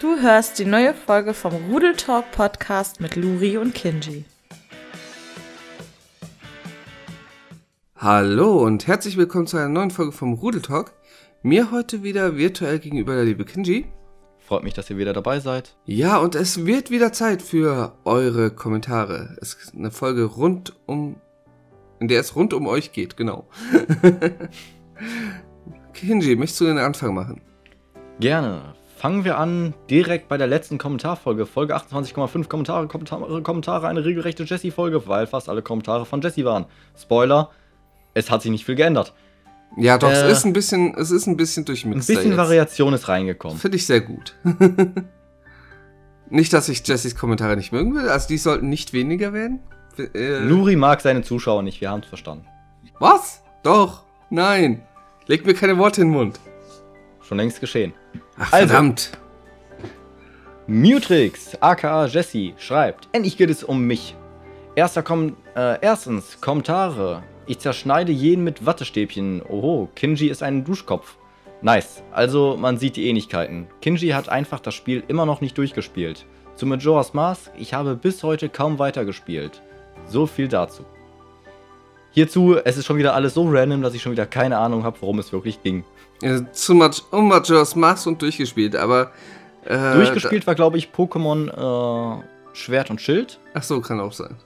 Du hörst die neue Folge vom Rudel Talk Podcast mit Luri und Kinji. Hallo und herzlich willkommen zu einer neuen Folge vom Rudel Talk. Mir heute wieder virtuell gegenüber der liebe Kinji. Freut mich, dass ihr wieder dabei seid. Ja, und es wird wieder Zeit für eure Kommentare. Es ist eine Folge rund um, in der es rund um euch geht, genau. Kinji, möchtest du den Anfang machen? Gerne. Fangen wir an direkt bei der letzten Kommentarfolge. Folge 28,5 Kommentare, Kommentare, Kommentare, eine regelrechte Jessie-Folge, weil fast alle Kommentare von Jessie waren. Spoiler, es hat sich nicht viel geändert. Ja, doch, äh, es ist ein bisschen, es ist ein bisschen durchmixter. Ein bisschen Variation ist reingekommen. Finde ich sehr gut. nicht, dass ich Jessys Kommentare nicht mögen will, also die sollten nicht weniger werden. Äh, Luri mag seine Zuschauer nicht, wir haben es verstanden. Was? Doch, nein. Leg mir keine Worte in den Mund. Schon längst geschehen. Ach, also, verdammt. Mutrix, aka Jesse, schreibt: Endlich geht es um mich. Erster Kom äh, erstens, Kommentare. Ich zerschneide jeden mit Wattestäbchen. Oho, Kinji ist ein Duschkopf. Nice. Also, man sieht die Ähnlichkeiten. Kinji hat einfach das Spiel immer noch nicht durchgespielt. Zu Majora's Mask, ich habe bis heute kaum weitergespielt. So viel dazu. Hierzu, es ist schon wieder alles so random, dass ich schon wieder keine Ahnung habe, worum es wirklich ging. Ja, zu much, um Majora's Mask und durchgespielt, aber. Äh, durchgespielt war, glaube ich, Pokémon äh, Schwert und Schild. Ach so, kann auch sein.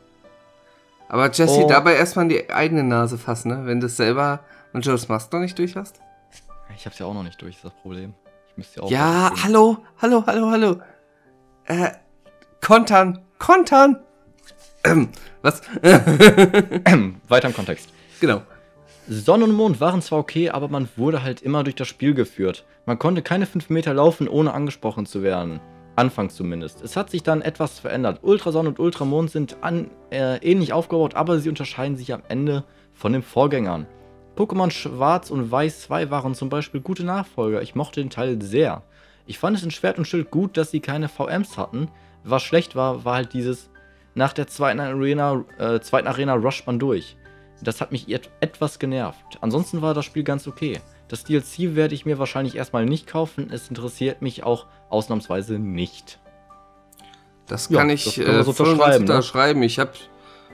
Aber Jesse, oh. dabei erstmal in die eigene Nase fassen, ne? Wenn du selber Majora's Mask noch nicht durch hast. Ich hab's ja auch noch nicht durch, ist das Problem. Ich müsste ja auch. Ja, hallo, hallo, hallo, hallo. Äh, kontern, kontern! Ähm, was? ähm, weiter im Kontext. Genau. Sonne und Mond waren zwar okay, aber man wurde halt immer durch das Spiel geführt. Man konnte keine 5 Meter laufen, ohne angesprochen zu werden. Anfangs zumindest. Es hat sich dann etwas verändert. Ultrasonne und Ultramond sind an, äh, ähnlich aufgebaut, aber sie unterscheiden sich am Ende von den Vorgängern. Pokémon Schwarz und Weiß 2 waren zum Beispiel gute Nachfolger. Ich mochte den Teil sehr. Ich fand es in Schwert und Schild gut, dass sie keine VMs hatten. Was schlecht war, war halt dieses nach der zweiten Arena, äh, zweiten Arena rusht man durch. Das hat mich etwas genervt. Ansonsten war das Spiel ganz okay. Das DLC werde ich mir wahrscheinlich erstmal nicht kaufen. Es interessiert mich auch ausnahmsweise nicht. Das kann ja, ich das äh, so unterschreiben. unterschreiben. Ne? Ich habe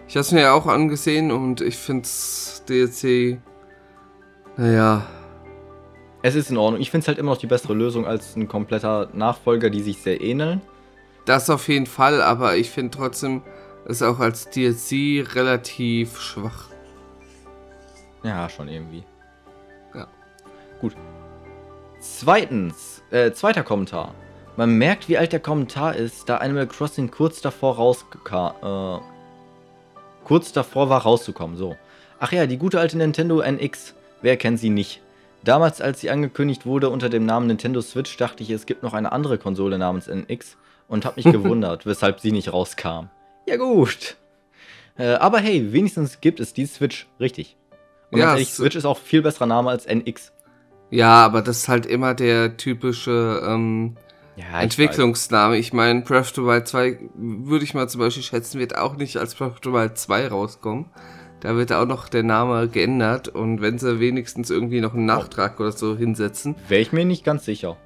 ich es mir ja auch angesehen und ich finde es DLC, naja. Es ist in Ordnung. Ich finde es halt immer noch die bessere Lösung als ein kompletter Nachfolger, die sich sehr ähneln. Das auf jeden Fall, aber ich finde trotzdem es auch als DLC relativ schwach. Ja, schon irgendwie. Ja. Gut. Zweitens, äh, zweiter Kommentar. Man merkt, wie alt der Kommentar ist, da Animal Crossing kurz davor rauskam, äh, kurz davor war rauszukommen, so. Ach ja, die gute alte Nintendo NX. Wer kennt sie nicht? Damals, als sie angekündigt wurde unter dem Namen Nintendo Switch, dachte ich, es gibt noch eine andere Konsole namens NX und habe mich gewundert, weshalb sie nicht rauskam. Ja gut. Äh, aber hey, wenigstens gibt es die Switch, richtig. Und ja, ehrlich, Switch ist auch viel besserer Name als NX. Ja, aber das ist halt immer der typische ähm, ja, Entwicklungsname. Ich, ich meine, Breath of the Wild 2 würde ich mal zum Beispiel schätzen, wird auch nicht als Breath of the Wild 2 rauskommen. Da wird auch noch der Name geändert und wenn sie wenigstens irgendwie noch einen Nachtrag oh. oder so hinsetzen. Wäre ich mir nicht ganz sicher.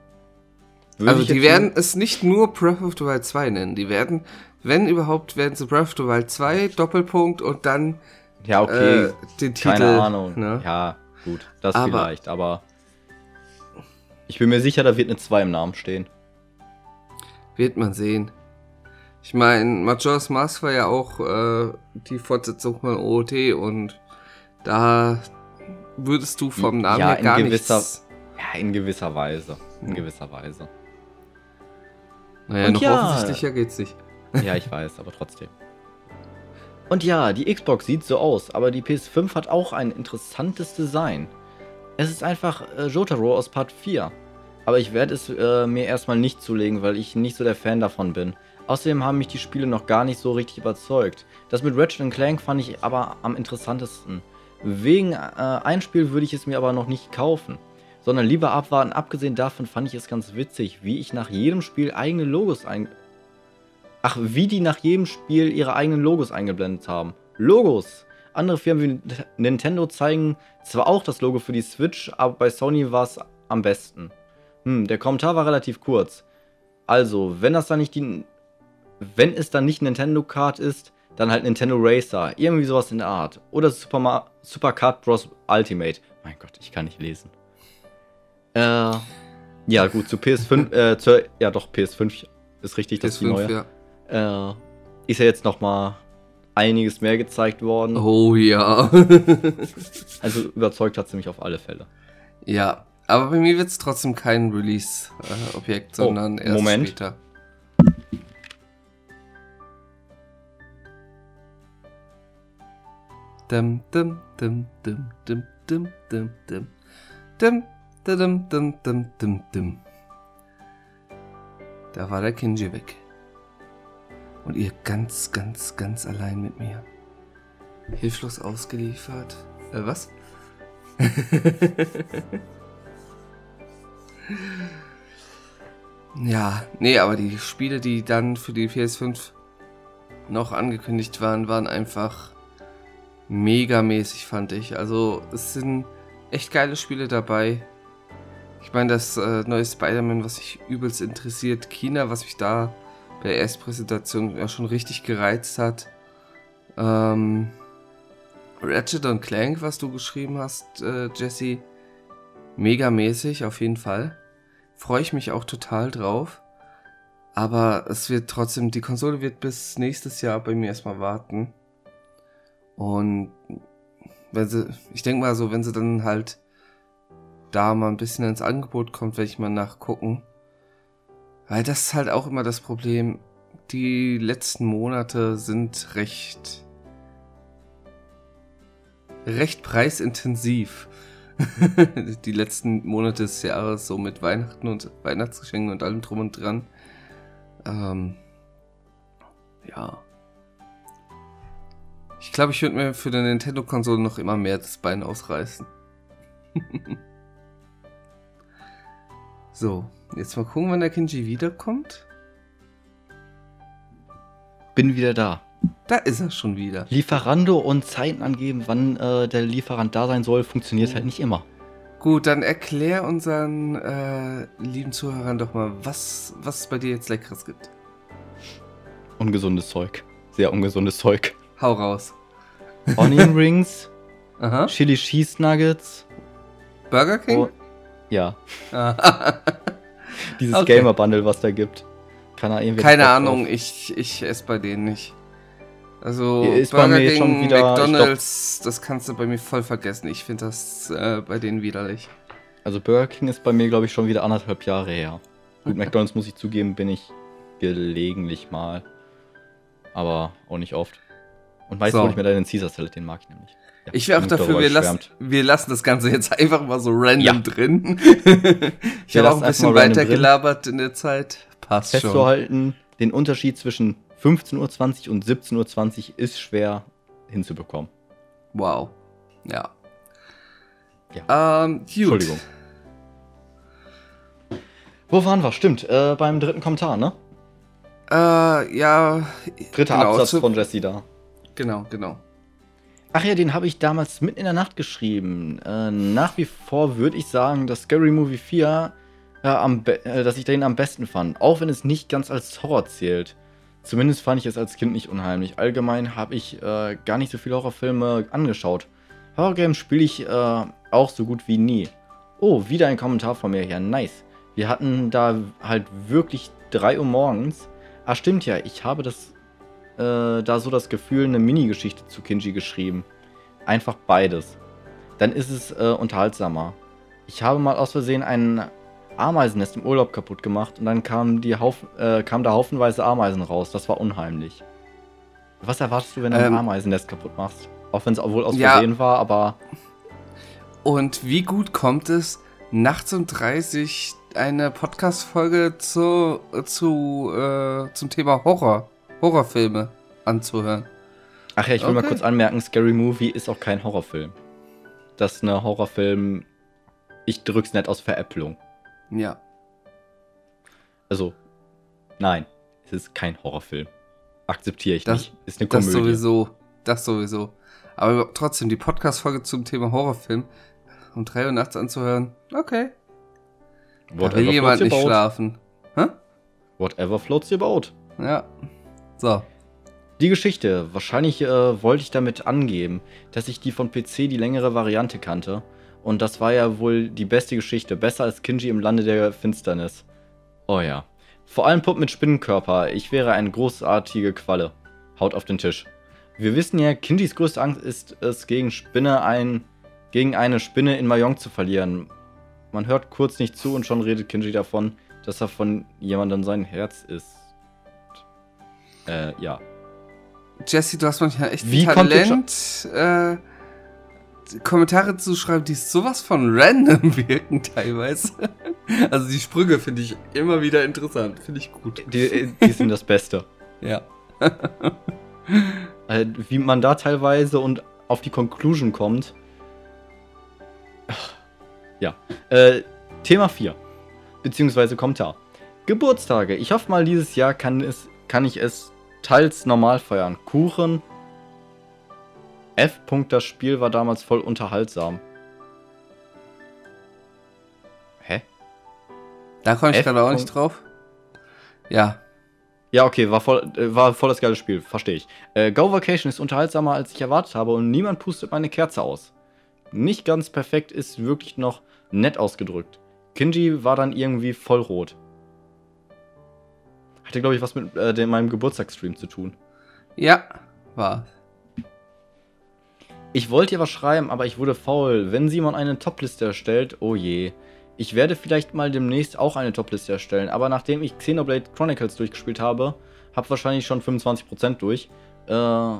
Würde also die werden es nicht nur Breath of the Wild 2 nennen. Die werden, wenn überhaupt, werden sie Breath of the Wild 2, Doppelpunkt und dann ja, okay. Äh, den Titel. Keine Ahnung. Ne? Ja, gut, das aber, vielleicht, aber ich bin mir sicher, da wird eine 2 im Namen stehen. Wird man sehen. Ich meine, Majora's Mask war ja auch äh, die Fortsetzung von OOT und da würdest du vom Namen ja, her gar gewisser, nichts... Ja, in gewisser Weise. In hm. gewisser Weise. Naja, und noch ja, offensichtlicher geht's nicht. Ja, ich weiß, aber trotzdem. Und ja, die Xbox sieht so aus, aber die PS5 hat auch ein interessantes Design. Es ist einfach äh, Jotaro aus Part 4. Aber ich werde es äh, mir erstmal nicht zulegen, weil ich nicht so der Fan davon bin. Außerdem haben mich die Spiele noch gar nicht so richtig überzeugt. Das mit Ratchet Clank fand ich aber am interessantesten. Wegen äh, ein Spiel würde ich es mir aber noch nicht kaufen, sondern lieber abwarten. Abgesehen davon fand ich es ganz witzig, wie ich nach jedem Spiel eigene Logos ein Ach, wie die nach jedem Spiel ihre eigenen Logos eingeblendet haben. Logos! Andere Firmen wie Nintendo zeigen zwar auch das Logo für die Switch, aber bei Sony war es am besten. Hm, der Kommentar war relativ kurz. Also, wenn das dann nicht die. Wenn es dann nicht Nintendo Kart ist, dann halt Nintendo Racer. Irgendwie sowas in der Art. Oder Super, Ma Super Kart Bros. Ultimate. Mein Gott, ich kann nicht lesen. Äh. Ja, gut, zu PS5. äh, zur, ja, doch, PS5 ist richtig, das PS5, ist die neue. Ja. Äh, ist ja jetzt nochmal einiges mehr gezeigt worden. Oh ja. also überzeugt hat sie mich auf alle Fälle. Ja, aber bei mir wird es trotzdem kein Release-Objekt, äh, sondern oh, erst Moment. später. Dum, dum, dum, dum, dum, dum, dum, dum. Dum, dum, dum, dum, dum, dum. Da war der Kinji weg. Und ihr ganz, ganz, ganz allein mit mir. Hilflos ausgeliefert. Äh, was? ja, nee, aber die Spiele, die dann für die PS5 noch angekündigt waren, waren einfach megamäßig, fand ich. Also es sind echt geile Spiele dabei. Ich meine, das äh, neue Spider-Man, was mich übelst interessiert, China, was mich da der Erstpräsentation ja schon richtig gereizt hat. Ähm, Ratchet und Clank, was du geschrieben hast, äh, Jesse, megamäßig auf jeden Fall. Freue ich mich auch total drauf. Aber es wird trotzdem, die Konsole wird bis nächstes Jahr bei mir erstmal warten. Und wenn sie, ich denke mal so, wenn sie dann halt da mal ein bisschen ins Angebot kommt, werde ich mal nachgucken. Weil das ist halt auch immer das Problem. Die letzten Monate sind recht, recht preisintensiv. die letzten Monate des Jahres so mit Weihnachten und Weihnachtsgeschenken und allem drum und dran. Ähm, ja. Ich glaube, ich würde mir für die Nintendo-Konsole noch immer mehr das Bein ausreißen. so, jetzt mal gucken, wann der Kinji wiederkommt. Bin wieder da. Da ist er schon wieder. Lieferando und Zeiten angeben, wann äh, der Lieferant da sein soll, funktioniert oh. halt nicht immer. Gut, dann erklär unseren äh, lieben Zuhörern doch mal, was, was es bei dir jetzt Leckeres gibt. Ungesundes Zeug. Sehr ungesundes Zeug. Hau raus. Onion Rings, Aha. Chili Cheese Nuggets. Burger King? Oh, ja. Dieses okay. Gamer Bundle, was da gibt. Keine, Keine Ahnung, ich, ich esse bei denen nicht. Also ist Burger King, wieder, McDonalds, das kannst du bei mir voll vergessen. Ich finde das äh, bei denen widerlich. Also Burger King ist bei mir, glaube ich, schon wieder anderthalb Jahre her. Gut, McDonalds muss ich zugeben, bin ich gelegentlich mal. Aber auch nicht oft. Und meistens so. hole ich mir dann den Caesar Salad, den mag ich nämlich. Ich wäre auch dafür, wir, lassen, wir lassen das Ganze jetzt einfach mal so random ja. drin. ich habe auch ein bisschen weiter gelabert in der Zeit. Passt Festzuhalten, schon. den Unterschied zwischen 15.20 Uhr und 17.20 Uhr ist schwer hinzubekommen. Wow. Ja. Ja. Ähm, Entschuldigung. Wo waren wir? Stimmt, äh, beim dritten Kommentar, ne? Äh, ja. Dritter genau, Absatz von Jesse da. Genau, genau. Ach ja, den habe ich damals mitten in der Nacht geschrieben. Äh, nach wie vor würde ich sagen, dass Scary Movie 4, äh, am äh, dass ich den am besten fand. Auch wenn es nicht ganz als Horror zählt. Zumindest fand ich es als Kind nicht unheimlich. Allgemein habe ich äh, gar nicht so viele Horrorfilme angeschaut. Horrorgames spiele ich äh, auch so gut wie nie. Oh, wieder ein Kommentar von mir hier. Nice. Wir hatten da halt wirklich 3 Uhr morgens. Ah, stimmt ja. Ich habe das äh, da so das Gefühl, eine Mini-Geschichte zu Kinji geschrieben. Einfach beides. Dann ist es äh, unterhaltsamer. Ich habe mal aus Versehen ein Ameisennest im Urlaub kaputt gemacht und dann kam, die Hauf äh, kam da haufenweise Ameisen raus. Das war unheimlich. Was erwartest du, wenn du ähm, ein Ameisennest kaputt machst? Auch wenn es wohl aus Versehen ja. war, aber. Und wie gut kommt es, nachts um 30 eine Podcast-Folge zu, zu, äh, zum Thema Horror Horrorfilme anzuhören. Ach ja, ich will okay. mal kurz anmerken, Scary Movie ist auch kein Horrorfilm. Das ist eine Horrorfilm, ich drück's nett aus Veräpplung. Ja. Also, nein, es ist kein Horrorfilm. Akzeptiere ich das, nicht. Ist eine Komödie. Das sowieso, das sowieso. Aber trotzdem, die Podcast-Folge zum Thema Horrorfilm um 3 Uhr nachts anzuhören, okay. Wurde da will jemand nicht schlafen. Hä? Whatever floats your boat. Ja. So. Die Geschichte. Wahrscheinlich äh, wollte ich damit angeben, dass ich die von PC die längere Variante kannte. Und das war ja wohl die beste Geschichte. Besser als Kinji im Lande der Finsternis. Oh ja. Vor allem Pupp mit Spinnenkörper. Ich wäre eine großartige Qualle. Haut auf den Tisch. Wir wissen ja, Kinjis größte Angst ist es, gegen Spinne ein, gegen eine Spinne in Mayong zu verlieren. Man hört kurz nicht zu und schon redet Kinji davon, dass er von jemandem sein Herz ist. Äh, ja. Jesse, du hast manchmal echt Wie Talent, äh, Kommentare zu schreiben, die sowas von random wirken teilweise. Also die Sprünge finde ich immer wieder interessant, finde ich gut. Die, die sind das Beste. ja. Äh, wie man da teilweise und auf die Conclusion kommt. Ja. Äh, Thema 4. Beziehungsweise Kommentar. Geburtstage. Ich hoffe mal, dieses Jahr kann, es, kann ich es teils normal feiern. Kuchen. F. Das Spiel war damals voll unterhaltsam. Hä? Da komme ich gerade auch nicht drauf. Ja. Ja, okay, war voll, äh, war voll das geile Spiel, verstehe ich. Äh, Go Vacation ist unterhaltsamer, als ich erwartet habe und niemand pustet meine Kerze aus. Nicht ganz perfekt ist wirklich noch nett ausgedrückt. Kinji war dann irgendwie voll rot. Hatte, glaube ich, was mit äh, meinem Geburtstagsstream zu tun. Ja, war. Ich wollte ja was schreiben, aber ich wurde faul. Wenn Simon eine Topliste erstellt, oh je. Ich werde vielleicht mal demnächst auch eine Topliste erstellen, aber nachdem ich Xenoblade Chronicles durchgespielt habe, habe wahrscheinlich schon 25% durch. Äh,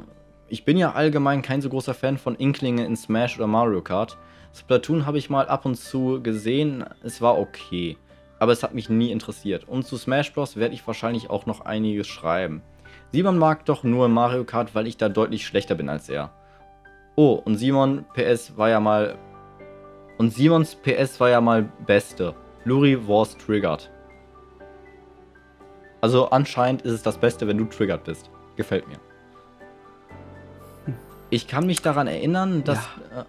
ich bin ja allgemein kein so großer Fan von Inklingen in Smash oder Mario Kart. Splatoon habe ich mal ab und zu gesehen, es war okay aber es hat mich nie interessiert. Und zu Smash Bros. werde ich wahrscheinlich auch noch einiges schreiben. Simon mag doch nur Mario Kart, weil ich da deutlich schlechter bin als er. Oh, und Simon PS war ja mal. Und Simons PS war ja mal Beste. Luri was triggered. Also anscheinend ist es das Beste, wenn du triggered bist. Gefällt mir. Ich kann mich daran erinnern, dass ja. äh,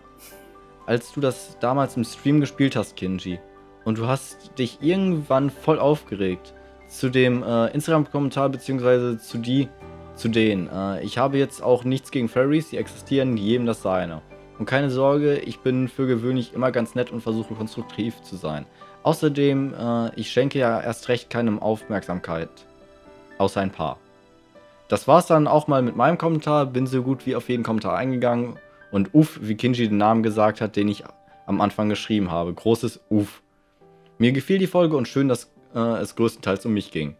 als du das damals im Stream gespielt hast, Kinji, und du hast dich irgendwann voll aufgeregt zu dem äh, Instagram-Kommentar beziehungsweise zu die, zu denen. Äh, ich habe jetzt auch nichts gegen Fairies, die existieren, jedem das seine. Und keine Sorge, ich bin für gewöhnlich immer ganz nett und versuche konstruktiv zu sein. Außerdem, äh, ich schenke ja erst recht keinem Aufmerksamkeit. Außer ein paar. Das war's dann auch mal mit meinem Kommentar. Bin so gut wie auf jeden Kommentar eingegangen. Und uff, wie Kinji den Namen gesagt hat, den ich am Anfang geschrieben habe. Großes Uff. Mir gefiel die Folge und schön, dass äh, es größtenteils um mich ging.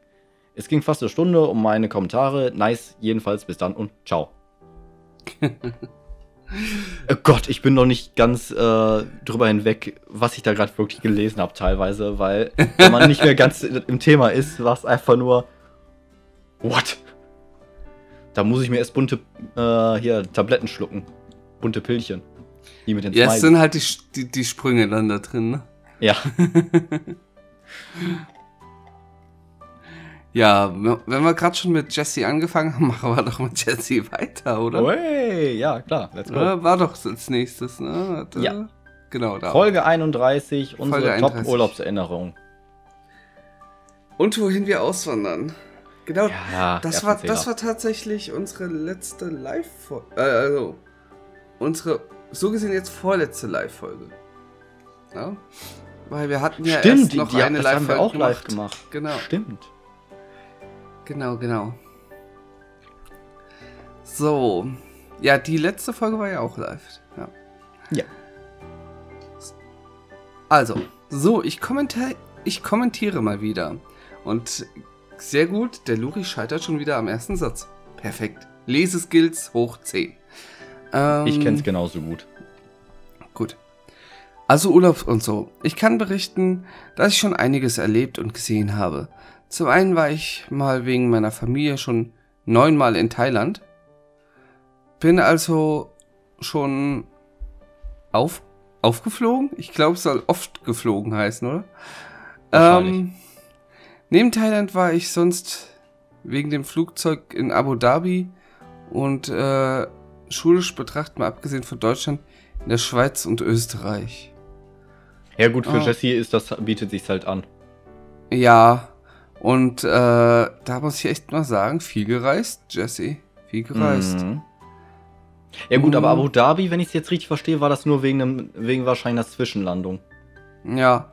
Es ging fast eine Stunde um meine Kommentare. Nice, jedenfalls bis dann und ciao. oh Gott, ich bin noch nicht ganz äh, drüber hinweg, was ich da gerade wirklich gelesen habe, teilweise, weil wenn man nicht mehr ganz im Thema ist, war es einfach nur. What? Da muss ich mir erst bunte äh, hier Tabletten schlucken. Bunte Pillchen. Die mit den Ja, es sind halt die, die, die Sprünge dann da drin, ne? Ja. ja, wenn wir gerade schon mit Jesse angefangen haben, machen wir doch mit Jesse weiter, oder? Hey, ja, klar, let's go. war doch als nächstes, ne? Da, ja. Genau, da. Folge 31, unsere Top-Urlaubserinnerung. Und wohin wir auswandern. Genau, ja, das, war, das war tatsächlich unsere letzte Live-Folge. Äh, also, unsere, so gesehen jetzt vorletzte Live-Folge. Ja? Weil wir hatten ja Stimmt, erst noch die, eine live haben wir auch gemacht. live gemacht. Genau. Stimmt. Genau, genau. So. Ja, die letzte Folge war ja auch live. Ja. Ja. Also, so, ich kommentiere, ich kommentiere mal wieder. Und sehr gut, der Luri scheitert schon wieder am ersten Satz. Perfekt. Leseskills hoch 10. Ähm, ich kenn's genauso gut. Gut. Also Urlaub und so. Ich kann berichten, dass ich schon einiges erlebt und gesehen habe. Zum einen war ich mal wegen meiner Familie schon neunmal in Thailand. Bin also schon auf, aufgeflogen? Ich glaube, es soll oft geflogen heißen, oder? Ähm, neben Thailand war ich sonst wegen dem Flugzeug in Abu Dhabi und äh, schulisch betrachtet, mal abgesehen von Deutschland, in der Schweiz und Österreich. Ja, gut, für oh. Jesse ist das, bietet sich halt an. Ja, Und äh, da muss ich echt mal sagen, viel gereist, Jesse. Viel gereist. Mhm. Ja gut, aber Abu Dhabi, wenn ich es jetzt richtig verstehe, war das nur wegen, einem, wegen wahrscheinlich einer Zwischenlandung. Ja.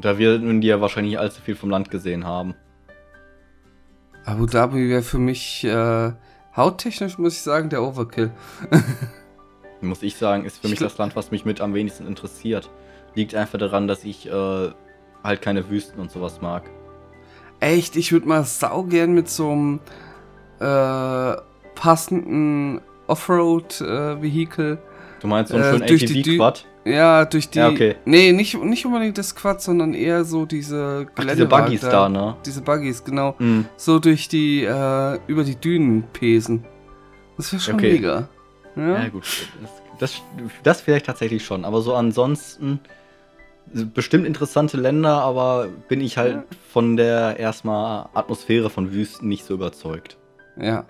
Da wir nun die ja wahrscheinlich allzu viel vom Land gesehen haben. Abu Dhabi wäre für mich äh, hauttechnisch, muss ich sagen, der Overkill. muss ich sagen, ist für mich das Land, was mich mit am wenigsten interessiert. Liegt einfach daran, dass ich äh, halt keine Wüsten und sowas mag. Echt, ich würde mal saugern mit so einem äh, passenden Offroad-Vehikel. Äh, du meinst so einen äh, schönen ATV-Quad? Ja, durch die. Ja, okay. Nee, nicht, nicht unbedingt das Quad, sondern eher so diese Ach, Diese Buggies da, da, ne? Diese Buggies, genau. Mhm. So durch die, äh, über die Dünen pesen. Das wäre schon okay. mega. Ja? ja, gut. Das, das, vielleicht tatsächlich schon. Aber so ansonsten bestimmt interessante Länder, aber bin ich halt ja. von der erstmal Atmosphäre von Wüsten nicht so überzeugt. Ja.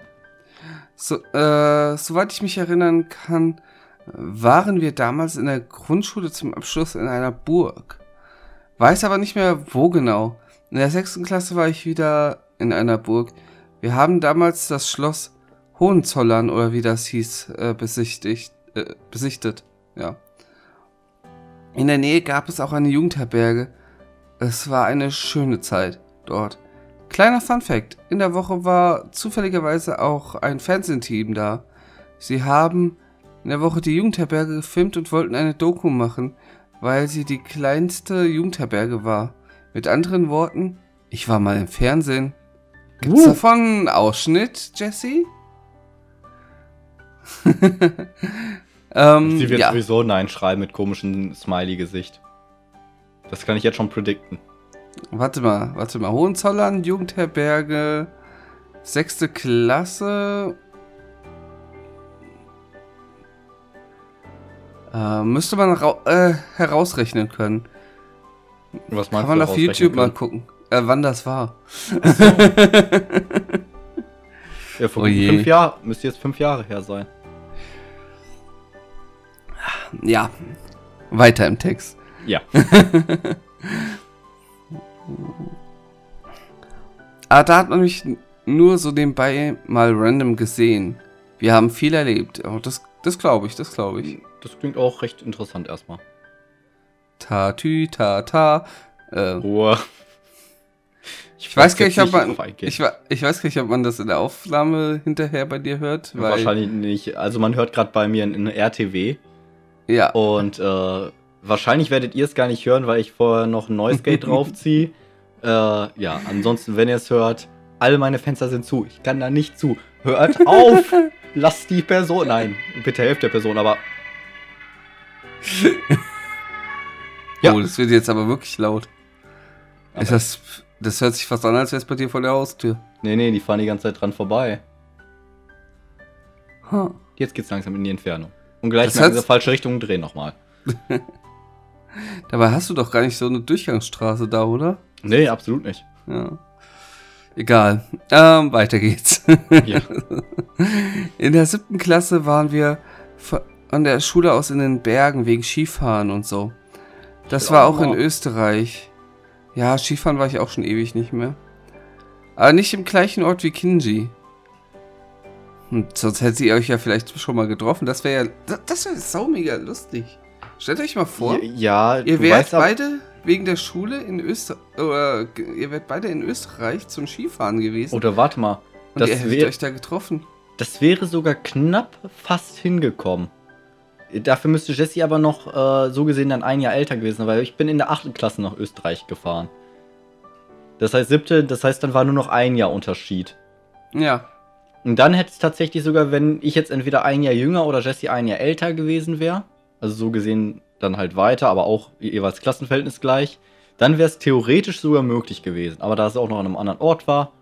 So, äh, soweit ich mich erinnern kann, waren wir damals in der Grundschule zum Abschluss in einer Burg. Weiß aber nicht mehr, wo genau. In der sechsten Klasse war ich wieder in einer Burg. Wir haben damals das Schloss Hohenzollern oder wie das hieß, äh, besichtigt, äh, besichtet. Ja. In der Nähe gab es auch eine Jugendherberge. Es war eine schöne Zeit dort. Kleiner Fun Fact: In der Woche war zufälligerweise auch ein Fernsehteam da. Sie haben in der Woche die Jugendherberge gefilmt und wollten eine Doku machen, weil sie die kleinste Jugendherberge war. Mit anderen Worten, ich war mal im Fernsehen. Gibt's uh. davon einen Ausschnitt, Jesse? ähm, sie wird ja. sowieso Nein schreiben mit komischem Smiley-Gesicht. Das kann ich jetzt schon predikten. Warte mal, warte mal. Hohenzollern, Jugendherberge, sechste Klasse. Äh, müsste man äh, herausrechnen können. Was meinst Kann man auf YouTube können? mal gucken, äh, wann das war. Ja, vor oh fünf Jahren, müsste jetzt fünf Jahre her sein. Ja, weiter im Text. Ja. Aber da hat man mich nur so nebenbei mal random gesehen. Wir haben viel erlebt. Oh, das das glaube ich, das glaube ich. Das klingt auch recht interessant erstmal. Ta, tü, ta, ta. Äh, Ruhe. Ich, ich weiß gar nicht, ob man, ich, ich, weiß gar nicht, ob man das in der Aufnahme hinterher bei dir hört. Wahrscheinlich nicht. Also man hört gerade bei mir in, in RTW. Ja. Und äh, wahrscheinlich werdet ihr es gar nicht hören, weil ich vorher noch ein Noise Gate draufziehe. Äh, ja, ansonsten, wenn ihr es hört, alle meine Fenster sind zu. Ich kann da nicht zu. Hört auf! Lass die Person. Nein, bitte helft der Person, aber. ja. Oh, das wird jetzt aber wirklich laut. Aber ist das, das hört sich fast an, als wäre es bei dir vor der Haustür. Nee, nee, die fahren die ganze Zeit dran vorbei. Huh. Jetzt geht's langsam in die Entfernung. Und gleich in die falsche Richtung drehen nochmal. Dabei hast du doch gar nicht so eine Durchgangsstraße da, oder? Nee, absolut nicht. Ja. Egal. Ähm, weiter geht's. Ja. In der siebten Klasse waren wir an der Schule aus in den Bergen wegen Skifahren und so. Das war auch in Österreich. Ja, Skifahren war ich auch schon ewig nicht mehr. Aber nicht im gleichen Ort wie Kinji. Und sonst hättet ihr euch ja vielleicht schon mal getroffen. Das wäre ja. Das wäre so mega lustig. Stellt euch mal vor. Ja, ihr wärt beide wegen der Schule in Österreich, oder ihr werdet beide in Österreich zum Skifahren gewesen. Oder warte mal. Und das ihr hättet euch da getroffen. Das wäre sogar knapp fast hingekommen. Dafür müsste Jesse aber noch äh, so gesehen dann ein Jahr älter gewesen, weil ich bin in der achten Klasse nach Österreich gefahren. Das heißt siebte, das heißt dann war nur noch ein Jahr Unterschied. Ja. Und dann hätte es tatsächlich sogar, wenn ich jetzt entweder ein Jahr jünger oder Jesse ein Jahr älter gewesen wäre, also so gesehen dann halt weiter, aber auch jeweils Klassenverhältnis gleich, dann wäre es theoretisch sogar möglich gewesen. Aber da es auch noch an einem anderen Ort war,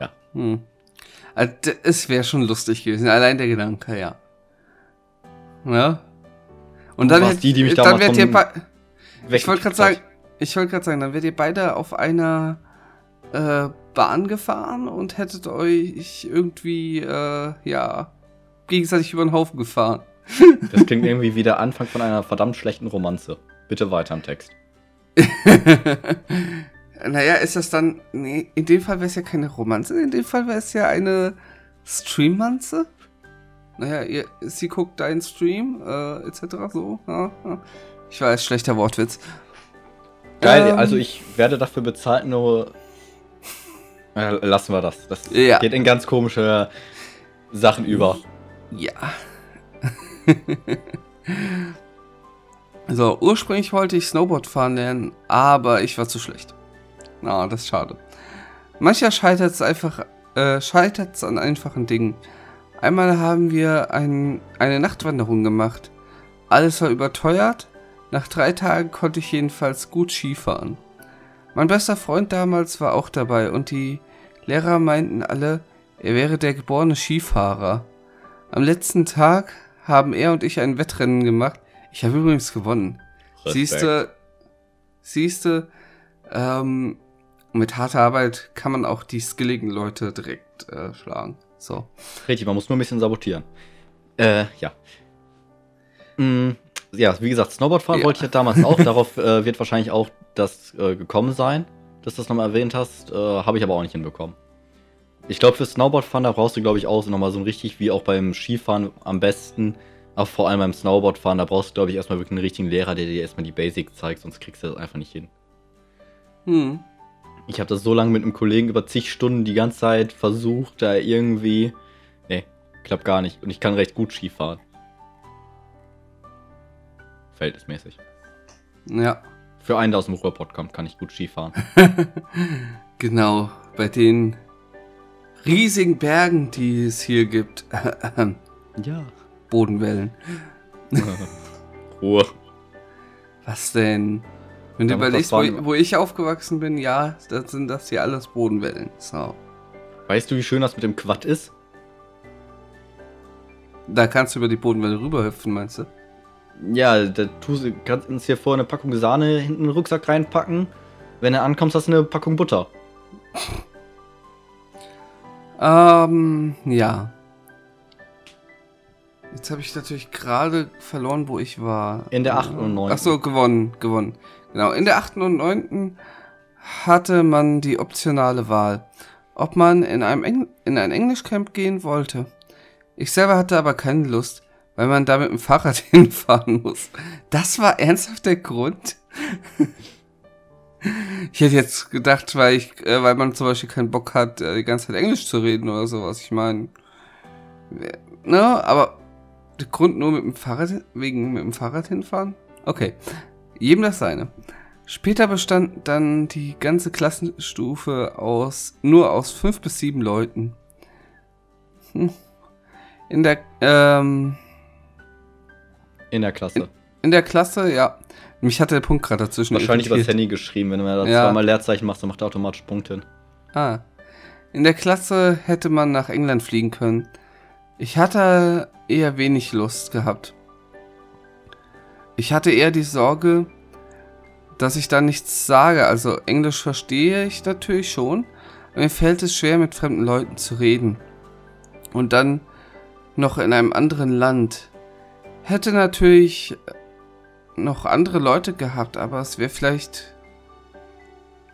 ja. Hm. Also, es wäre schon lustig gewesen, allein der Gedanke, ja. Ja. Und dann hätte die, die mich dann werdet ihr Ich wollte gerade sagen, ich wollte gerade sagen, dann werdet ihr beide auf einer äh, Bahn gefahren und hättet euch irgendwie, äh, ja, gegenseitig über den Haufen gefahren. Das klingt irgendwie wie der Anfang von einer verdammt schlechten Romanze. Bitte weiter im Text. Naja, ist das dann. Nee, in dem Fall wäre es ja keine Romanze, in dem Fall wäre es ja eine Streammanze. Naja, ihr, sie guckt deinen Stream, äh, etc. so. Ja, ja. Ich weiß, schlechter Wortwitz. Geil, ähm, also ich werde dafür bezahlt, nur. Äh, lassen wir das. Das ja. geht in ganz komische Sachen über. Ja. so, ursprünglich wollte ich Snowboard fahren lernen, aber ich war zu schlecht. Na, oh, das ist schade. Mancher scheitert es einfach, äh, scheitert an einfachen Dingen. Einmal haben wir ein, eine Nachtwanderung gemacht. Alles war überteuert. Nach drei Tagen konnte ich jedenfalls gut Skifahren. Mein bester Freund damals war auch dabei und die Lehrer meinten alle, er wäre der geborene Skifahrer. Am letzten Tag haben er und ich ein Wettrennen gemacht. Ich habe übrigens gewonnen. Siehste, siehste, ähm, mit harter Arbeit kann man auch die skilligen Leute direkt äh, schlagen. So. Richtig, man muss nur ein bisschen sabotieren. Äh, ja. Mm, ja, wie gesagt, Snowboardfahren ja. wollte ich ja damals auch. Darauf äh, wird wahrscheinlich auch das äh, gekommen sein, dass du das nochmal erwähnt hast. Äh, Habe ich aber auch nicht hinbekommen. Ich glaube, für Snowboardfahren, da brauchst du, glaube ich, auch so nochmal so ein richtig, wie auch beim Skifahren am besten, aber vor allem beim Snowboardfahren, da brauchst du, glaube ich, erstmal wirklich einen richtigen Lehrer, der dir erstmal die Basics zeigt, sonst kriegst du das einfach nicht hin. Hm. Ich habe das so lange mit einem Kollegen über zig Stunden die ganze Zeit versucht, da irgendwie. Nee, klappt gar nicht. Und ich kann recht gut Skifahren. Verhältnismäßig. Ja. Für einen, der aus dem Ruhrpott kommt, kann ich gut Skifahren. genau, bei den riesigen Bergen, die es hier gibt. ja. Bodenwellen. Ruhe. Was denn? Wenn du überlegst, wo, wo, ich aufgewachsen bin, ja, dann sind das hier alles Bodenwellen. So. Weißt du, wie schön das mit dem Quad ist? Da kannst du über die Bodenwelle rüberhüpfen, meinst du? Ja, da tust, du kannst uns hier vor eine Packung Sahne hinten in den Rucksack reinpacken. Wenn du ankommst, hast du eine Packung Butter. Ähm, ja. Jetzt habe ich natürlich gerade verloren, wo ich war. In der 8. und 9. Achso, gewonnen, gewonnen. Genau, in der 8. und 9. hatte man die optionale Wahl, ob man in, einem Engl in ein Englischcamp gehen wollte. Ich selber hatte aber keine Lust, weil man da mit dem Fahrrad hinfahren muss. Das war ernsthaft der Grund? Ich hätte jetzt gedacht, weil ich, äh, weil man zum Beispiel keinen Bock hat, äh, die ganze Zeit Englisch zu reden oder sowas. Ich meine, ne, aber der Grund nur mit dem Fahrrad, wegen mit dem Fahrrad hinfahren? Okay, jedem das seine. Später bestand dann die ganze Klassenstufe aus nur aus fünf bis sieben Leuten. Hm. In der ähm, in der Klasse. In, in der Klasse, ja. Mich hatte der Punkt gerade dazwischen. Wahrscheinlich über das Handy geschrieben. Wenn du da ja. zweimal Leerzeichen machst, dann macht er automatisch Punkte hin. Ah. In der Klasse hätte man nach England fliegen können. Ich hatte eher wenig Lust gehabt. Ich hatte eher die Sorge, dass ich da nichts sage. Also Englisch verstehe ich natürlich schon. Aber mir fällt es schwer, mit fremden Leuten zu reden. Und dann noch in einem anderen Land. Hätte natürlich noch andere Leute gehabt, aber es wäre vielleicht.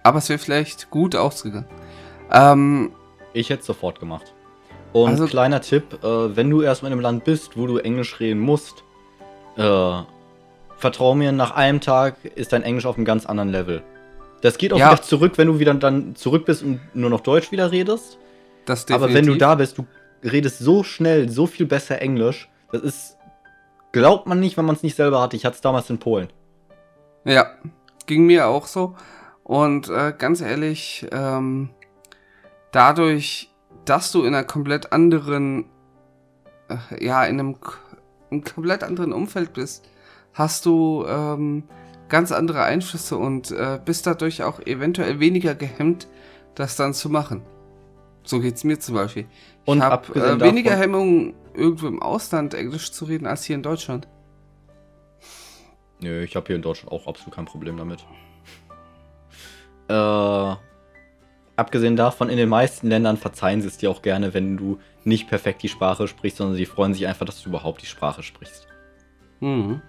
Aber es wäre vielleicht gut ausgegangen. Ähm, ich hätte es sofort gemacht. Und also, kleiner Tipp, äh, wenn du erstmal in einem Land bist, wo du Englisch reden musst, äh, vertrau mir, nach einem Tag ist dein Englisch auf einem ganz anderen Level. Das geht auch ja. wieder zurück, wenn du wieder dann zurück bist und nur noch Deutsch wieder redest. Das Aber wenn du da bist, du redest so schnell, so viel besser Englisch. Das ist Glaubt man nicht, wenn man es nicht selber hatte. Ich hatte es damals in Polen. Ja, ging mir auch so. Und äh, ganz ehrlich, ähm, dadurch, dass du in einer komplett anderen, äh, ja, in einem, einem, komplett anderen Umfeld bist, hast du ähm, ganz andere Einflüsse und äh, bist dadurch auch eventuell weniger gehemmt, das dann zu machen. So geht es mir zum Beispiel. Und ich habe äh, weniger Hemmungen irgendwo im Ausland Englisch zu reden als hier in Deutschland. Nö, ich habe hier in Deutschland auch absolut kein Problem damit. Äh, abgesehen davon, in den meisten Ländern verzeihen sie es dir auch gerne, wenn du nicht perfekt die Sprache sprichst, sondern sie freuen sich einfach, dass du überhaupt die Sprache sprichst. Mhm.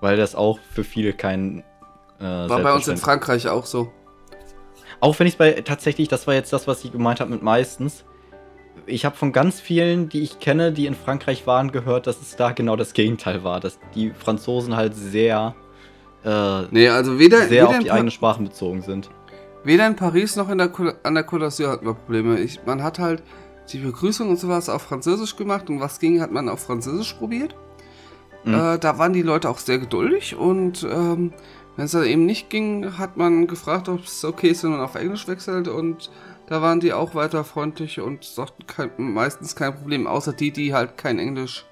Weil das auch für viele kein. Äh, War bei uns in Frankreich auch so. Auch wenn ich es bei tatsächlich, das war jetzt das, was ich gemeint habe mit meistens. Ich habe von ganz vielen, die ich kenne, die in Frankreich waren, gehört, dass es da genau das Gegenteil war. Dass die Franzosen halt sehr, äh, nee, also weder, sehr weder auf die eigenen Sprachen bezogen sind. Weder in Paris noch in der, an der Côte d'Azur hat man Probleme. Ich, man hat halt die Begrüßung und sowas auf Französisch gemacht und was ging, hat man auf Französisch probiert. Mhm. Äh, da waren die Leute auch sehr geduldig und ähm, wenn es dann eben nicht ging, hat man gefragt, ob es okay ist, wenn man auf Englisch wechselt und da waren die auch weiter freundlich und sagten kein, meistens kein Problem, außer die, die halt kein Englisch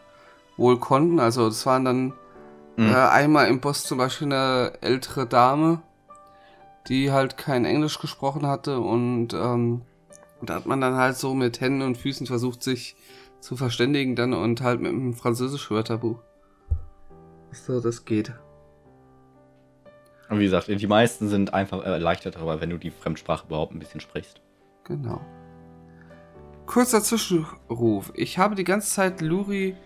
wohl konnten. Also das waren dann mhm. äh, einmal im Bus zum Beispiel eine ältere Dame, die halt kein Englisch gesprochen hatte und ähm, da hat man dann halt so mit Händen und Füßen versucht, sich zu verständigen dann und halt mit einem französischen Wörterbuch. So, das geht. Und wie gesagt, die meisten sind einfach erleichtert darüber, wenn du die Fremdsprache überhaupt ein bisschen sprichst. Genau. Kurzer Zwischenruf. Ich habe die ganze Zeit Luri,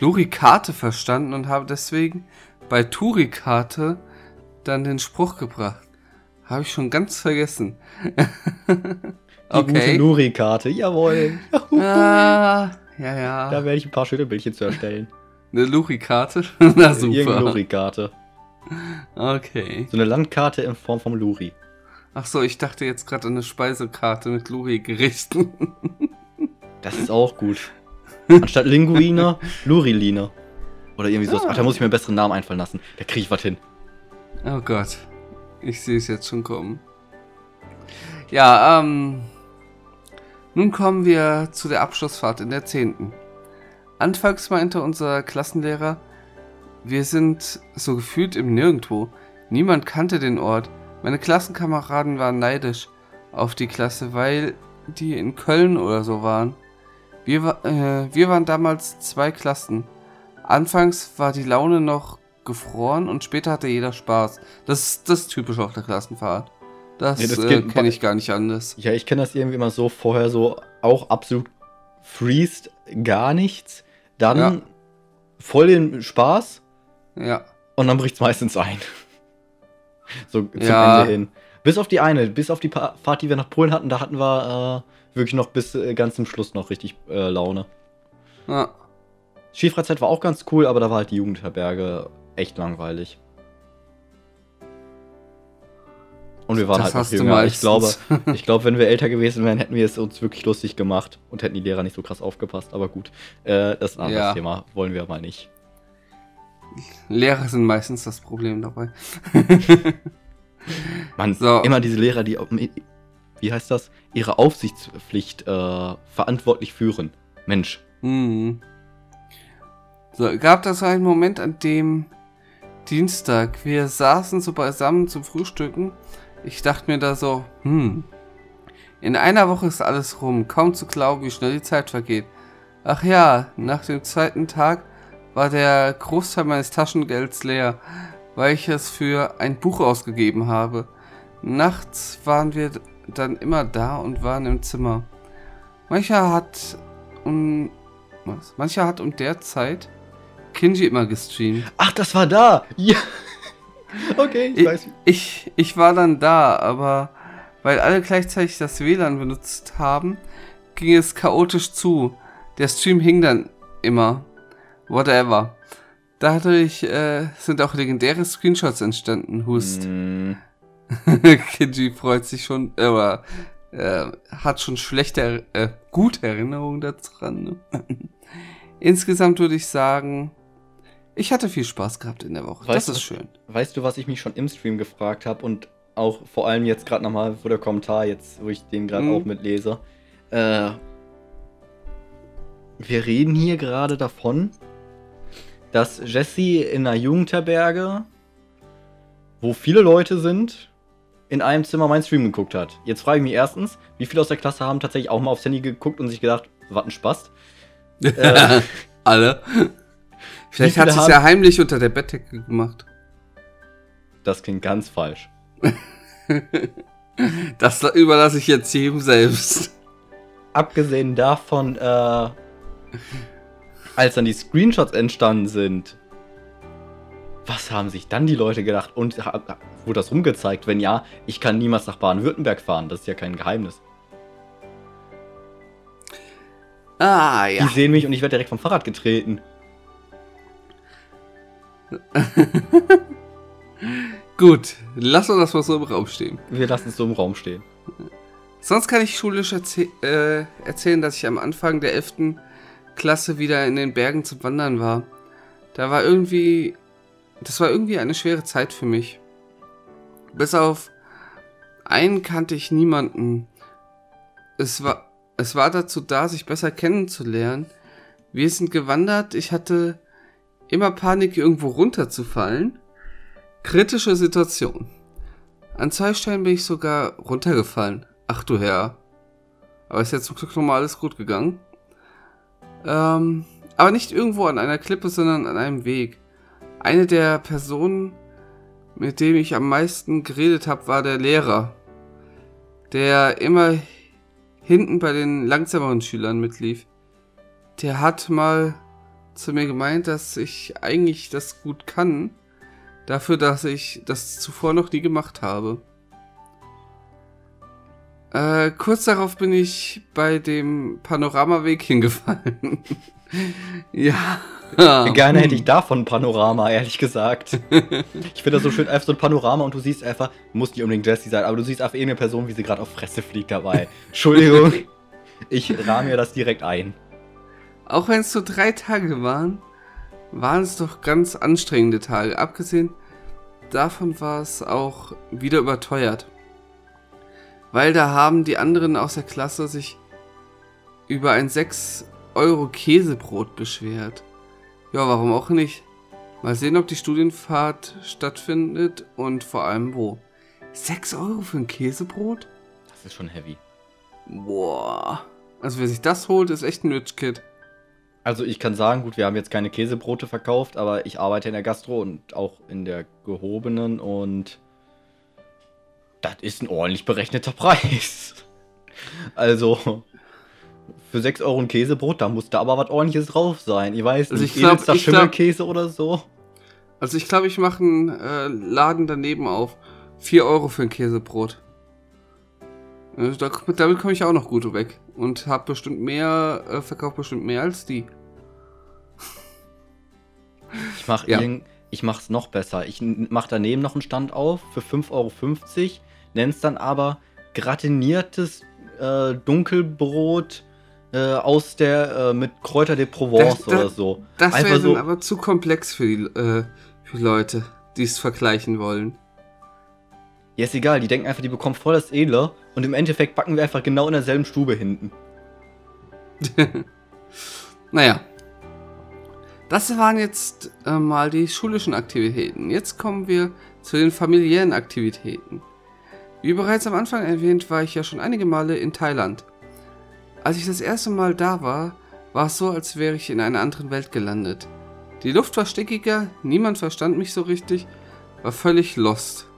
Luri-Karte verstanden und habe deswegen bei Turi-Karte dann den Spruch gebracht. Habe ich schon ganz vergessen. die okay. gute Luri-Karte, jawohl. ah, ja, ja. Da werde ich ein paar schöne Bildchen zu erstellen. Eine Luri-Karte? Na super. Irgendeine Luri-Karte. Okay. So eine Landkarte in Form vom Luri. Ach so, ich dachte jetzt gerade an eine Speisekarte mit Luri-Gerichten. Das ist auch gut. Anstatt Linguine, Luriline. Oder irgendwie sowas. Ach, da muss ich mir einen besseren Namen einfallen lassen. Da kriege ich was hin. Oh Gott. Ich sehe es jetzt schon kommen. Ja, ähm. Nun kommen wir zu der Abschlussfahrt in der 10. Anfangs meinte unser Klassenlehrer, wir sind so gefühlt im Nirgendwo. Niemand kannte den Ort. Meine Klassenkameraden waren neidisch auf die Klasse, weil die in Köln oder so waren. Wir, äh, wir waren damals zwei Klassen. Anfangs war die Laune noch gefroren und später hatte jeder Spaß. Das, das ist typisch auf der Klassenfahrt. Das, ja, das äh, kenne ich gar nicht anders. Ja, ich kenne das irgendwie immer so vorher so auch absolut freest gar nichts. Dann ja. voll den Spaß. Ja. Und dann bricht es meistens ein. so zum ja. Ende hin. Bis auf die eine, bis auf die Fahrt, die wir nach Polen hatten, da hatten wir äh, wirklich noch bis äh, ganz zum Schluss noch richtig äh, Laune. Ja. Skifreizeit war auch ganz cool, aber da war halt die Jugendherberge echt langweilig. Und wir waren das halt noch jünger. Ich glaube, ich glaube, wenn wir älter gewesen wären, hätten wir es uns wirklich lustig gemacht und hätten die Lehrer nicht so krass aufgepasst. Aber gut, äh, das ist ein anderes ja. Thema. Wollen wir mal nicht. Lehrer sind meistens das Problem dabei. Man, so. immer diese Lehrer, die, wie heißt das, ihre Aufsichtspflicht äh, verantwortlich führen. Mensch. Mhm. So, gab das einen Moment, an dem Dienstag wir saßen so beisammen zum Frühstücken ich dachte mir da so, hm, in einer Woche ist alles rum, kaum zu glauben, wie schnell die Zeit vergeht. Ach ja, nach dem zweiten Tag war der Großteil meines Taschengelds leer, weil ich es für ein Buch ausgegeben habe. Nachts waren wir dann immer da und waren im Zimmer. Mancher hat um was? Mancher hat um der Zeit Kinji immer gestreamt. Ach, das war da. Ja. Okay, ich, ich weiß. Ich, ich war dann da, aber weil alle gleichzeitig das WLAN benutzt haben, ging es chaotisch zu. Der Stream hing dann immer. Whatever. Dadurch äh, sind auch legendäre Screenshots entstanden. Hust. Mm. Kinji freut sich schon, aber äh, hat schon schlechte, äh, gute Erinnerungen daran. Insgesamt würde ich sagen, ich hatte viel Spaß gehabt in der Woche. Weißt das ist du, schön. Weißt du, was ich mich schon im Stream gefragt habe und auch vor allem jetzt gerade nochmal vor der Kommentar, jetzt, wo ich den gerade mhm. auch mitlese. Äh, wir reden hier gerade davon, dass Jesse in einer Jugendherberge, wo viele Leute sind, in einem Zimmer mein Stream geguckt hat. Jetzt frage ich mich erstens, wie viele aus der Klasse haben tatsächlich auch mal aufs Handy geguckt und sich gedacht, was ein Spaß. äh, Alle. Vielleicht hat sie es ja heimlich unter der Bettdecke gemacht. Das klingt ganz falsch. das überlasse ich jetzt jedem selbst. Abgesehen davon, äh, als dann die Screenshots entstanden sind, Was haben sich dann die Leute gedacht? Und wurde das rumgezeigt? Wenn ja, ich kann niemals nach Baden-Württemberg fahren. Das ist ja kein Geheimnis. Ah, ja. Die sehen mich und ich werde direkt vom Fahrrad getreten. Gut, lass uns das mal so im Raum stehen. Wir lassen es so im Raum stehen. Sonst kann ich schulisch erzäh äh, erzählen, dass ich am Anfang der 11. Klasse wieder in den Bergen zum Wandern war. Da war irgendwie. Das war irgendwie eine schwere Zeit für mich. Bis auf einen kannte ich niemanden. Es war, es war dazu da, sich besser kennenzulernen. Wir sind gewandert. Ich hatte immer Panik, irgendwo runterzufallen. Kritische Situation. An zwei Stellen bin ich sogar runtergefallen. Ach du Herr. Aber ist jetzt zum Glück nochmal alles gut gegangen. Ähm, aber nicht irgendwo an einer Klippe, sondern an einem Weg. Eine der Personen, mit dem ich am meisten geredet habe, war der Lehrer. Der immer hinten bei den langsameren Schülern mitlief. Der hat mal zu mir gemeint, dass ich eigentlich das gut kann. Dafür, dass ich das zuvor noch nie gemacht habe. Äh, kurz darauf bin ich bei dem Panoramaweg hingefallen. ja. Gerne hätte ich davon ein Panorama, ehrlich gesagt. Ich finde das so schön, einfach so ein Panorama und du siehst einfach, muss nicht unbedingt Jessie sein, aber du siehst einfach irgendeine Person, wie sie gerade auf Fresse fliegt dabei. Entschuldigung, ich rahme mir das direkt ein. Auch wenn es so drei Tage waren, waren es doch ganz anstrengende Tage. Abgesehen davon war es auch wieder überteuert. Weil da haben die anderen aus der Klasse sich über ein 6 Euro Käsebrot beschwert. Ja, warum auch nicht? Mal sehen, ob die Studienfahrt stattfindet und vor allem wo. 6 Euro für ein Käsebrot? Das ist schon heavy. Boah. Also wer sich das holt, ist echt ein Rich Kid. Also ich kann sagen, gut, wir haben jetzt keine Käsebrote verkauft, aber ich arbeite in der Gastro und auch in der gehobenen und das ist ein ordentlich berechneter Preis. Also, für 6 Euro ein Käsebrot, da muss da aber was ordentliches drauf sein. Ich weiß also nicht, glaub, ich Schimmelkäse glaub, oder so. Also ich glaube, ich mache einen äh, Laden daneben auf. 4 Euro für ein Käsebrot. Da, damit komme ich auch noch gut weg. Und habe bestimmt mehr, äh, verkauft bestimmt mehr als die. Ich mache ja. ich mach's noch besser. Ich mache daneben noch einen Stand auf für 5,50 Euro nennst dann aber gratiniertes äh, Dunkelbrot äh, aus der äh, mit Kräuter de Provence das, oder so. Das wäre so, aber zu komplex für die, äh, für Leute, die es vergleichen wollen. Ja, ist egal, die denken einfach, die bekommen voll das Edler und im Endeffekt backen wir einfach genau in derselben Stube hinten. naja. Das waren jetzt äh, mal die schulischen Aktivitäten. Jetzt kommen wir zu den familiären Aktivitäten. Wie bereits am Anfang erwähnt, war ich ja schon einige Male in Thailand. Als ich das erste Mal da war, war es so, als wäre ich in einer anderen Welt gelandet. Die Luft war stickiger, niemand verstand mich so richtig, war völlig lost.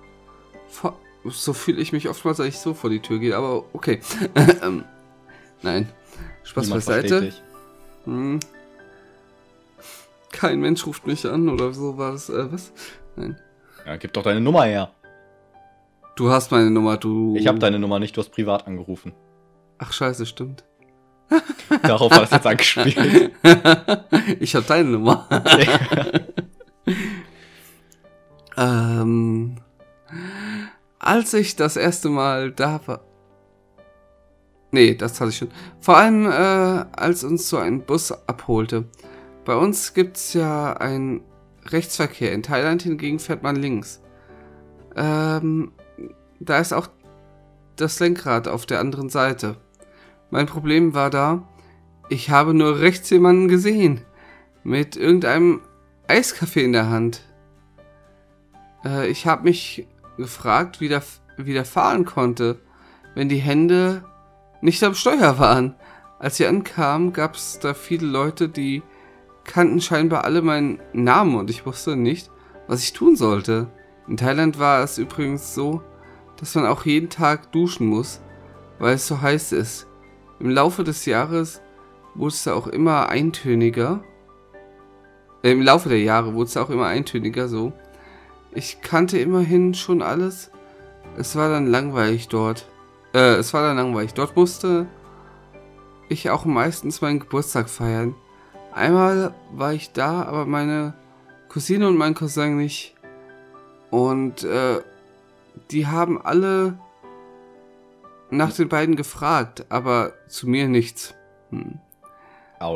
So fühle ich mich oftmals, als ich so vor die Tür gehe, aber okay. Ähm, nein, Spaß beiseite. Hm. Kein Mensch ruft mich an oder so war das. Äh, was? Nein. Ja, gib doch deine Nummer her. Du hast meine Nummer, du. Ich habe deine Nummer nicht, du hast privat angerufen. Ach scheiße, stimmt. Darauf war es jetzt angespielt. ich habe deine Nummer. ähm, als ich das erste Mal da war. Nee, das hatte ich schon. Vor allem, äh, als uns so ein Bus abholte. Bei uns gibt's ja einen Rechtsverkehr. In Thailand hingegen fährt man links. Ähm, da ist auch das Lenkrad auf der anderen Seite. Mein Problem war da, ich habe nur rechts jemanden gesehen. Mit irgendeinem Eiskaffee in der Hand. Äh, ich habe mich gefragt, wie der, wie der fahren konnte, wenn die Hände nicht am Steuer waren. Als sie ankamen, gab es da viele Leute, die kannten scheinbar alle meinen Namen und ich wusste nicht, was ich tun sollte. In Thailand war es übrigens so, dass man auch jeden Tag duschen muss, weil es so heiß ist. Im Laufe des Jahres wurde es auch immer eintöniger. äh, im Laufe der Jahre wurde es auch immer eintöniger so. Ich kannte immerhin schon alles. Es war dann langweilig dort. Äh, es war dann langweilig. Dort musste ich auch meistens meinen Geburtstag feiern. Einmal war ich da, aber meine Cousine und mein Cousin nicht. Und äh, die haben alle nach den beiden gefragt, aber zu mir nichts. Hm.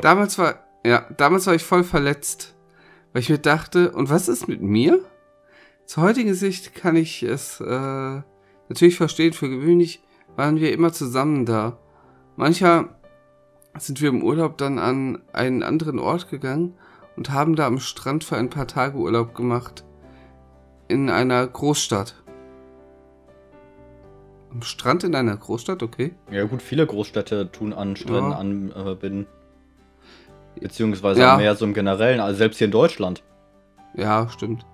Damals war, ja, damals war ich voll verletzt, weil ich mir dachte, und was ist mit mir? Zur heutigen Sicht kann ich es äh, natürlich verstehen. Für gewöhnlich waren wir immer zusammen da. Mancher sind wir im Urlaub dann an einen anderen Ort gegangen und haben da am Strand für ein paar Tage Urlaub gemacht. In einer Großstadt. Am Strand in einer Großstadt, okay. Ja gut, viele Großstädte tun an Stränden ja. anbinden. Äh, Beziehungsweise ja. mehr so im Generellen, also selbst hier in Deutschland. Ja, stimmt.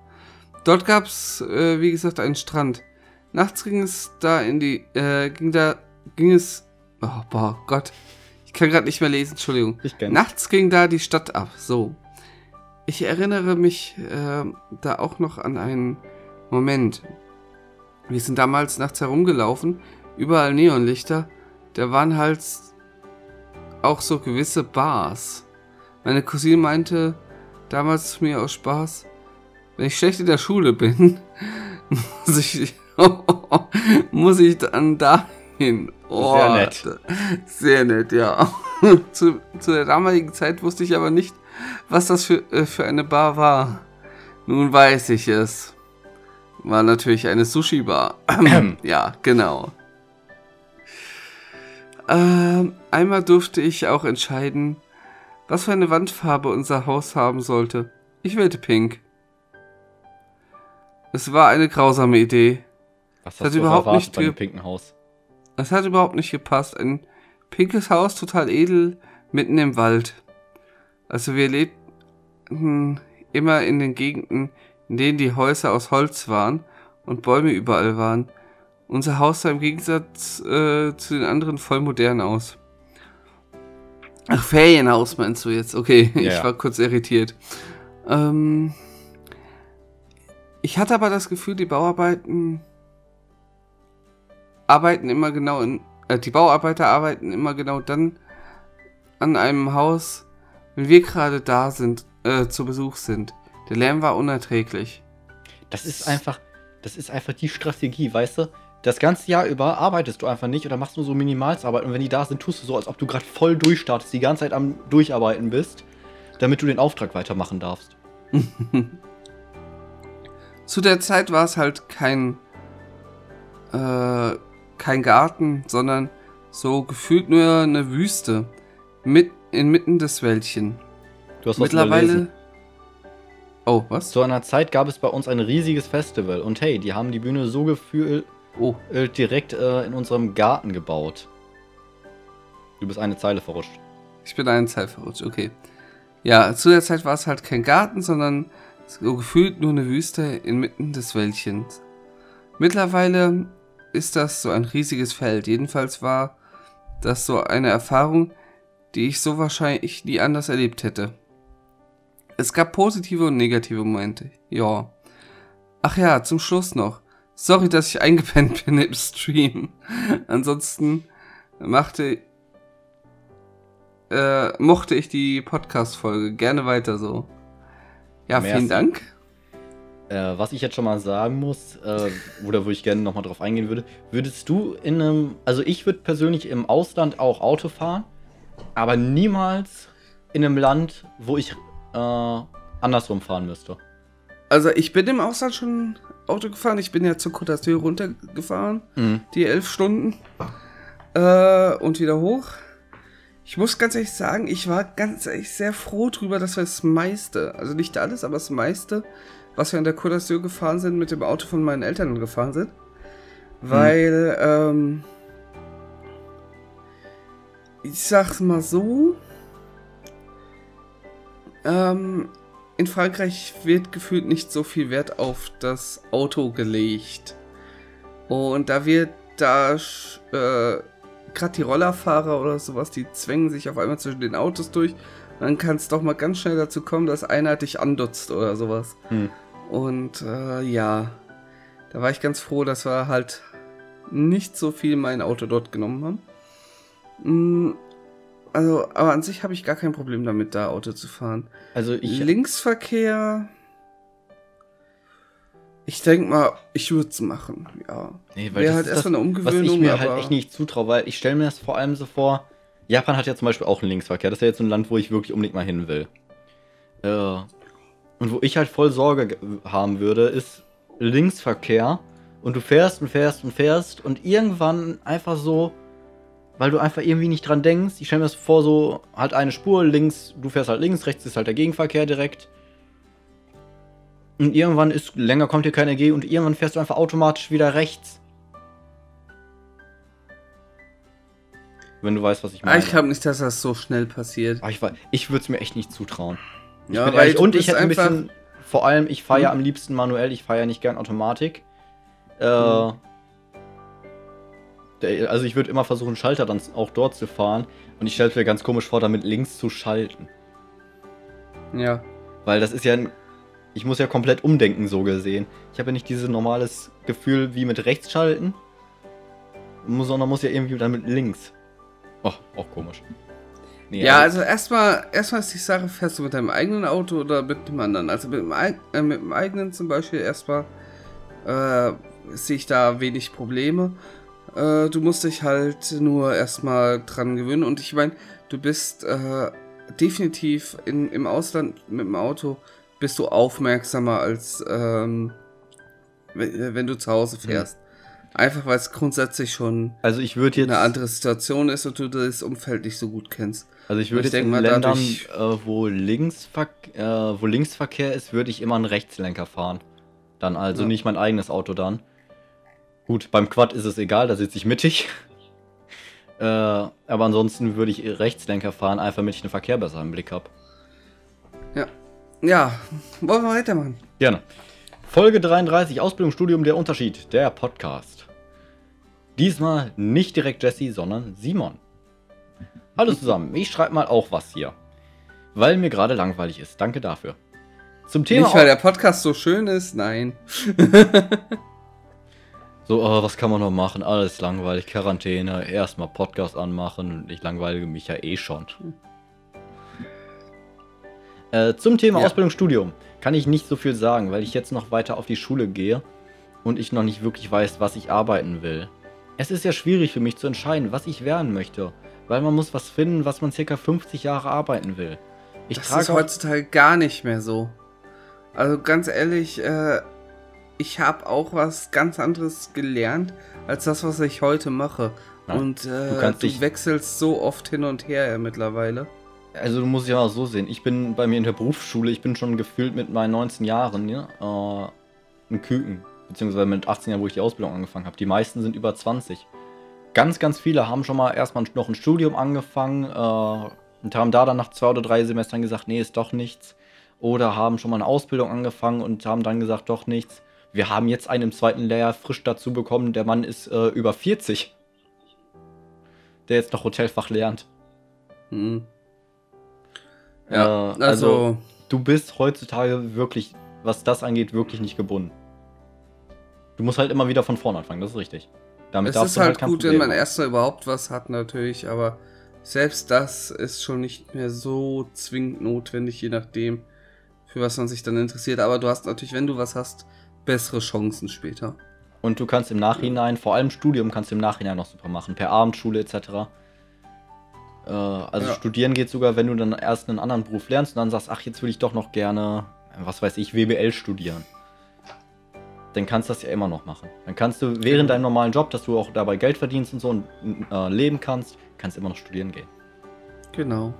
Dort gab es, äh, wie gesagt, einen Strand. Nachts ging es da in die, äh, ging da, ging es, oh, boah, Gott. Ich kann gerade nicht mehr lesen, Entschuldigung. Nachts ging da die Stadt ab, so. Ich erinnere mich äh, da auch noch an einen Moment. Wir sind damals nachts herumgelaufen, überall Neonlichter. Da waren halt auch so gewisse Bars. Meine Cousine meinte damals zu mir aus Spaß, wenn ich schlecht in der Schule bin, muss ich, muss ich dann dahin. Oh, sehr nett. Sehr nett, ja. zu, zu der damaligen Zeit wusste ich aber nicht, was das für, äh, für eine Bar war. Nun weiß ich es. War natürlich eine Sushi-Bar. ja, genau. Ähm, einmal durfte ich auch entscheiden, was für eine Wandfarbe unser Haus haben sollte. Ich wählte pink. Es war eine grausame Idee. Was hast du überhaupt nicht bei einem pinken Haus? Es hat überhaupt nicht gepasst. Ein pinkes Haus, total edel, mitten im Wald. Also wir lebten immer in den Gegenden, in denen die Häuser aus Holz waren und Bäume überall waren. Unser Haus sah im Gegensatz äh, zu den anderen voll modern aus. Ach, Ferienhaus meinst du jetzt? Okay, ja, ich war kurz irritiert. Ähm, ich hatte aber das Gefühl, die Bauarbeiten arbeiten immer genau in, äh, die Bauarbeiter arbeiten immer genau dann an einem Haus, wenn wir gerade da sind, äh, zu Besuch sind. Der Lärm war unerträglich. Das ist einfach, das ist einfach die Strategie, weißt du? Das ganze Jahr über arbeitest du einfach nicht oder machst nur so Minimalsarbeit und wenn die da sind, tust du so, als ob du gerade voll durchstartest, die ganze Zeit am Durcharbeiten bist, damit du den Auftrag weitermachen darfst. Zu der Zeit war es halt kein, äh, kein Garten, sondern so gefühlt nur eine Wüste. Mit, inmitten des Wäldchen. Du hast Mittlerweile. Oh, was? Zu einer Zeit gab es bei uns ein riesiges Festival und hey, die haben die Bühne so gefühlt oh. direkt äh, in unserem Garten gebaut. Du bist eine Zeile verrutscht. Ich bin eine Zeile verrutscht, okay. Ja, zu der Zeit war es halt kein Garten, sondern so gefühlt nur eine Wüste inmitten des Wäldchens. Mittlerweile ist das so ein riesiges Feld. Jedenfalls war das so eine Erfahrung, die ich so wahrscheinlich nie anders erlebt hätte. Es gab positive und negative Momente. Ja. Ach ja, zum Schluss noch. Sorry, dass ich eingepennt bin im Stream. Ansonsten machte äh, mochte ich die Podcast-Folge gerne weiter so. Ja, Merci. vielen Dank. Äh, was ich jetzt schon mal sagen muss, äh, oder wo ich gerne nochmal drauf eingehen würde, würdest du in einem, also ich würde persönlich im Ausland auch Auto fahren, aber niemals in einem Land, wo ich äh, andersrum fahren müsste. Also ich bin im Ausland schon Auto gefahren, ich bin ja zur Côte d'Azur runtergefahren, mhm. die elf Stunden äh, und wieder hoch. Ich muss ganz ehrlich sagen, ich war ganz ehrlich sehr froh drüber, dass wir das meiste, also nicht alles, aber das meiste, was wir an der Côte d'Azur gefahren sind, mit dem Auto von meinen Eltern gefahren sind. Weil, hm. ähm, ich sag's mal so, ähm, in Frankreich wird gefühlt nicht so viel Wert auf das Auto gelegt. Und da wird da äh, gerade die Rollerfahrer oder sowas, die zwängen sich auf einmal zwischen den Autos durch dann kann es doch mal ganz schnell dazu kommen, dass einer dich andutzt oder sowas. Hm. Und äh, ja, da war ich ganz froh, dass wir halt nicht so viel mein Auto dort genommen haben. Also, aber an sich habe ich gar kein Problem damit, da Auto zu fahren. Also ich. Linksverkehr. Ich denke mal, ich würde es machen, ja. Nee, weil Wäre halt erst eine Umgewöhnung. Was ich mir halt echt nicht zutraue, weil ich stelle mir das vor allem so vor. Japan hat ja zum Beispiel auch einen Linksverkehr. Das ist ja jetzt so ein Land, wo ich wirklich unbedingt mal hin will. Äh, und wo ich halt voll Sorge haben würde, ist Linksverkehr. Und du fährst und fährst und fährst und irgendwann einfach so, weil du einfach irgendwie nicht dran denkst. Ich stelle mir das vor, so halt eine Spur links, du fährst halt links, rechts ist halt der Gegenverkehr direkt. Und irgendwann ist länger kommt hier keine G und irgendwann fährst du einfach automatisch wieder rechts. Wenn du weißt, was ich ah, meine. ich glaube nicht, dass das so schnell passiert. Aber ich, ich würde es mir echt nicht zutrauen. Ich ja, weil ehrlich, und ich hätte ein bisschen. Vor allem, ich fahre ja hm. am liebsten manuell, ich fahre ja nicht gern Automatik. Äh, hm. Der, also ich würde immer versuchen, Schalter dann auch dort zu fahren. Und ich stelle mir ganz komisch vor, damit links zu schalten. Ja. Weil das ist ja ein ich muss ja komplett umdenken, so gesehen. Ich habe ja nicht dieses normales Gefühl wie mit rechts schalten, sondern muss ja irgendwie dann mit links. Oh, auch komisch. Nee, ja, also, also erstmal, erstmal ist die Sache, fährst du mit deinem eigenen Auto oder mit dem anderen? Also mit dem, äh, mit dem eigenen zum Beispiel erstmal äh, sehe ich da wenig Probleme. Äh, du musst dich halt nur erstmal dran gewöhnen und ich meine, du bist äh, definitiv in, im Ausland mit dem Auto bist du aufmerksamer als ähm, wenn, wenn, du zu Hause mhm. fährst. Mhm. Einfach weil es grundsätzlich schon also ich jetzt eine andere Situation ist und du das Umfeld nicht so gut kennst. Also ich würde jetzt in Ländern, dadurch, äh, wo, Linksverkehr, äh, wo Linksverkehr ist, würde ich immer einen Rechtslenker fahren. Dann also ja. nicht mein eigenes Auto dann. Gut, beim Quad ist es egal, da sitze ich mittig. äh, aber ansonsten würde ich Rechtslenker fahren, einfach damit ich den Verkehr besser im Blick habe. Ja, ja, wollen wir weitermachen? Gerne. Folge 33, Ausbildungsstudium, der Unterschied, der Podcast. Diesmal nicht direkt Jesse, sondern Simon. Hallo zusammen, ich schreibe mal auch was hier. Weil mir gerade langweilig ist. Danke dafür. Zum Thema. Nicht, weil der Podcast so schön ist, nein. so, oh, was kann man noch machen? Alles langweilig, Quarantäne, erstmal Podcast anmachen. Ich langweile mich ja eh schon. Äh, zum Thema ja. Ausbildung, Studium kann ich nicht so viel sagen, weil ich jetzt noch weiter auf die Schule gehe und ich noch nicht wirklich weiß, was ich arbeiten will. Es ist ja schwierig für mich zu entscheiden, was ich werden möchte, weil man muss was finden, was man circa 50 Jahre arbeiten will. Ich das ist heutzutage gar nicht mehr so. Also ganz ehrlich, äh, ich habe auch was ganz anderes gelernt als das, was ich heute mache. Ja, und äh, du, du wechselst so oft hin und her äh, mittlerweile. Also du musst ja auch so sehen. Ich bin bei mir in der Berufsschule, ich bin schon gefühlt mit meinen 19 Jahren, ja, äh, ein Küken. Beziehungsweise mit 18 Jahren, wo ich die Ausbildung angefangen habe. Die meisten sind über 20. Ganz, ganz viele haben schon mal erstmal noch ein Studium angefangen äh, und haben da dann nach zwei oder drei Semestern gesagt, nee, ist doch nichts. Oder haben schon mal eine Ausbildung angefangen und haben dann gesagt, doch nichts. Wir haben jetzt einen im zweiten Lehrjahr frisch dazu bekommen, der Mann ist äh, über 40. Der jetzt noch Hotelfach lernt. Mhm. Ja, äh, also, also du bist heutzutage wirklich, was das angeht, wirklich nicht gebunden. Du musst halt immer wieder von vorne anfangen, das ist richtig. Damit es ist halt, halt gut, wenn man erst überhaupt was hat, natürlich, aber selbst das ist schon nicht mehr so zwingend notwendig, je nachdem, für was man sich dann interessiert. Aber du hast natürlich, wenn du was hast, bessere Chancen später. Und du kannst im Nachhinein, vor allem Studium, kannst du im Nachhinein noch super machen, per Abendschule etc. Äh, also ja. studieren geht sogar, wenn du dann erst einen anderen Beruf lernst und dann sagst, ach, jetzt will ich doch noch gerne, was weiß ich, WBL studieren. Dann kannst du das ja immer noch machen. Dann kannst du während deinem normalen Job, dass du auch dabei Geld verdienst und so und äh, leben kannst, kannst immer noch studieren gehen. Genau.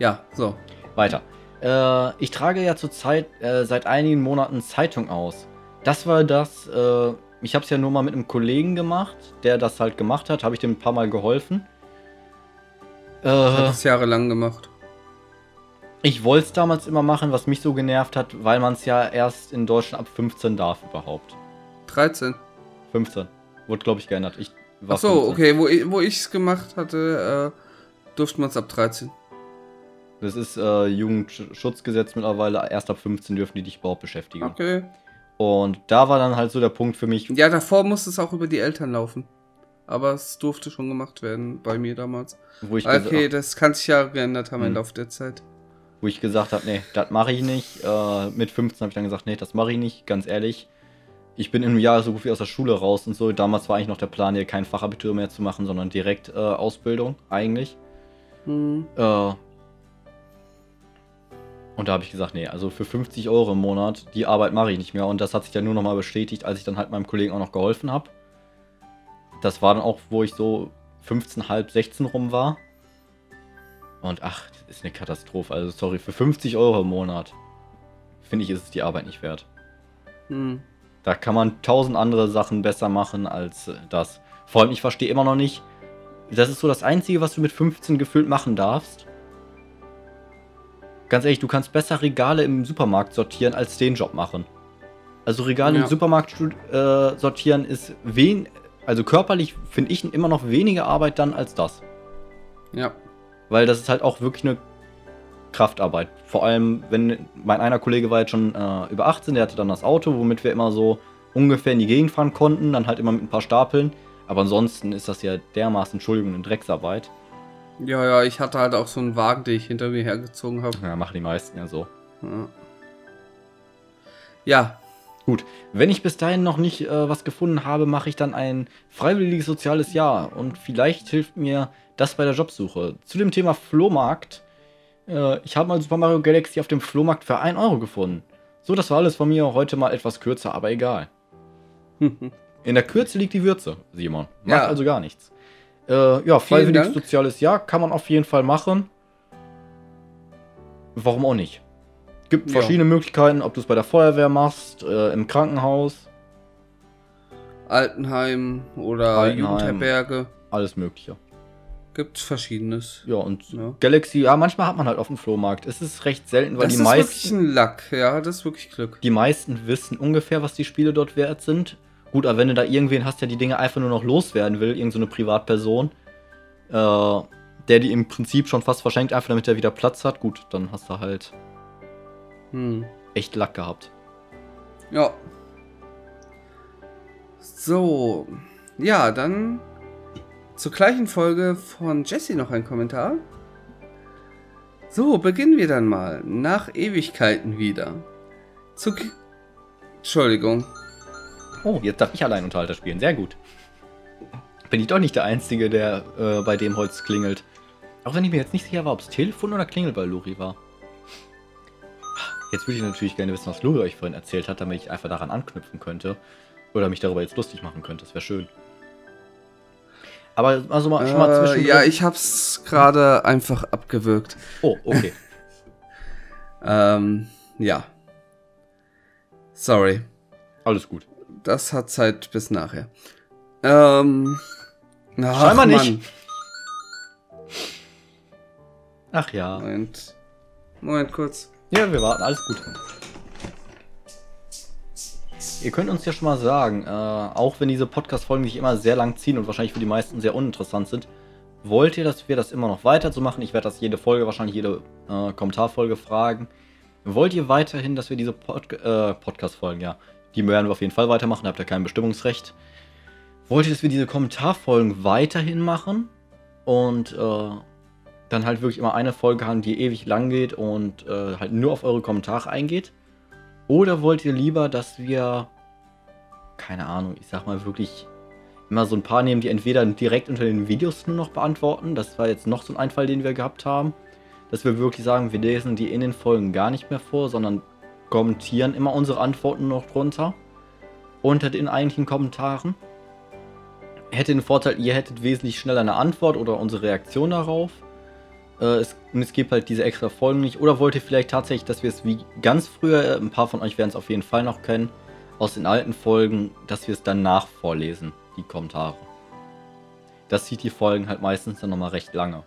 Ja, so. Weiter. Äh, ich trage ja zurzeit äh, seit einigen Monaten Zeitung aus. Das war das, äh, ich habe es ja nur mal mit einem Kollegen gemacht, der das halt gemacht hat, habe ich dem ein paar Mal geholfen. Äh, ich habe es jahrelang gemacht. Ich wollte es damals immer machen, was mich so genervt hat, weil man es ja erst in Deutschland ab 15 darf überhaupt. 13. 15. Wurde, glaube ich, geändert. Ich Ach so, 15. okay. Wo, ich es gemacht hatte, durften wir es ab 13. Das ist äh, Jugendschutzgesetz mittlerweile. Erst ab 15 dürfen die dich überhaupt beschäftigen. Okay. Und da war dann halt so der Punkt für mich. Ja, davor musste es auch über die Eltern laufen. Aber es durfte schon gemacht werden bei mir damals. Wo ich okay, das kann sich ja geändert haben hm. im Laufe der Zeit. Wo ich gesagt habe, nee, das mache ich nicht. Äh, mit 15 habe ich dann gesagt, nee, das mache ich nicht, ganz ehrlich. Ich bin in einem Jahr so gut wie aus der Schule raus und so. Damals war eigentlich noch der Plan, hier kein Fachabitur mehr zu machen, sondern direkt äh, Ausbildung, eigentlich. Hm. Äh, und da habe ich gesagt, nee, also für 50 Euro im Monat, die Arbeit mache ich nicht mehr. Und das hat sich dann nur nochmal bestätigt, als ich dann halt meinem Kollegen auch noch geholfen habe. Das war dann auch, wo ich so 15, halb 16 rum war. Und ach, das ist eine Katastrophe. Also sorry, für 50 Euro im Monat finde ich, ist es die Arbeit nicht wert. Hm. Da kann man tausend andere Sachen besser machen als das. Vor allem, ich verstehe immer noch nicht, das ist so das Einzige, was du mit 15 gefühlt machen darfst. Ganz ehrlich, du kannst besser Regale im Supermarkt sortieren, als den Job machen. Also Regale ja. im Supermarkt äh, sortieren ist wen, also körperlich finde ich immer noch weniger Arbeit dann als das. Ja. Weil das ist halt auch wirklich eine Kraftarbeit. Vor allem, wenn mein einer Kollege war jetzt schon äh, über 18, der hatte dann das Auto, womit wir immer so ungefähr in die Gegend fahren konnten, dann halt immer mit ein paar Stapeln. Aber ansonsten ist das ja dermaßen, Entschuldigung, eine Drecksarbeit. Ja, ja, ich hatte halt auch so einen Wagen, den ich hinter mir hergezogen habe. Ja, machen die meisten ja so. Ja. ja. Gut, wenn ich bis dahin noch nicht äh, was gefunden habe, mache ich dann ein freiwilliges soziales Jahr und vielleicht hilft mir das bei der Jobsuche. Zu dem Thema Flohmarkt. Äh, ich habe mal Super Mario Galaxy auf dem Flohmarkt für 1 Euro gefunden. So, das war alles von mir heute mal etwas kürzer, aber egal. In der Kürze liegt die Würze, Simon. Macht ja. also gar nichts. Äh, ja, freiwilliges soziales Jahr kann man auf jeden Fall machen. Warum auch nicht? Gibt verschiedene ja. Möglichkeiten, ob du es bei der Feuerwehr machst, äh, im Krankenhaus. Altenheim oder Altenheim, Jugendherberge. Alles Mögliche. Gibt verschiedenes. Ja, und ja. Galaxy, ja, manchmal hat man halt auf dem Flohmarkt. Es ist recht selten, weil das die meisten. Das ist wirklich ein Lack, ja, das ist wirklich Glück. Die meisten wissen ungefähr, was die Spiele dort wert sind. Gut, aber wenn du da irgendwen hast, der die Dinge einfach nur noch loswerden will, irgendeine so Privatperson, äh, der die im Prinzip schon fast verschenkt, einfach damit er wieder Platz hat, gut, dann hast du halt hm. echt Lack gehabt. Ja. So. Ja, dann zur gleichen Folge von Jesse noch ein Kommentar. So, beginnen wir dann mal. Nach Ewigkeiten wieder. Zu. Entschuldigung. Oh, jetzt darf ich allein Unterhalter spielen. Sehr gut. Bin ich doch nicht der Einzige, der äh, bei dem Holz klingelt. Auch wenn ich mir jetzt nicht sicher war, ob es Telefon oder Klingelball Luri war. Jetzt würde ich natürlich gerne wissen, was Luri euch vorhin erzählt hat, damit ich einfach daran anknüpfen könnte. Oder mich darüber jetzt lustig machen könnte. Das wäre schön. Aber also mal, schon mal äh, zwischen. Ja, ich hab's gerade einfach abgewürgt. Oh, okay. ähm, ja. Sorry. Alles gut das hat Zeit bis nachher. Ähm. Ach, Scheinbar nicht. Ach ja. Moment. Moment kurz. Ja, wir warten, alles gut. Ihr könnt uns ja schon mal sagen, äh, auch wenn diese Podcast-Folgen sich immer sehr lang ziehen und wahrscheinlich für die meisten sehr uninteressant sind, wollt ihr, dass wir das immer noch weiter so machen? Ich werde das jede Folge, wahrscheinlich jede äh, Kommentarfolge fragen. Wollt ihr weiterhin, dass wir diese Pod äh, Podcast-Folgen, ja, die werden wir auf jeden Fall weitermachen, habt ihr kein Bestimmungsrecht. Wollt ihr, dass wir diese Kommentarfolgen weiterhin machen und äh, dann halt wirklich immer eine Folge haben, die ewig lang geht und äh, halt nur auf eure Kommentare eingeht? Oder wollt ihr lieber, dass wir, keine Ahnung, ich sag mal wirklich immer so ein paar nehmen, die entweder direkt unter den Videos nur noch beantworten, das war jetzt noch so ein Einfall, den wir gehabt haben, dass wir wirklich sagen, wir lesen die in den Folgen gar nicht mehr vor, sondern kommentieren immer unsere Antworten noch drunter. Unter den eigentlichen Kommentaren. Hätte den Vorteil, ihr hättet wesentlich schneller eine Antwort oder unsere Reaktion darauf. Äh, es, es gibt halt diese extra Folgen nicht. Oder wollt ihr vielleicht tatsächlich, dass wir es wie ganz früher, äh, ein paar von euch werden es auf jeden Fall noch kennen, aus den alten Folgen, dass wir es danach vorlesen, die Kommentare. Das zieht die Folgen halt meistens dann nochmal recht lange.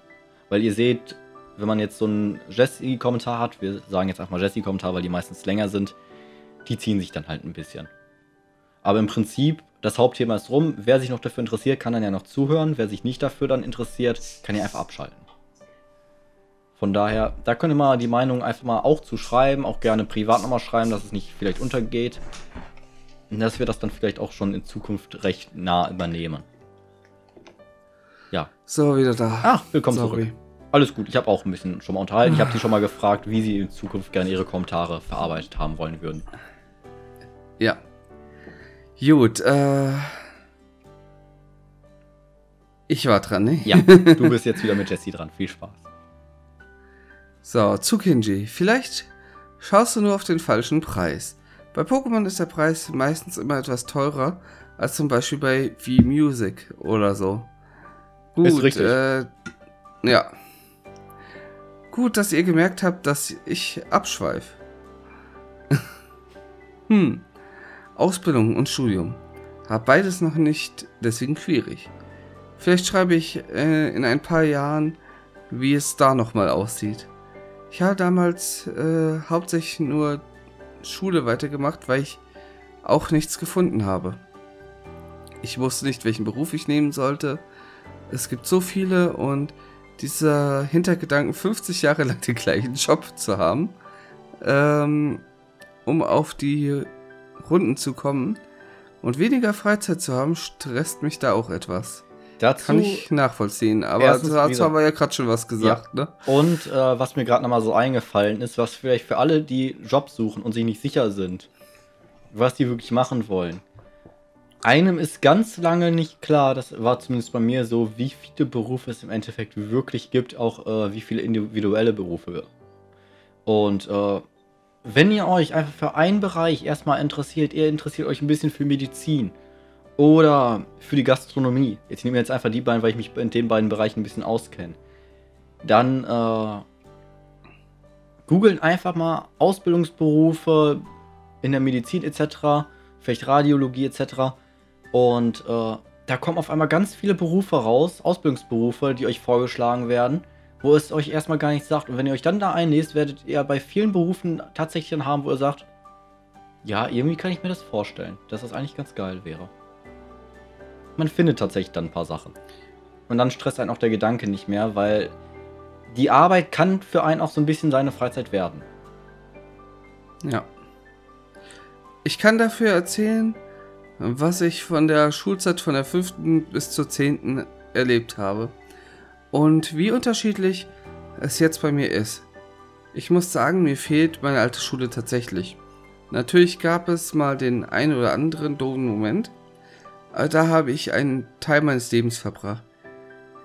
Weil ihr seht, wenn man jetzt so einen Jesse-Kommentar hat, wir sagen jetzt einfach mal Jesse-Kommentar, weil die meistens länger sind, die ziehen sich dann halt ein bisschen. Aber im Prinzip, das Hauptthema ist rum. Wer sich noch dafür interessiert, kann dann ja noch zuhören. Wer sich nicht dafür dann interessiert, kann ja einfach abschalten. Von daher, da könnt ihr mal die Meinung einfach mal auch zu schreiben, auch gerne privat nochmal schreiben, dass es nicht vielleicht untergeht. Und dass wir das dann vielleicht auch schon in Zukunft recht nah übernehmen. Ja. So, wieder da. Ach, willkommen Sorry. zurück. Alles gut, ich habe auch ein bisschen schon mal unterhalten. Ich habe sie schon mal gefragt, wie sie in Zukunft gerne ihre Kommentare verarbeitet haben wollen würden. Ja. Gut, äh. Ich war dran, ne? Ja, du bist jetzt wieder mit Jesse dran. Viel Spaß. So, Tsukinji, vielleicht schaust du nur auf den falschen Preis. Bei Pokémon ist der Preis meistens immer etwas teurer als zum Beispiel bei V-Music oder so. Gut, ist richtig. Äh, ja. Gut, dass ihr gemerkt habt, dass ich abschweife. hm. Ausbildung und Studium. Hab beides noch nicht, deswegen schwierig. Vielleicht schreibe ich äh, in ein paar Jahren, wie es da nochmal aussieht. Ich habe damals äh, hauptsächlich nur Schule weitergemacht, weil ich auch nichts gefunden habe. Ich wusste nicht, welchen Beruf ich nehmen sollte. Es gibt so viele und dieser Hintergedanken, 50 Jahre lang den gleichen Job zu haben, ähm, um auf die Runden zu kommen und weniger Freizeit zu haben, stresst mich da auch etwas. Dazu Kann ich nachvollziehen, aber dazu haben wir ja gerade schon was gesagt. Ja. Ne? Und äh, was mir gerade nochmal so eingefallen ist, was vielleicht für alle, die Jobs suchen und sich nicht sicher sind, was die wirklich machen wollen. Einem ist ganz lange nicht klar, das war zumindest bei mir so, wie viele Berufe es im Endeffekt wirklich gibt, auch äh, wie viele individuelle Berufe. Und äh, wenn ihr euch einfach für einen Bereich erstmal interessiert, ihr interessiert euch ein bisschen für Medizin, oder für die Gastronomie. Jetzt nehmen wir jetzt einfach die beiden, weil ich mich in den beiden Bereichen ein bisschen auskenne. Dann äh, googeln einfach mal Ausbildungsberufe in der Medizin etc., vielleicht Radiologie etc. Und äh, da kommen auf einmal ganz viele Berufe raus, Ausbildungsberufe, die euch vorgeschlagen werden, wo es euch erstmal gar nichts sagt. Und wenn ihr euch dann da einlest, werdet ihr bei vielen Berufen tatsächlich dann haben, wo ihr sagt, ja, irgendwie kann ich mir das vorstellen, dass das eigentlich ganz geil wäre man findet tatsächlich dann ein paar Sachen. Und dann stresst einen auch der Gedanke nicht mehr, weil die Arbeit kann für einen auch so ein bisschen seine Freizeit werden. Ja. Ich kann dafür erzählen, was ich von der Schulzeit von der 5. bis zur 10. erlebt habe. Und wie unterschiedlich es jetzt bei mir ist. Ich muss sagen, mir fehlt meine alte Schule tatsächlich. Natürlich gab es mal den ein oder anderen doofen Moment, da habe ich einen Teil meines Lebens verbracht.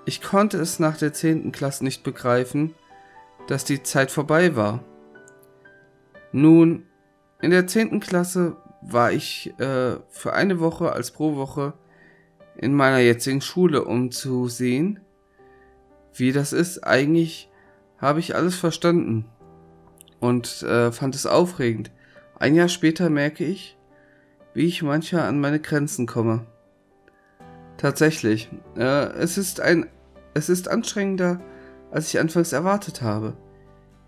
Ich konnte es nach der 10. Klasse nicht begreifen, dass die Zeit vorbei war. Nun, in der 10. Klasse war ich äh, für eine Woche als Prowoche in meiner jetzigen Schule, um zu sehen, wie das ist. Eigentlich habe ich alles verstanden und äh, fand es aufregend. Ein Jahr später merke ich, wie ich mancher an meine Grenzen komme. Tatsächlich. Äh, es ist ein. Es ist anstrengender, als ich anfangs erwartet habe.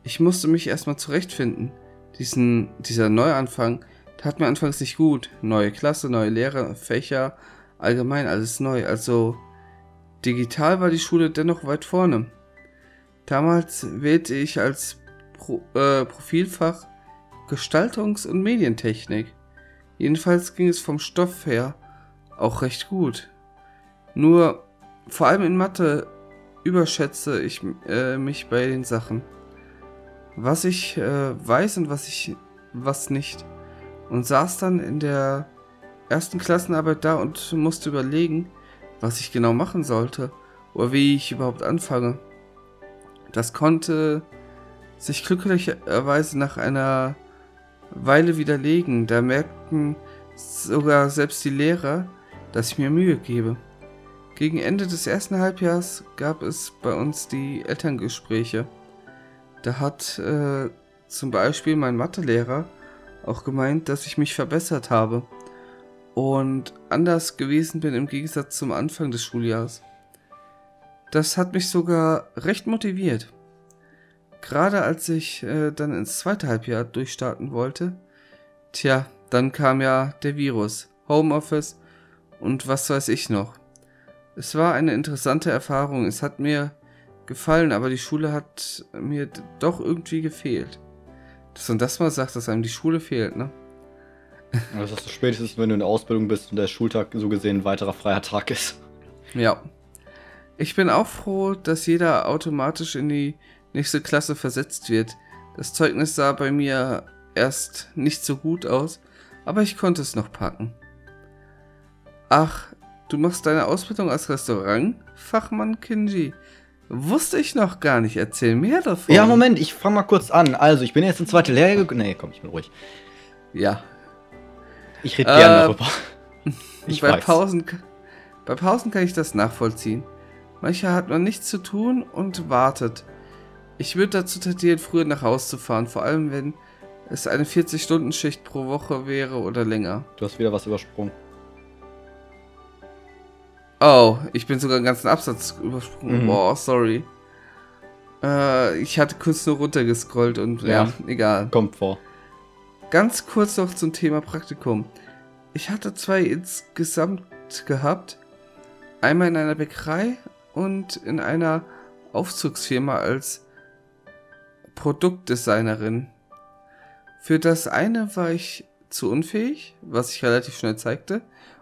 Ich musste mich erstmal zurechtfinden. Diesen, dieser Neuanfang tat mir anfangs nicht gut. Neue Klasse, neue Lehrer, Fächer, allgemein alles neu. Also digital war die Schule dennoch weit vorne. Damals wählte ich als Pro, äh, Profilfach Gestaltungs- und Medientechnik. Jedenfalls ging es vom Stoff her auch recht gut. Nur, vor allem in Mathe, überschätze ich äh, mich bei den Sachen. Was ich äh, weiß und was ich was nicht. Und saß dann in der ersten Klassenarbeit da und musste überlegen, was ich genau machen sollte oder wie ich überhaupt anfange. Das konnte sich glücklicherweise nach einer Weile widerlegen. Da merkten sogar selbst die Lehrer, dass ich mir Mühe gebe. Gegen Ende des ersten Halbjahres gab es bei uns die Elterngespräche. Da hat äh, zum Beispiel mein Mathelehrer auch gemeint, dass ich mich verbessert habe und anders gewesen bin im Gegensatz zum Anfang des Schuljahres. Das hat mich sogar recht motiviert. Gerade als ich äh, dann ins zweite Halbjahr durchstarten wollte, tja, dann kam ja der Virus, Homeoffice und was weiß ich noch. Es war eine interessante Erfahrung. Es hat mir gefallen, aber die Schule hat mir doch irgendwie gefehlt. Dass man das mal sagt, dass einem die Schule fehlt, ne? Das ist das spätestens, wenn du in der Ausbildung bist und der Schultag so gesehen ein weiterer freier Tag ist. Ja. Ich bin auch froh, dass jeder automatisch in die nächste Klasse versetzt wird. Das Zeugnis sah bei mir erst nicht so gut aus, aber ich konnte es noch packen. Ach, du machst deine Ausbildung als Restaurantfachmann, Kinji. Wusste ich noch gar nicht. Erzähl mehr davon. Ja, Moment, ich fange mal kurz an. Also, ich bin jetzt in zweite Lehre gekommen. Nee, komm, ich bin ruhig. Ja. Ich rede gerne äh, darüber. Ich bei weiß. Pausen, bei Pausen kann ich das nachvollziehen. Manchmal hat man nichts zu tun und wartet. Ich würde dazu tendieren, früher nach Hause zu fahren, vor allem wenn es eine 40-Stunden-Schicht pro Woche wäre oder länger. Du hast wieder was übersprungen. Oh, ich bin sogar einen ganzen Absatz übersprungen. Mhm. Boah, sorry. Äh, ich hatte kurz nur runtergescrollt und ja, ja, egal. Kommt vor. Ganz kurz noch zum Thema Praktikum. Ich hatte zwei insgesamt gehabt. Einmal in einer Bäckerei und in einer Aufzugsfirma als Produktdesignerin. Für das eine war ich zu unfähig, was sich relativ schnell zeigte.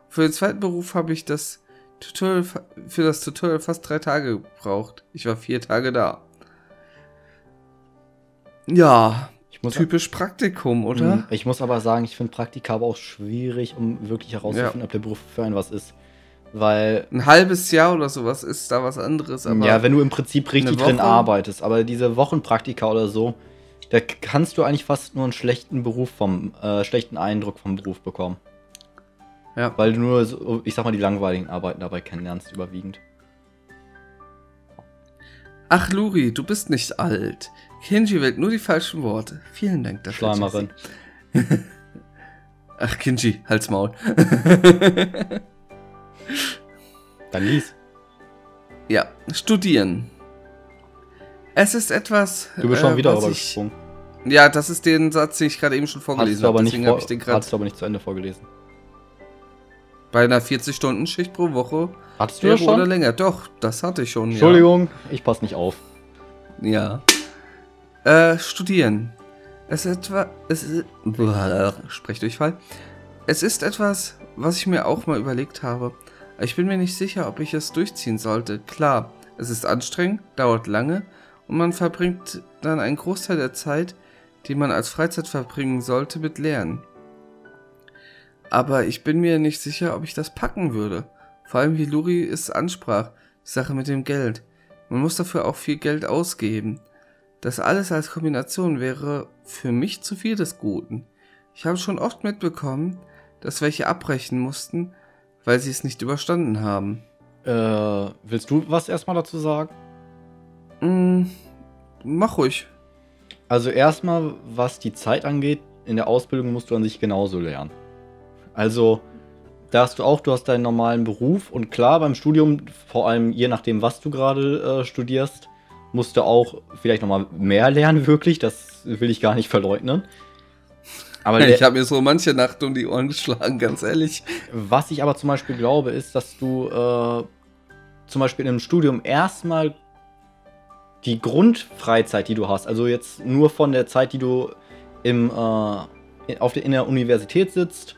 Für den zweiten Beruf habe ich das Tutorial, für das Tutorial fast drei Tage gebraucht. Ich war vier Tage da. Ja, typisch Praktikum, oder? Mhm. Ich muss aber sagen, ich finde Praktika aber auch schwierig, um wirklich herauszufinden, ja. ob der Beruf für einen was ist. Weil. Ein halbes Jahr oder sowas ist da was anderes. ja, wenn du im Prinzip richtig drin arbeitest. Aber diese Wochenpraktika oder so, da kannst du eigentlich fast nur einen schlechten Beruf vom, äh, schlechten Eindruck vom Beruf bekommen. Ja. Weil du nur, so, ich sag mal, die langweiligen Arbeiten dabei kennenlernst, überwiegend. Ach, Luri, du bist nicht alt. Kinji wählt nur die falschen Worte. Vielen Dank dafür. Schleimerin. Ach, Kinji, halt's Maul. Dann lies. Ja, studieren. Es ist etwas. Du bist schon äh, wieder rübergesprungen. Ja, das ist den Satz, den ich gerade eben schon vorgelesen habe. Deswegen habe ich den gerade. Hast du aber nicht zu Ende vorgelesen. Bei einer 40-Stunden-Schicht pro Woche. Hattest du das schon? Oder länger. Doch, das hatte ich schon. Entschuldigung, ja. ich passe nicht auf. Ja. Äh, studieren. Es ist etwa. Es ist. Sprechdurchfall. Es ist etwas, was ich mir auch mal überlegt habe. Ich bin mir nicht sicher, ob ich es durchziehen sollte. Klar, es ist anstrengend, dauert lange und man verbringt dann einen Großteil der Zeit, die man als Freizeit verbringen sollte, mit Lernen. Aber ich bin mir nicht sicher, ob ich das packen würde. Vor allem wie Luri es ansprach, die Sache mit dem Geld. Man muss dafür auch viel Geld ausgeben. Das alles als Kombination wäre für mich zu viel des Guten. Ich habe schon oft mitbekommen, dass welche abbrechen mussten, weil sie es nicht überstanden haben. Äh, willst du was erstmal dazu sagen? Mm, mach ruhig. Also erstmal, was die Zeit angeht, in der Ausbildung musst du an sich genauso lernen. Also, da hast du auch, du hast deinen normalen Beruf und klar, beim Studium, vor allem je nachdem, was du gerade äh, studierst, musst du auch vielleicht nochmal mehr lernen, wirklich. Das will ich gar nicht verleugnen. Aber ich habe mir so manche Nacht um die Ohren geschlagen, ganz ehrlich. Was ich aber zum Beispiel glaube, ist, dass du äh, zum Beispiel im Studium erstmal die Grundfreizeit, die du hast, also jetzt nur von der Zeit, die du im, äh, auf der, in der Universität sitzt,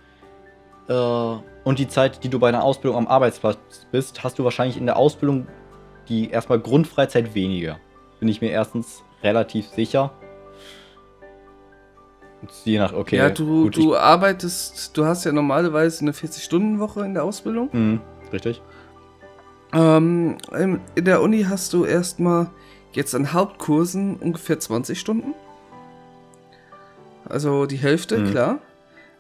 und die Zeit, die du bei einer Ausbildung am Arbeitsplatz bist, hast du wahrscheinlich in der Ausbildung die erstmal Grundfreizeit weniger. Bin ich mir erstens relativ sicher. Je nach, okay. Ja, du, gut, du arbeitest, du hast ja normalerweise eine 40-Stunden-Woche in der Ausbildung. Mhm, richtig. Ähm, in der Uni hast du erstmal jetzt an Hauptkursen ungefähr 20 Stunden. Also die Hälfte, mhm. klar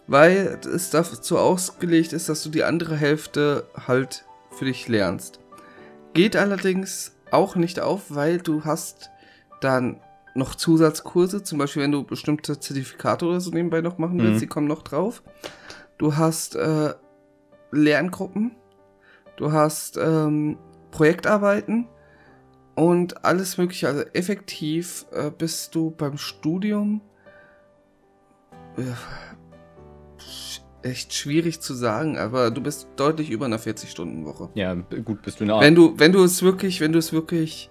weil es dazu ausgelegt ist, dass du die andere Hälfte halt für dich lernst. Geht allerdings auch nicht auf, weil du hast dann noch Zusatzkurse, zum Beispiel wenn du bestimmte Zertifikate oder so nebenbei noch machen willst, mhm. die kommen noch drauf. Du hast äh, Lerngruppen, du hast ähm, Projektarbeiten und alles mögliche. Also effektiv äh, bist du beim Studium äh, echt schwierig zu sagen, aber du bist deutlich über einer 40-Stunden-Woche. Ja, gut, bist du in Wenn du, wenn du es wirklich, wenn du es wirklich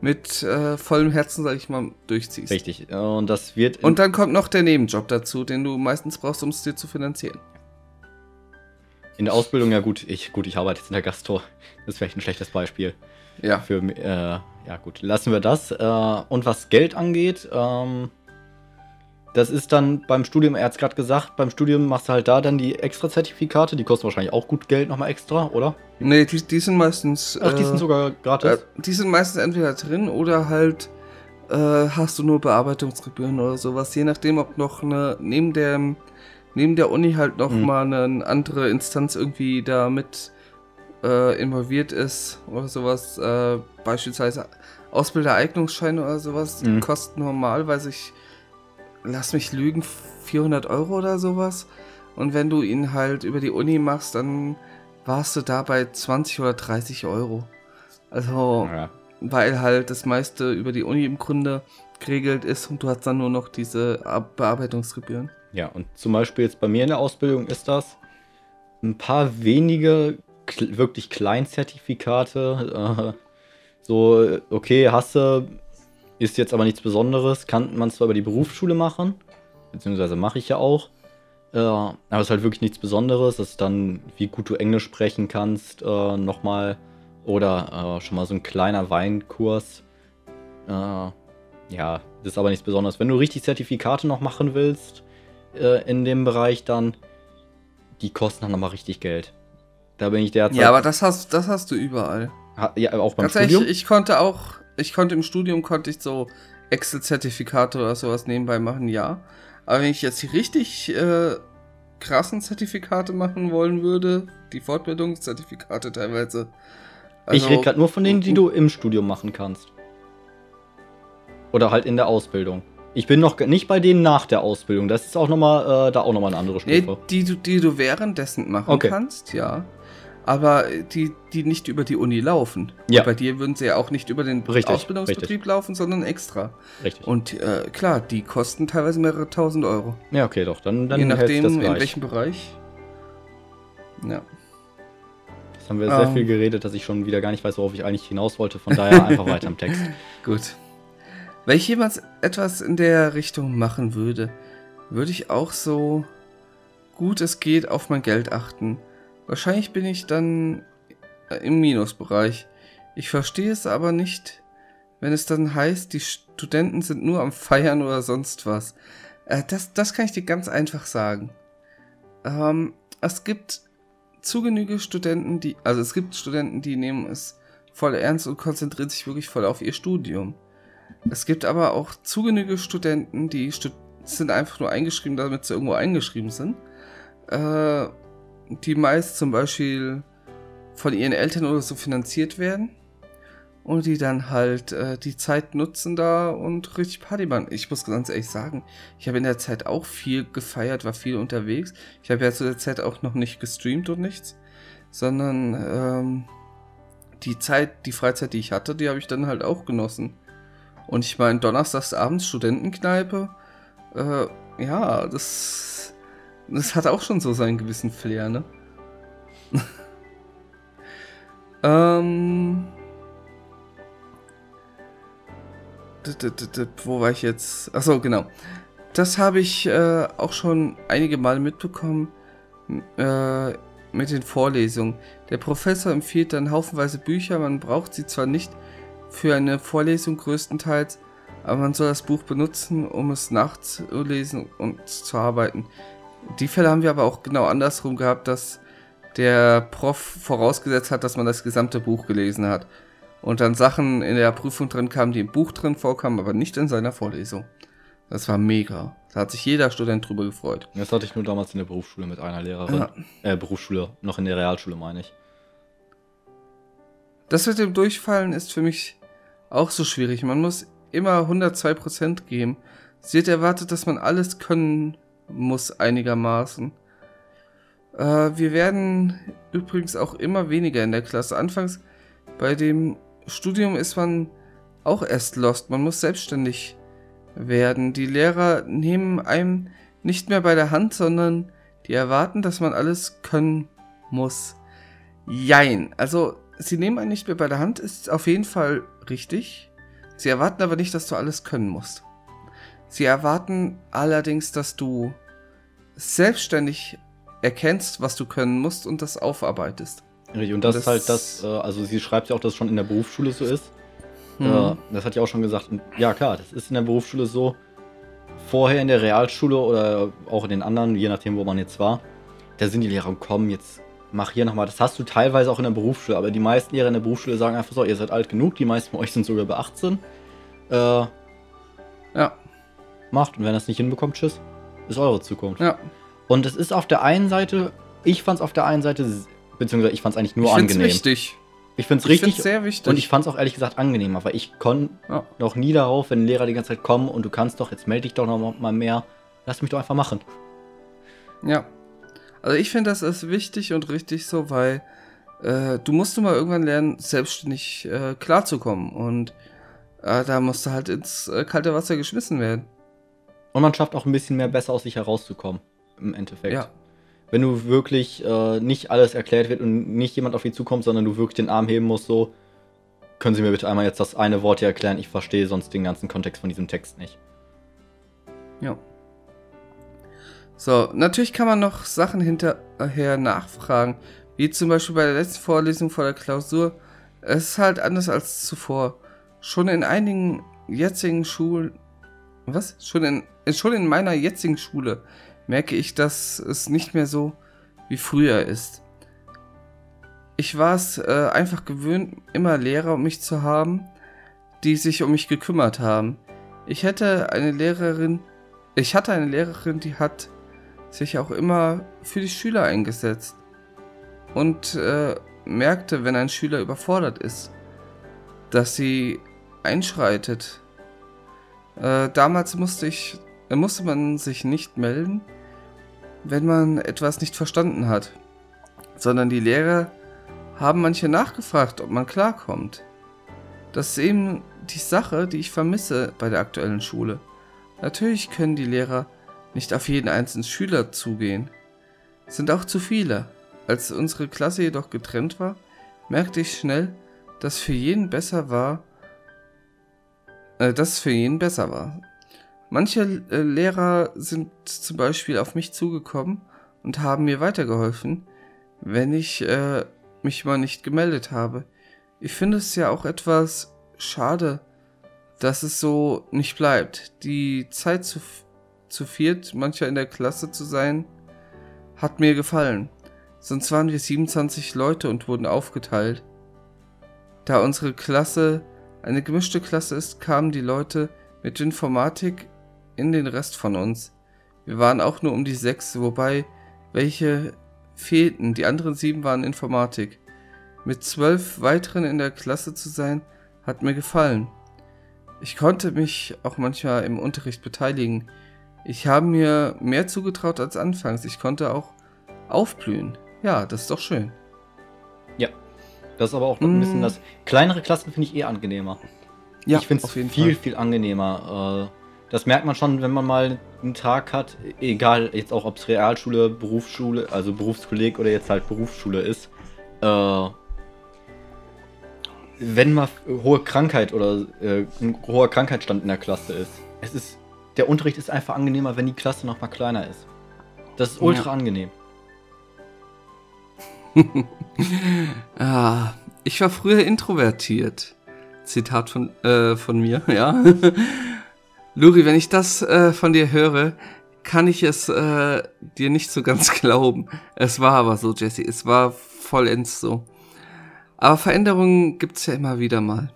mit äh, vollem Herzen, sag ich mal, durchziehst. Richtig. Und das wird. Und dann kommt noch der Nebenjob dazu, den du meistens brauchst, um es dir zu finanzieren. In der Ausbildung, ja gut, ich, gut, ich arbeite jetzt in der Gastro. Das ist vielleicht ein schlechtes Beispiel. Ja. Für, äh, ja gut, lassen wir das. Äh, und was Geld angeht, ähm, das ist dann beim Studium, er hat es gerade gesagt, beim Studium machst du halt da dann die extra Zertifikate, die kosten wahrscheinlich auch gut Geld nochmal extra, oder? Nee, die, die sind meistens. Ach, die sind äh, sogar gratis. Äh, die sind meistens entweder drin oder halt äh, hast du nur Bearbeitungsgebühren oder sowas, je nachdem, ob noch eine neben der neben der Uni halt noch Mhm. mal eine andere Instanz irgendwie da mit äh, involviert ist oder sowas, äh, beispielsweise Ausbildereignungsscheine oder sowas, die Mhm. kosten normalerweise ich lass mich lügen 400 Euro oder sowas und wenn du ihn halt über die Uni machst, dann warst du da bei 20 oder 30 Euro. Also ja. weil halt das meiste über die Uni im Grunde geregelt ist und du hast dann nur noch diese Bearbeitungsgebühren. ja, und zum Beispiel jetzt bei mir in der Ausbildung ist das ein paar wenige kl wirklich Kleinzertifikate. Äh, so, okay, hast du, ist jetzt aber nichts Besonderes, kann man zwar über die Berufsschule machen, beziehungsweise mache ich ja auch. Äh, aber es ist halt wirklich nichts Besonderes. Das ist dann, wie gut du Englisch sprechen kannst, äh, nochmal. Oder äh, schon mal so ein kleiner Weinkurs. Äh, ja, das ist aber nichts Besonderes. Wenn du richtig Zertifikate noch machen willst äh, in dem Bereich, dann die kosten dann nochmal richtig Geld. Da bin ich derzeit. Ja, aber das hast, das hast du überall. Ha- ja, auch beim Ganz ehrlich, Studium. ich konnte auch, ich konnte im Studium, konnte ich so Excel-Zertifikate oder sowas nebenbei machen, ja. Aber wenn ich jetzt die richtig äh, krassen Zertifikate machen wollen würde, die Fortbildungszertifikate teilweise. ich also- rede gerade nur von denen, die du im Studium machen kannst. Oder halt in der Ausbildung. Ich bin noch nicht bei denen nach der Ausbildung. Das ist auch nochmal, äh, da auch nochmal eine andere Nee, Stufe. die, du- die du währenddessen machen Okay. kannst, ja. Aber die, die nicht über die Uni laufen. Ja. Bei dir würden sie ja auch nicht über den Richtig, Ausbildungsbetrieb richtig. laufen, sondern extra. Richtig. Und äh, klar, die kosten teilweise mehrere tausend Euro. ja, okay, doch. Dann, dann Je nachdem, das in gleich. welchem Bereich. Ja. Jetzt haben wir sehr Ähm. viel geredet, dass ich schon wieder gar nicht weiß, worauf ich eigentlich hinaus wollte. Von daher einfach weiter im Text. Gut. Wenn ich jemals etwas in der Richtung machen würde, würde ich auch so gut es geht auf mein Geld achten. Wahrscheinlich bin ich dann äh, im Minusbereich. Ich verstehe es aber nicht, wenn es dann heißt, die Studenten sind nur am Feiern oder sonst was. Äh, das, das kann ich dir ganz einfach sagen. Ähm, es gibt zu Genüge Studenten, die, also es gibt Studenten, die nehmen es voll ernst und konzentrieren sich wirklich voll auf ihr Studium. Es gibt aber auch zu Genüge Studenten, die stu sind einfach nur eingeschrieben, damit sie irgendwo eingeschrieben sind. Äh, die meist zum Beispiel von ihren Eltern oder so finanziert werden. Und die dann halt äh, die Zeit nutzen da und richtig Party machen. Ich muss ganz ehrlich sagen, ich habe in der Zeit auch viel gefeiert, war viel unterwegs. Ich habe ja zu der Zeit auch noch nicht gestreamt und nichts. Sondern ähm, die Zeit, die Freizeit, die ich hatte, die habe ich dann halt auch genossen. Und ich meine, donnerstags abends Studentenkneipe, äh, ja, das, das hat auch schon so seinen gewissen Flair, ne? ähm. Wo war ich jetzt? Achso, genau. Das habe ich äh, auch schon einige Mal mitbekommen äh, mit den Vorlesungen. Der Professor empfiehlt dann haufenweise Bücher, man braucht sie zwar nicht für eine Vorlesung größtenteils, aber man soll das Buch benutzen, um es nachzulesen und zu arbeiten. Die Fälle haben wir aber auch genau andersrum gehabt, dass der Prof vorausgesetzt hat, dass man das gesamte Buch gelesen hat. Und dann Sachen in der Prüfung drin kamen, die im Buch drin vorkamen, aber nicht in seiner Vorlesung. Das war mega. Da hat sich jeder Student drüber gefreut. Das hatte ich nur damals in der Berufsschule mit einer Lehrerin. Ja. Äh, Berufsschule, noch in der Realschule meine ich. Das mit dem Durchfallen ist für mich auch so schwierig. Man muss immer 102% geben. Es wird erwartet, dass man alles können muss einigermaßen. Äh, wir werden übrigens auch immer weniger in der Klasse. Anfangs bei dem Studium ist man auch erst lost. Man muss selbstständig werden. Die Lehrer nehmen einem nicht mehr bei der Hand, sondern die erwarten, dass man alles können muss. Jein. Also, sie nehmen einen nicht mehr bei der Hand, ist auf jeden Fall richtig. Sie erwarten aber nicht, dass du alles können musst. Sie erwarten allerdings, dass du selbstständig erkennst, was du können musst und das aufarbeitest. Richtig, und das, ist halt das, äh, also sie schreibt ja auch, dass es schon in der Berufsschule so ist. Hm. Das hat ja auch schon gesagt. Und ja, klar, das ist in der Berufsschule so. Vorher in der Realschule oder auch in den anderen, je nachdem, wo man jetzt war, da sind die Lehrer, komm, jetzt mach hier nochmal. Das hast du teilweise auch in der Berufsschule, aber die meisten Lehrer in der Berufsschule sagen einfach so, ihr seid alt genug, die meisten von euch sind sogar bei 18. Äh, ja. Macht. Und wenn ihr es nicht hinbekommt, tschüss. Ist eure Zukunft. Ja. Und es ist auf der einen Seite, ich fand es auf der einen Seite, beziehungsweise ich fand es eigentlich nur ich angenehm. Wichtig. Ich finde es richtig. sehr wichtig. Und ich fand es auch ehrlich gesagt angenehm, aber ich konnte ja. noch nie darauf, wenn Lehrer die ganze Zeit kommen und du kannst doch, jetzt melde dich doch noch mal mehr. Lass mich doch einfach machen. Ja. Also ich finde, das ist wichtig und richtig so, weil äh, du musst mal irgendwann lernen, selbstständig äh, klarzukommen. Und äh, da musst du halt ins äh, kalte Wasser geschmissen werden. Und man schafft auch ein bisschen mehr besser aus sich herauszukommen. Im Endeffekt. Ja wenn du wirklich äh, nicht alles erklärt wird und nicht jemand auf dich zukommt, sondern du wirklich den Arm heben musst, so, können Sie mir bitte einmal jetzt das eine Wort hier erklären? Ich verstehe sonst den ganzen Kontext von diesem Text nicht. Ja. So, natürlich kann man noch Sachen hinterher nachfragen, wie zum Beispiel bei der letzten Vorlesung vor der Klausur. Es ist halt anders als zuvor. Schon in einigen jetzigen Schulen, was? Schon in, schon in meiner jetzigen Schule merke ich, dass es nicht mehr so wie früher ist. Ich war es äh, einfach gewöhnt, immer Lehrer um mich zu haben, die sich um mich gekümmert haben. Ich hätte eine Lehrerin, ich hatte eine Lehrerin, die hat sich auch immer für die Schüler eingesetzt und äh, merkte, wenn ein Schüler überfordert ist, dass sie einschreitet. Äh, damals musste ich dann musste man sich nicht melden, wenn man etwas nicht verstanden hat, sondern die Lehrer haben manche nachgefragt, ob man klarkommt. Das ist eben die Sache, die ich vermisse bei der aktuellen Schule. Natürlich können die Lehrer nicht auf jeden einzelnen Schüler zugehen. Es sind auch zu viele. Als unsere Klasse jedoch getrennt war, merkte ich schnell, dass für jeden besser war, äh, dass es für jeden besser war. Manche äh, Lehrer sind zum Beispiel auf mich zugekommen und haben mir weitergeholfen, wenn ich äh, mich mal nicht gemeldet habe. Ich finde es ja auch etwas schade, dass es so nicht bleibt. Die Zeit zu, zu viert, mancher in der Klasse zu sein, hat mir gefallen. Sonst waren wir 27 Leute und wurden aufgeteilt. Da unsere Klasse eine gemischte Klasse ist, kamen die Leute mit Informatik in den Rest von uns. Wir waren auch nur um die sechs, wobei welche fehlten. Die anderen sieben waren Informatik. Mit zwölf weiteren in der Klasse zu sein, hat mir gefallen. Ich konnte mich auch manchmal im Unterricht beteiligen. Ich habe mir mehr zugetraut als anfangs. Ich konnte auch aufblühen. Ja, das ist doch schön. Das ist aber auch noch ein bisschen mm. das. Kleinere Klassen finde ich eh angenehmer. Ja, ich finde es viel, Fall. viel angenehmer. Äh, das merkt man schon, wenn man mal einen Tag hat, egal jetzt auch ob es Realschule, Berufsschule, also Berufskolleg oder jetzt halt Berufsschule ist. Äh, wenn mal hohe Krankheit oder äh, ein hoher Krankheitsstand in der Klasse ist, es ist der Unterricht ist einfach angenehmer, wenn die Klasse noch mal kleiner ist. Das ist ultra ja. angenehm. ah, ich war früher introvertiert. Zitat von, äh, von mir, ja. Luri, wenn ich das äh, von dir höre, kann ich es äh, dir nicht so ganz glauben. Es war aber so, Jesse. Es war vollends so. Aber Veränderungen gibt es ja immer wieder mal.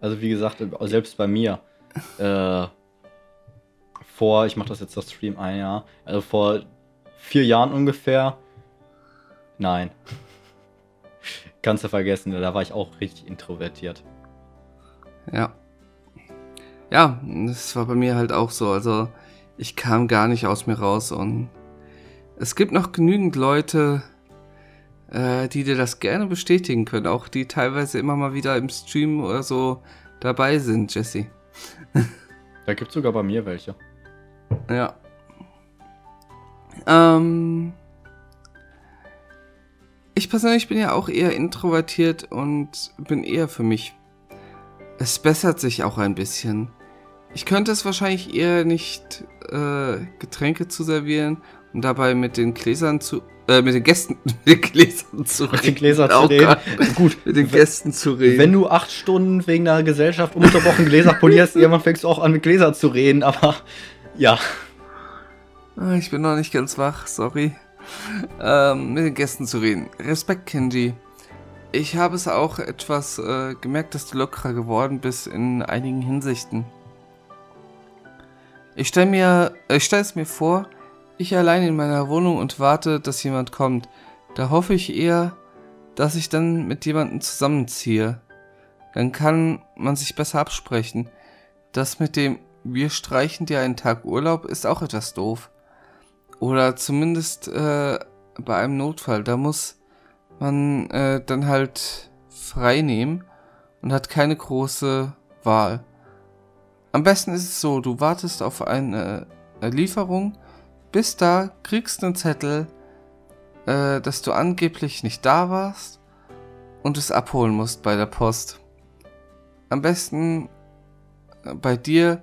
Also wie gesagt, selbst bei mir. Äh, vor, ich mache das jetzt das Stream ein Jahr, also vor vier Jahren ungefähr. Nein. Kannst du vergessen, da war ich auch richtig introvertiert. Ja ja, das war bei mir halt auch so. Also ich kam gar nicht aus mir raus und es gibt noch genügend Leute, äh, die dir das gerne bestätigen können, auch die teilweise immer mal wieder im Stream oder so dabei sind, Jesse. da gibt sogar bei mir welche. Ja. Ähm, ich persönlich bin ja auch eher introvertiert und bin eher für mich es bessert sich auch ein bisschen. Ich könnte es wahrscheinlich eher nicht äh, Getränke zu servieren und dabei mit den Gläsern zu, äh, mit den Gästen, mit den Gläsern zu Mit reden. den Gläsern zu reden. Gut, mit den Gästen zu reden. wenn du acht Stunden wegen der Gesellschaft ununterbrochen Gläser polierst, irgendwann fängst du auch an mit Gläsern zu reden, aber ja. Ah, Ich bin noch nicht ganz wach, sorry. Ähm, mit den Gästen zu reden. Respekt, Kenji. Ich habe es auch etwas äh, gemerkt, dass du lockerer geworden bist in einigen Hinsichten. Ich stelle mir, äh, ich stelle es mir vor, ich allein in meiner Wohnung und warte, dass jemand kommt. Da hoffe ich eher, dass ich dann mit jemandem zusammenziehe. Dann kann man sich besser absprechen. Das mit dem wir streichen dir einen Tag Urlaub ist auch etwas doof. Oder zumindest äh, bei einem Notfall. Da muss man äh, dann halt frei nehmen und hat keine große Wahl. Am besten ist es so, du wartest auf eine äh, Lieferung, bis da, kriegst einen Zettel, äh, dass du angeblich nicht da warst und es abholen musst bei der Post. Am besten äh, bei dir,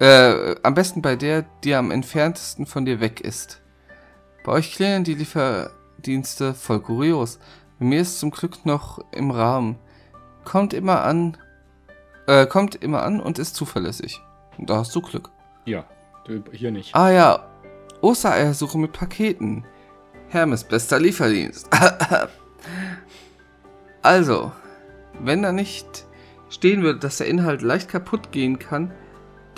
äh, am besten bei der, die am entferntesten von dir weg ist. Bei euch klären die Lieferdienste voll kurios. Bei mir ist zum Glück noch im Rahmen. Kommt immer an, äh, kommt immer an und ist zuverlässig. Und da hast du Glück. Ja, hier nicht. Ah ja, Ostereiersuche mit Paketen. Hermes bester Lieferdienst. also, wenn da nicht stehen würde, dass der Inhalt leicht kaputt gehen kann,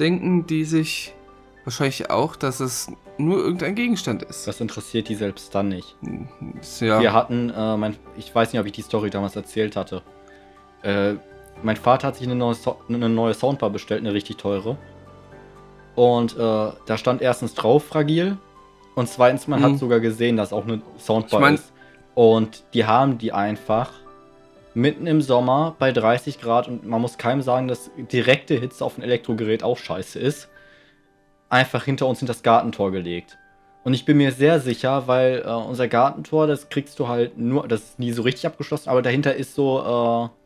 denken die sich wahrscheinlich auch, dass es nur irgendein Gegenstand ist. Das interessiert die selbst dann nicht. Ist ja, Wir hatten, äh, mein, ich weiß nicht, ob ich die Story damals erzählt hatte. Äh, mein Vater hat sich eine neue, so eine neue Soundbar bestellt, eine richtig teure. Und äh, da stand erstens drauf fragil. Und zweitens, man Mhm. hat sogar gesehen, dass auch eine Soundbar Ich mein- ist. Und die haben die einfach mitten im Sommer bei 30 Grad und man muss keinem sagen, dass direkte Hitze auf ein Elektrogerät auch scheiße ist. Einfach hinter uns in das Gartentor gelegt. Und ich bin mir sehr sicher, weil äh, unser Gartentor, das kriegst du halt nur, das ist nie so richtig abgeschlossen, aber dahinter ist so, äh,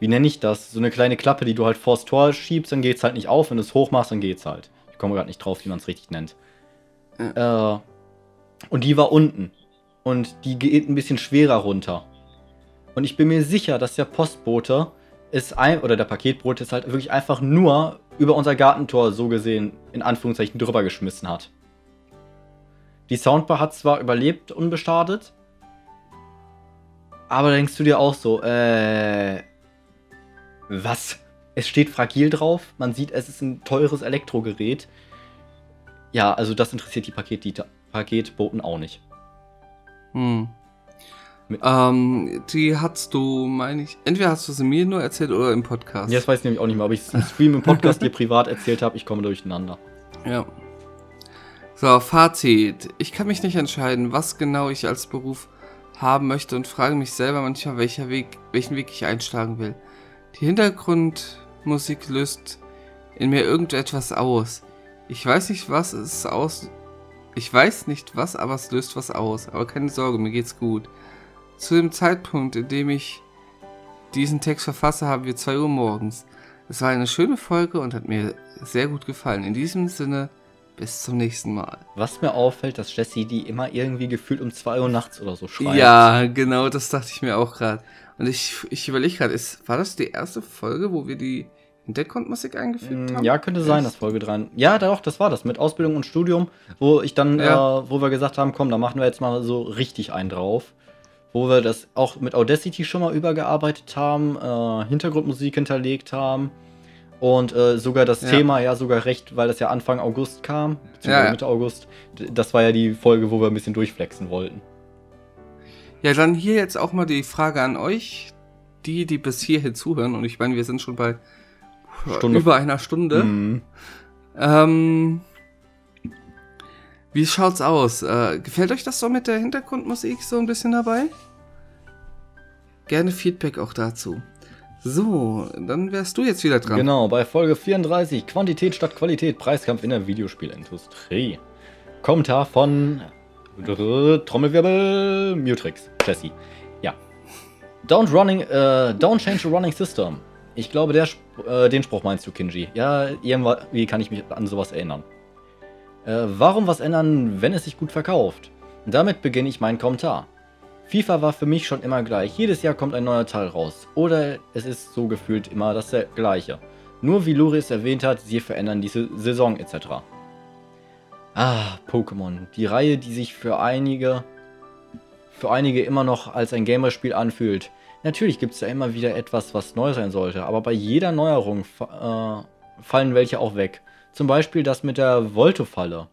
wie nenne ich das? So eine kleine Klappe, die du halt vors Tor schiebst, dann geht's halt nicht auf. Wenn du es hoch machst, dann geht's halt. Ich komme gerade nicht drauf, wie man es richtig nennt. Äh, und die war unten. Und die geht ein bisschen schwerer runter. Und ich bin mir sicher, dass der Postbote ist ein, oder der Paketbote ist halt wirklich einfach nur über unser Gartentor so gesehen, in Anführungszeichen, drüber geschmissen hat. Die Soundbar hat zwar überlebt, unbeschadet, aber denkst du dir auch so, äh, was? Es steht fragil drauf, man sieht, es ist ein teures Elektrogerät. Ja, also das interessiert die Paketboten auch nicht. Hm. Ähm, die hast du, meine ich, entweder hast du sie mir nur erzählt oder im Podcast. Jetzt weiß ich nämlich auch nicht mehr, ob ich es im Stream, im Podcast dir privat erzählt habe, ich komme durcheinander. Ja. So, Fazit. Ich kann mich nicht entscheiden, was genau ich als Beruf haben möchte und frage mich selber manchmal, welcher Weg, welchen Weg ich einschlagen will. Die Hintergrundmusik löst in mir irgendetwas aus. Ich weiß nicht, was es aus. Ich weiß nicht was, aber es löst was aus. Aber keine Sorge, mir geht's gut. Zu dem Zeitpunkt, in dem ich diesen Text verfasse, haben wir 2 Uhr morgens. Es war eine schöne Folge und hat mir sehr gut gefallen. In diesem Sinne, bis zum nächsten Mal. Was mir auffällt, dass Jessie die immer irgendwie gefühlt um 2 Uhr nachts oder so schreit. Ja, genau, das dachte ich mir auch gerade. Und ich, ich überlege gerade, war das die erste Folge, wo wir die Hintergrundmusik eingefügt Mm, haben? Ja, könnte sein, das Folge 3. Ja, doch, das war das mit Ausbildung und Studium, wo ich dann, Ja. äh, wo wir gesagt haben, komm, da machen wir jetzt mal so richtig einen drauf. Wo wir das auch mit Audacity schon mal übergearbeitet haben, äh, Hintergrundmusik hinterlegt haben und äh, sogar das Ja. Thema ja sogar recht, weil das ja Anfang August kam, beziehungsweise Ja. Mitte August. Das war ja die Folge, wo wir ein bisschen durchflexen wollten. Ja, dann hier jetzt auch mal die Frage an euch, die, die bis hierhin zuhören. Und ich meine, wir sind schon bei Stunde. über einer Stunde. Mhm. Ähm, wie schaut's aus? Äh, gefällt euch das so mit der Hintergrundmusik so ein bisschen dabei? Gerne Feedback auch dazu. So, dann wärst du jetzt wieder dran. Genau, bei Folge 34, Quantität statt Qualität, Preiskampf in der Videospielindustrie. Kommentar von Trommelwirbel Mutrix, Jesse. Ja. Don't running, äh, don't change the running system. Ich glaube, der, äh, den Spruch meinst du, Kinji. Ja, irgendwie kann ich mich an sowas erinnern. Äh, warum was ändern, wenn es sich gut verkauft? Damit beginne ich meinen Kommentar. FIFA war für mich schon immer gleich. Jedes Jahr kommt ein neuer Teil raus. Oder es ist so gefühlt immer das gleiche. Nur wie Loris erwähnt hat, sie verändern diese Saison etc. Ah, Pokémon. Die Reihe, die sich für einige, für einige immer noch als ein Gamerspiel anfühlt. Natürlich gibt es da immer wieder etwas, was neu sein sollte, aber bei jeder Neuerung äh, fallen welche auch weg. Zum Beispiel das mit der Volto-Falle.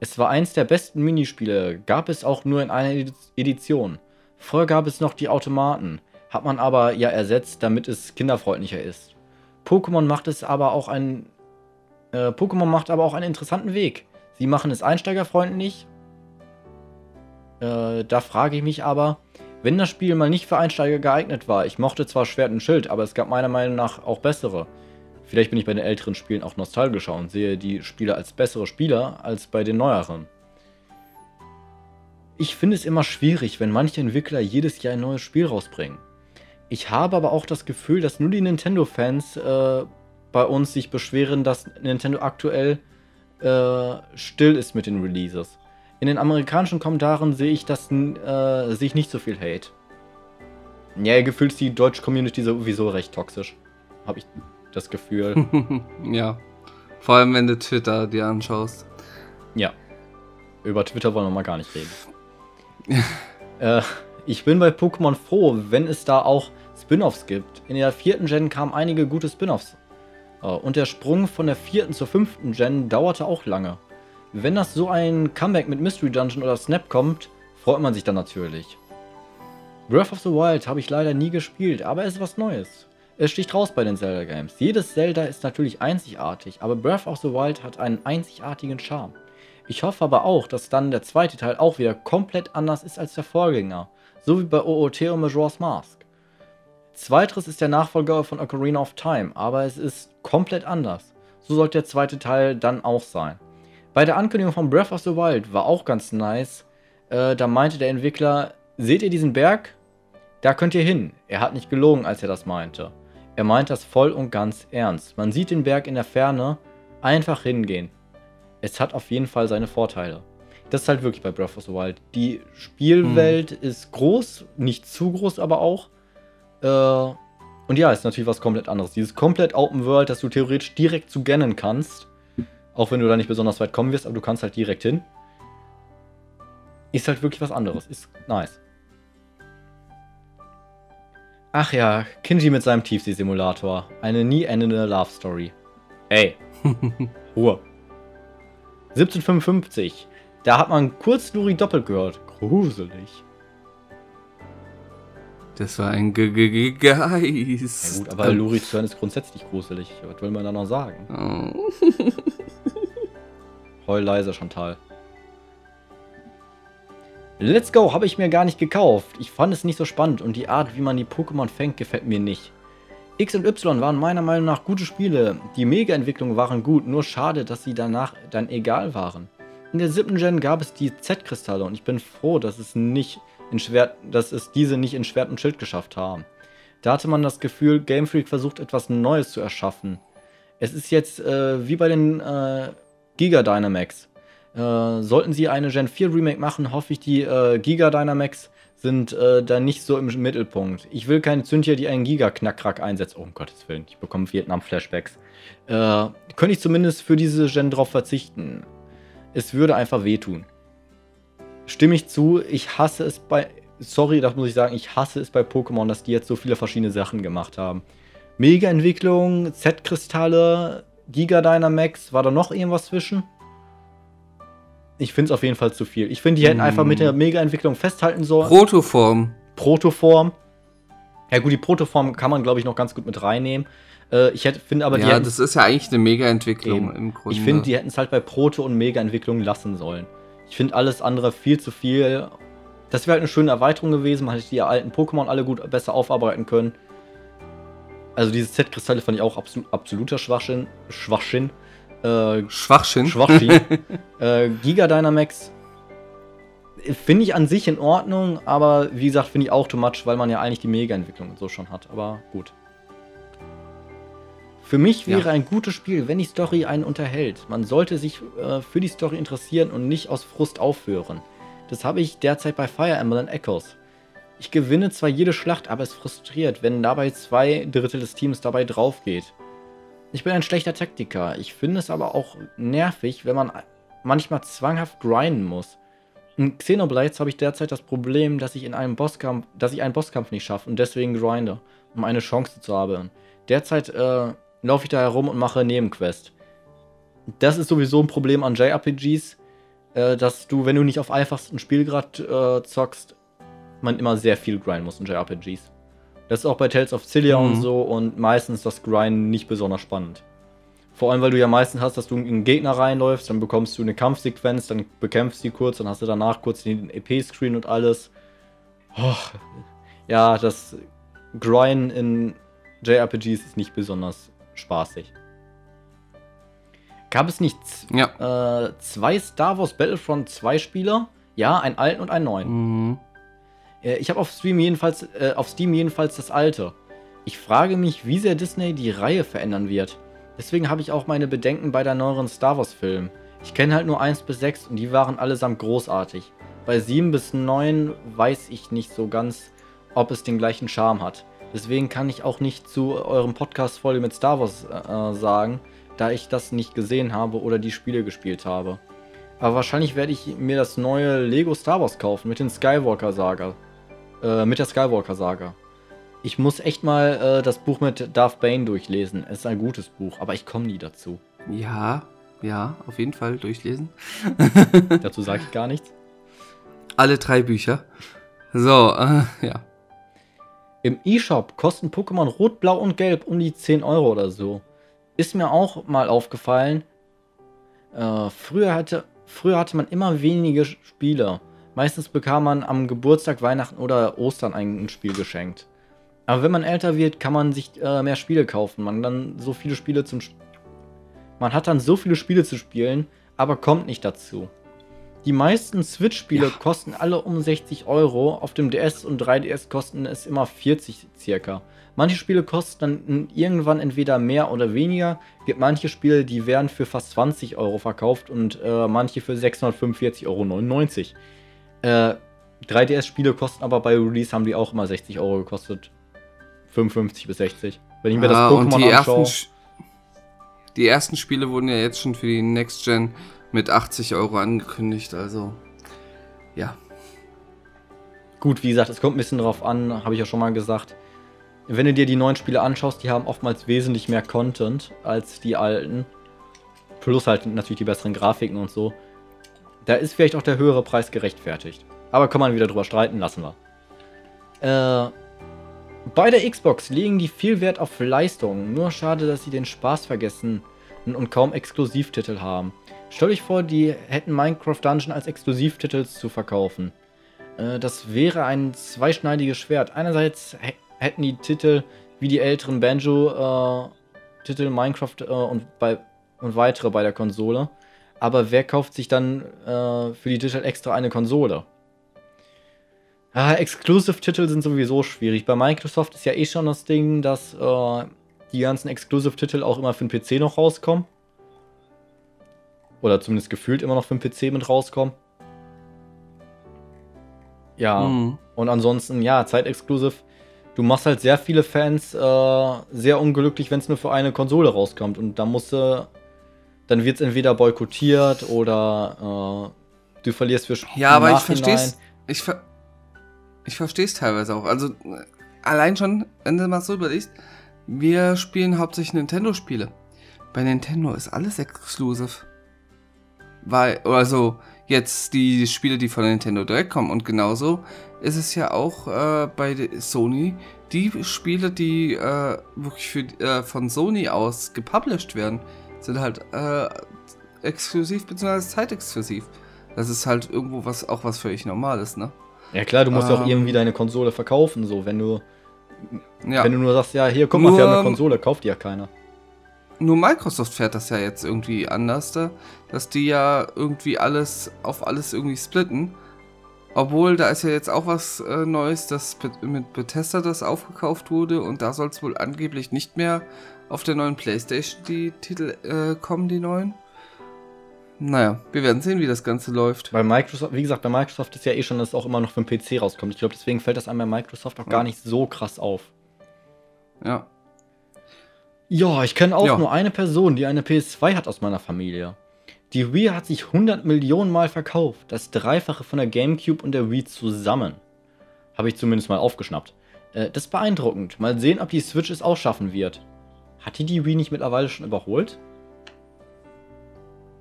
Es war eins der besten Minispiele, gab es auch nur in einer Edition. Vorher gab es noch die Automaten, hat man aber ja ersetzt, damit es kinderfreundlicher ist. Pokémon macht es aber auch ein äh, Pokémon macht aber auch einen interessanten Weg. Sie machen es einsteigerfreundlich. Äh, da frage ich mich aber, wenn das Spiel mal nicht für Einsteiger geeignet war, ich mochte zwar Schwert und Schild, aber es gab meiner Meinung nach auch bessere. Vielleicht bin ich bei den älteren Spielen auch nostalgischer und sehe die Spieler als bessere Spieler als bei den neueren. Ich finde es immer schwierig, wenn manche Entwickler jedes Jahr ein neues Spiel rausbringen. Ich habe aber auch das Gefühl, dass nur die Nintendo-Fans äh, bei uns sich beschweren, dass Nintendo aktuell äh, still ist mit den Releases. In den amerikanischen Kommentaren sehe ich das äh, sehe ich nicht so viel Hate. Ja, gefühlt ist die deutsche Community sowieso recht toxisch. Habe ich das Gefühl. ja. Vor allem, wenn du Twitter dir anschaust. Ja. Über Twitter wollen wir mal gar nicht reden. äh, ich bin bei Pokémon froh, wenn es da auch Spin-offs gibt. In der vierten Gen kamen einige gute Spin-offs. Äh, und der Sprung von der vierten zur fünften Gen dauerte auch lange. Wenn das so ein Comeback mit Mystery Dungeon oder Snap kommt, freut man sich dann natürlich. Breath of the Wild habe ich leider nie gespielt, aber es ist was Neues. Es sticht raus bei den Zelda Games. Jedes Zelda ist natürlich einzigartig, aber Breath of the Wild hat einen einzigartigen Charme. Ich hoffe aber auch, dass dann der zweite Teil auch wieder komplett anders ist als der Vorgänger, so wie bei OOT und Majora's Mask. Zweiteres ist der Nachfolger von Ocarina of Time, aber es ist komplett anders. So sollte der zweite Teil dann auch sein. Bei der Ankündigung von Breath of the Wild war auch ganz nice. Äh, da meinte der Entwickler, seht ihr diesen Berg? Da könnt ihr hin. Er hat nicht gelogen, als er das meinte. Er meint das voll und ganz ernst. Man sieht den Berg in der Ferne. Einfach hingehen es hat auf jeden Fall seine Vorteile. Das ist halt wirklich bei Breath of the Wild. Die Spielwelt hm. ist groß, nicht zu groß, aber auch. Äh, und ja, ist natürlich was komplett anderes. Dieses komplett Open World, dass du theoretisch direkt zu Ganon kannst. Auch wenn du da nicht besonders weit kommen wirst, aber du kannst halt direkt hin. Ist halt wirklich was anderes. Ist nice. Ach ja, Kinji mit seinem Tiefsee-Simulator. Eine nie endende Love Story. Ey. Ruhe. 1755. Da hat man kurz Luri doppelt gehört. Gruselig. Das war ein Ge Ge Geist. Ja gut, aber ähm. Luri zu hören ist grundsätzlich gruselig. Was will man da noch sagen? Oh. Heul leise, Chantal. Let's Go habe ich mir gar nicht gekauft. Ich fand es nicht so spannend und die Art, wie man die Pokémon fängt, gefällt mir nicht. X und Y waren meiner Meinung nach gute Spiele. Die Mega-Entwicklungen waren gut, nur schade, dass sie danach dann egal waren. In der siebten Gen gab es die Z-Kristalle und ich bin froh, dass es, nicht in Schwert, dass es diese nicht in Schwert und Schild geschafft haben. Da hatte man das Gefühl, Game Freak versucht etwas Neues zu erschaffen. Es ist jetzt äh, wie bei den äh, Giga Dynamax. Äh, sollten sie eine Gen 4 Remake machen, hoffe ich, die äh, Giga Dynamax sind äh, da nicht so im Mittelpunkt. Ich will keine Zündtier, die einen Giga-Knackrack einsetzt. Oh, um Gottes Willen, ich bekomme Vietnam-Flashbacks. Äh, könnte ich zumindest für diese Gen drauf verzichten. Es würde einfach wehtun. Stimme ich zu, ich hasse es bei. Sorry, das muss ich sagen, ich hasse es bei Pokémon, dass die jetzt so viele verschiedene Sachen gemacht haben. Mega-Entwicklung, Z-Kristalle, Giga Dynamax, war da noch irgendwas zwischen? Ich finde es auf jeden Fall zu viel. Ich finde, die hätten mm. einfach mit der hm. Mega-Entwicklung festhalten sollen. Protoform. Protoform. Ja gut, die Protoform kann man, glaube ich, noch ganz gut mit reinnehmen. Äh, ich finde aber, die Ja, das ist ja eigentlich eine Mega-Entwicklung im Grunde. Ich finde, die hätten es halt bei Proto- und Mega-Entwicklung lassen sollen. Ich finde alles andere viel zu viel. Das wäre halt eine schöne Erweiterung gewesen. Man hätte die alten Pokémon alle gut besser aufarbeiten können. Also diese Z-Kristalle fand ich auch absolut, absoluter Schwachsinn. Schwachsinn. Äh, Schwachsinn. Schwachsinn. äh, Giga Dynamax finde ich an sich in Ordnung, aber wie gesagt, finde ich auch too much, weil man ja eigentlich die Mega-Entwicklung so schon hat. Aber gut. Für mich wäre ja. ein gutes Spiel, wenn die Story einen unterhält. Man sollte sich äh, für die Story interessieren und nicht aus Frust aufhören. Das habe ich derzeit bei Fire Emblem Echoes. Ich gewinne zwar jede Schlacht, aber es frustriert, wenn dabei zwei Drittel des Teams dabei drauf geht. Ich bin ein schlechter Taktiker. Ich finde es aber auch nervig, wenn man manchmal zwanghaft grinden muss. In Xenoblades habe ich derzeit das Problem, dass ich in einem Bosskampf, dass ich einen Bosskampf nicht schaffe und deswegen grinde, um eine Chance zu haben. Derzeit äh, laufe ich da herum und mache Nebenquest. Das ist sowieso ein Problem an JRPGs, äh, dass du, wenn du nicht auf einfachsten Spielgrad äh, zockst, man immer sehr viel grinden muss in JRPGs. Das ist auch bei Tales of Cilia mhm. und so und meistens das Grind nicht besonders spannend. Vor allem, weil du ja meistens hast, dass du in einen Gegner reinläufst, dann bekommst du eine Kampfsequenz, dann bekämpfst du die kurz, dann hast du danach kurz den EP-Screen und alles. Oh, ja, das Grind in JRPGs ist nicht besonders spaßig. Gab es nicht ja. äh, zwei Star Wars Battlefront 2 Spieler? Ja, einen alten und einen neuen. Mhm. Äh, ich habe auf Steam jedenfalls, äh, auf Steam jedenfalls das alte. Ich frage mich, wie sehr Disney die Reihe verändern wird. Deswegen habe ich auch meine Bedenken bei der neueren Star Wars Film. Ich kenne halt nur 1 bis 6 und die waren allesamt großartig. Bei 7 bis 9 weiß ich nicht so ganz, ob es den gleichen Charme hat. Deswegen kann ich auch nicht zu eurem Podcast-Folge mit Star Wars äh, sagen, da ich das nicht gesehen habe oder die Spiele gespielt habe. Aber wahrscheinlich werde ich mir das neue Lego Star Wars kaufen mit den Skywalker Saga. Äh, mit der Skywalker Saga. Ich muss echt mal äh, das Buch mit Darth Bane durchlesen. Es ist ein gutes Buch, aber ich komme nie dazu. Ja, ja, auf jeden Fall durchlesen. dazu sage ich gar nichts. Alle drei Bücher. So, äh, ja. Im E-Shop kosten Pokémon Rot, Blau und Gelb um die 10 Euro oder so. Ist mir auch mal aufgefallen. Äh, früher, hatte, früher hatte man immer wenige Spiele. Meistens bekam man am Geburtstag, Weihnachten oder Ostern ein Spiel geschenkt. Aber wenn man älter wird, kann man sich äh, mehr Spiele kaufen. Man dann so viele Spiele zum Man hat dann so viele Spiele zu spielen, aber kommt nicht dazu. Die meisten Switch-Spiele ja. kosten alle um 60 Euro. Auf dem DS und 3DS kosten es immer 40 circa. Manche Spiele kosten dann irgendwann entweder mehr oder weniger. Gibt manche Spiele, die werden für fast 20 Euro verkauft und äh, manche für 645,99 Euro. Äh, 3DS-Spiele kosten aber bei Release haben die auch immer 60 Euro gekostet. 55 bis 60. Wenn ich mir ah, das Pokémon die anschaue. Ersten, die ersten Spiele wurden ja jetzt schon für die Next Gen mit 80 Euro angekündigt, also ja. Gut, wie gesagt, es kommt ein bisschen drauf an, habe ich ja schon mal gesagt. Wenn du dir die neuen Spiele anschaust, die haben oftmals wesentlich mehr Content als die alten. Plus halt natürlich die besseren Grafiken und so. Da ist vielleicht auch der höhere Preis gerechtfertigt. Aber kann man wieder drüber streiten, lassen wir. Äh, bei der Xbox legen die viel Wert auf Leistung. Nur schade, dass sie den Spaß vergessen und kaum Exklusivtitel haben. Stell euch vor, die hätten Minecraft Dungeon als Exklusivtitel zu verkaufen. Äh, das wäre ein zweischneidiges Schwert. Einerseits hätten die Titel wie die älteren Banjo-Titel, äh, Minecraft äh, und, bei, und weitere bei der Konsole. Aber wer kauft sich dann äh, für die Titel extra eine Konsole? Ah, Exclusive-Titel sind sowieso schwierig. Bei Microsoft ist ja eh schon das Ding, dass äh, die ganzen Exclusive-Titel auch immer für den PC noch rauskommen. Oder zumindest gefühlt immer noch für den PC mit rauskommen. Ja, mhm. und ansonsten, ja, Zeit-Exclusive. Du machst halt sehr viele Fans äh, sehr unglücklich, wenn es nur für eine Konsole rauskommt. Und da musst du. Dann wird es entweder boykottiert oder äh, du verlierst für Ja, aber ich verstehe Ich ver ich verstehe es teilweise auch. Also allein schon, wenn du mal so überlegst, wir spielen hauptsächlich Nintendo-Spiele. Bei Nintendo ist alles exclusive. Weil, also jetzt die Spiele, die von Nintendo direkt kommen. Und genauso ist es ja auch äh, bei Sony. Die Spiele, die äh, wirklich für, äh, von Sony aus gepublished werden, sind halt äh, exklusiv bzw. zeitexklusiv. Das ist halt irgendwo was auch was völlig Normales, ne? Ja klar, du musst ähm, auch irgendwie deine Konsole verkaufen, so wenn du ja. wenn du nur sagst, ja, hier, guck mal, wir haben eine Konsole, kauft die ja keiner. Nur Microsoft fährt das ja jetzt irgendwie anders, da, dass die ja irgendwie alles auf alles irgendwie splitten. Obwohl, da ist ja jetzt auch was äh, Neues, dass mit Bethesda das aufgekauft wurde und da soll es wohl angeblich nicht mehr auf der neuen Playstation die Titel äh, kommen, die neuen. Naja, wir werden sehen, wie das Ganze läuft. Bei Microsoft, wie gesagt, bei Microsoft ist ja eh schon, dass es auch immer noch für den PC rauskommt. Ich glaube, deswegen fällt das an bei Microsoft auch ja. gar nicht so krass auf. Ja. Ja, ich kenne auch ja. nur eine Person, die eine PS2 hat aus meiner Familie. Die Wii hat sich 100 Millionen Mal verkauft. Das Dreifache von der GameCube und der Wii zusammen. Habe ich zumindest mal aufgeschnappt. Äh, das ist beeindruckend. Mal sehen, ob die Switch es auch schaffen wird. Hat die die Wii nicht mittlerweile schon überholt?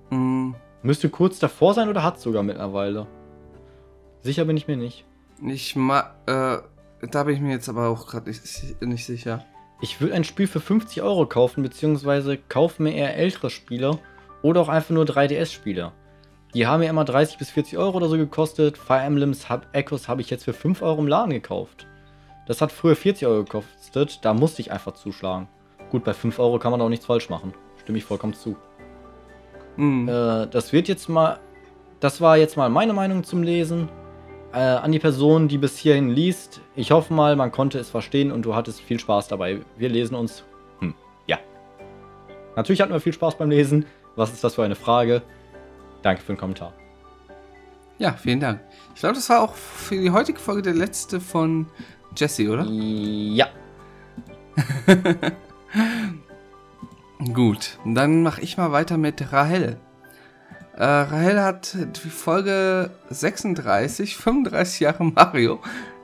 Mm. Müsste kurz davor sein oder hat es sogar mittlerweile? Sicher bin ich mir nicht. Ich ma äh, da bin ich mir jetzt aber auch gerade nicht, nicht sicher. Ich würde ein Spiel für 50 Euro kaufen, beziehungsweise kaufe mir eher ältere Spiele oder auch einfach nur 3DS-Spiele. Die haben ja immer 30 bis 40 Euro oder so gekostet. Fire Emblems hab, Echoes habe ich jetzt für 5 Euro im Laden gekauft. Das hat früher 40 Euro gekostet, da musste ich einfach zuschlagen. Gut, bei 5 Euro kann man auch nichts falsch machen. Stimme ich vollkommen zu. Mhm. Äh, das wird jetzt mal. Das war jetzt mal meine Meinung zum Lesen. Äh, an die Person, die bis hierhin liest. Ich hoffe mal, man konnte es verstehen und du hattest viel Spaß dabei. Wir lesen uns. Hm, ja. Natürlich hatten wir viel Spaß beim Lesen. Was ist das für eine Frage? Danke für den Kommentar. Ja, vielen Dank. Ich glaube, das war auch für die heutige Folge der letzte von Jesse, oder? Ja. Gut, dann mache ich mal weiter mit Rahel. Äh, Rahel hat die Folge 36, 35 Jahre Mario,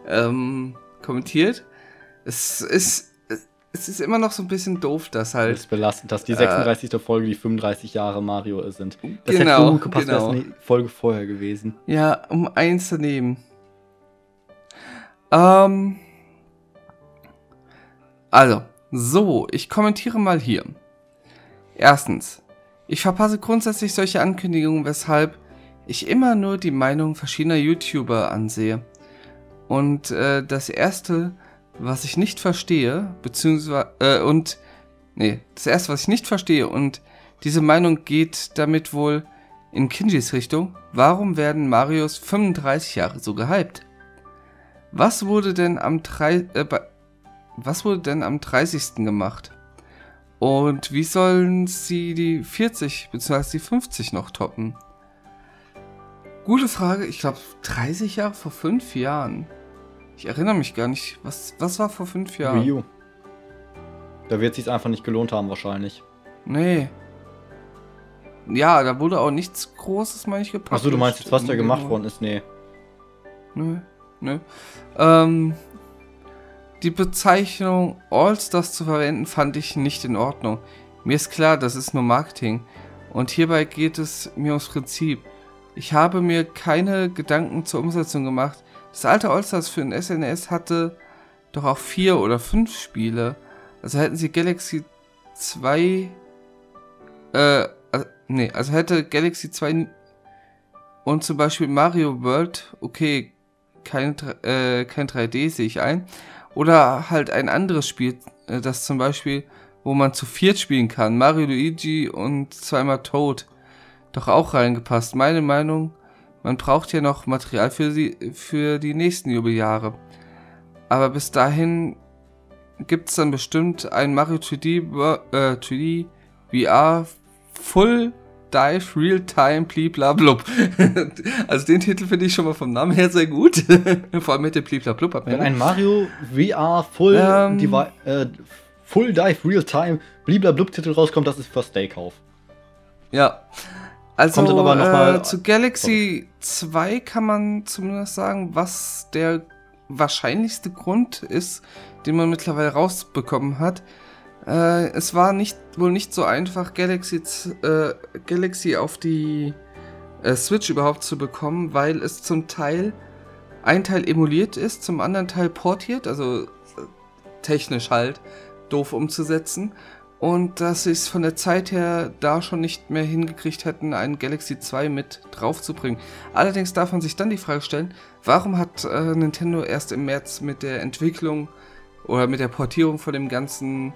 ähm, kommentiert. Es ist es ist immer noch so ein bisschen doof, dass halt. Es ist belastend, dass die 36. Äh, Folge die 35 Jahre Mario sind. Das genau, hätte gut gepasst, genau. wäre eine Folge vorher gewesen. Ja, um eins daneben. Ähm. Also, so, ich kommentiere mal hier. Erstens, ich verpasse grundsätzlich solche Ankündigungen, weshalb ich immer nur die Meinung verschiedener YouTuber ansehe. Und äh, das erste was ich nicht verstehe, beziehungsweise, äh, und, nee, das erste, was ich nicht verstehe, und diese Meinung geht damit wohl in Kinjis Richtung, warum werden Marios 35 Jahre so gehypt? Was wurde denn am 3, äh, was wurde denn am 30. gemacht? Und wie sollen sie die 40 bzw. die 50 noch toppen? Gute Frage, ich glaube 30 Jahre vor 5 Jahren. Ich erinnere mich gar nicht. Was, was war vor fünf Jahren? Wii U. Da wird es sich einfach nicht gelohnt haben, wahrscheinlich. Nee. Ja, da wurde auch nichts Großes, meine ich, gepackt. Achso, du meinst jetzt, was da gemacht worden ist? Nee. Nö, nö. Ähm, die Bezeichnung All-Stars zu verwenden, fand ich nicht in Ordnung. Mir ist klar, das ist nur Marketing. Und hierbei geht es mir ums Prinzip. Ich habe mir keine Gedanken zur Umsetzung gemacht. Das alte Allstars für den SNES hatte doch auch vier oder fünf Spiele. Also hätten sie Galaxy 2. Äh, also, nee, also hätte Galaxy 2 und zum Beispiel Mario World, okay, kein, äh, kein 3D sehe ich ein. Oder halt ein anderes Spiel, äh, das zum Beispiel, wo man zu viert spielen kann. Mario Luigi und zweimal Toad. Doch auch reingepasst. Meine Meinung, man braucht ja noch Material für die, für die nächsten Jubeljahre. Aber bis dahin gibt es dann bestimmt ein Mario 3D, äh, 3D VR Full Dive Real Time Bliblablub. also den Titel finde ich schon mal vom Namen her sehr gut. Vor allem mit dem Bliblablub. Wenn ein Mario VR Full, ähm, äh, Full Dive Real Time Bliblablub Titel rauskommt, das ist für Steakhouse. Ja. Also äh, zu Galaxy sorry. 2 kann man zumindest sagen, was der wahrscheinlichste Grund ist, den man mittlerweile rausbekommen hat. Äh, es war nicht wohl nicht so einfach, Galaxy, äh, Galaxy auf die äh, Switch überhaupt zu bekommen, weil es zum Teil ein Teil emuliert ist, zum anderen Teil portiert, also äh, technisch halt doof umzusetzen und dass sie es von der Zeit her da schon nicht mehr hingekriegt hätten, einen Galaxy 2 mit draufzubringen. Allerdings darf man sich dann die Frage stellen, warum hat äh, Nintendo erst im März mit der Entwicklung oder mit der Portierung von dem Ganzen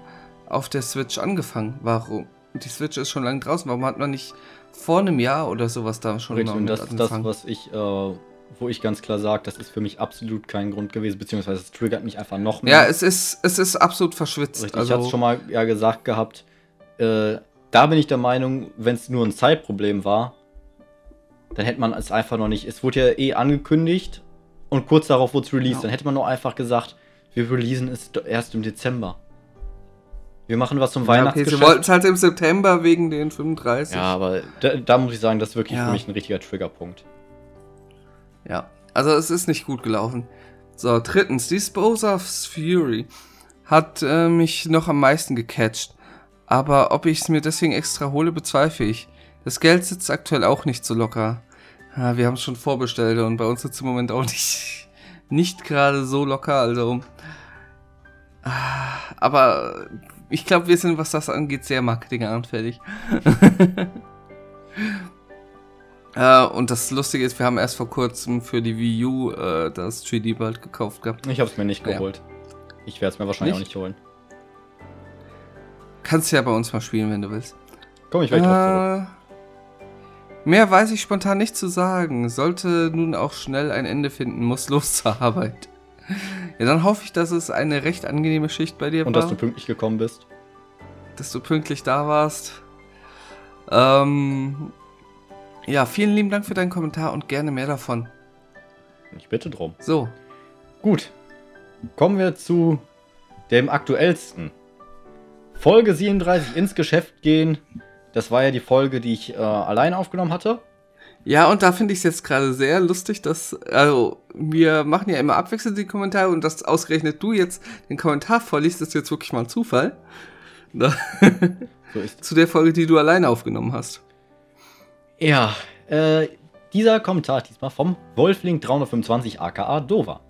auf der Switch angefangen? Warum? Die Switch ist schon lange draußen, warum hat man nicht vor einem Jahr oder sowas da schon Richtig, und das ist das, was ich, äh, wo ich ganz klar sage, das ist für mich absolut kein Grund gewesen, beziehungsweise es triggert mich einfach noch mehr. Ja, es ist, es ist absolut verschwitzt. Richtig, also, ich hatte es schon mal ja gesagt gehabt. Äh, da bin ich der Meinung, wenn es nur ein Zeitproblem war, dann hätte man es einfach noch nicht. Es wurde ja eh angekündigt und kurz darauf wurde es released. Ja. Dann hätte man nur einfach gesagt, wir releasen es erst im Dezember. Wir machen was zum ja, Weihnachtsgeschäft. Okay, sie wollten es halt im September wegen den 35. Ja, aber da, da muss ich sagen, das ist wirklich ja. für mich ein richtiger Triggerpunkt. Ja, also es ist nicht gut gelaufen. So, drittens, Dispose of Fury hat äh, mich noch am meisten gecatcht. Aber ob ich es mir deswegen extra hole, bezweifle ich. Das Geld sitzt aktuell auch nicht so locker. Ja, wir haben es schon vorbestellt und bei uns sitzt im Moment auch nicht, nicht gerade so locker. Also, ah, aber ich glaube, wir sind, was das angeht, sehr marketinganfällig. äh, und das Lustige ist, wir haben erst vor kurzem für die Wii U äh, das 3D World gekauft gehabt. Ich habe es mir nicht geholt. Ja. Ich werde es mir wahrscheinlich nicht? auch nicht holen. Kannst ja bei uns mal spielen, wenn du willst. Komm, ich werde äh, zurück. Mehr weiß ich spontan nicht zu sagen. Sollte nun auch schnell ein Ende finden, muss los zur Arbeit. Ja, dann hoffe ich, dass es eine recht angenehme Schicht bei dir Und war. Und dass du pünktlich gekommen bist. Dass du pünktlich da warst. Ähm, ja, vielen lieben Dank für deinen Kommentar und gerne mehr davon. Ich bitte drum. So. Gut. Kommen wir zu dem aktuellsten. Folge 37 ins Geschäft gehen. Das war ja die Folge, die ich äh, alleine aufgenommen hatte. Ja, und da finde ich es jetzt gerade sehr lustig, dass, also, wir machen ja immer abwechselnd die Kommentare und dass ausgerechnet du jetzt den Kommentar vorliest, ist jetzt wirklich mal ein Zufall. so ist Zu der Folge, die du alleine aufgenommen hast. Ja, äh, dieser Kommentar diesmal vom Wolfling 325 aka Dover.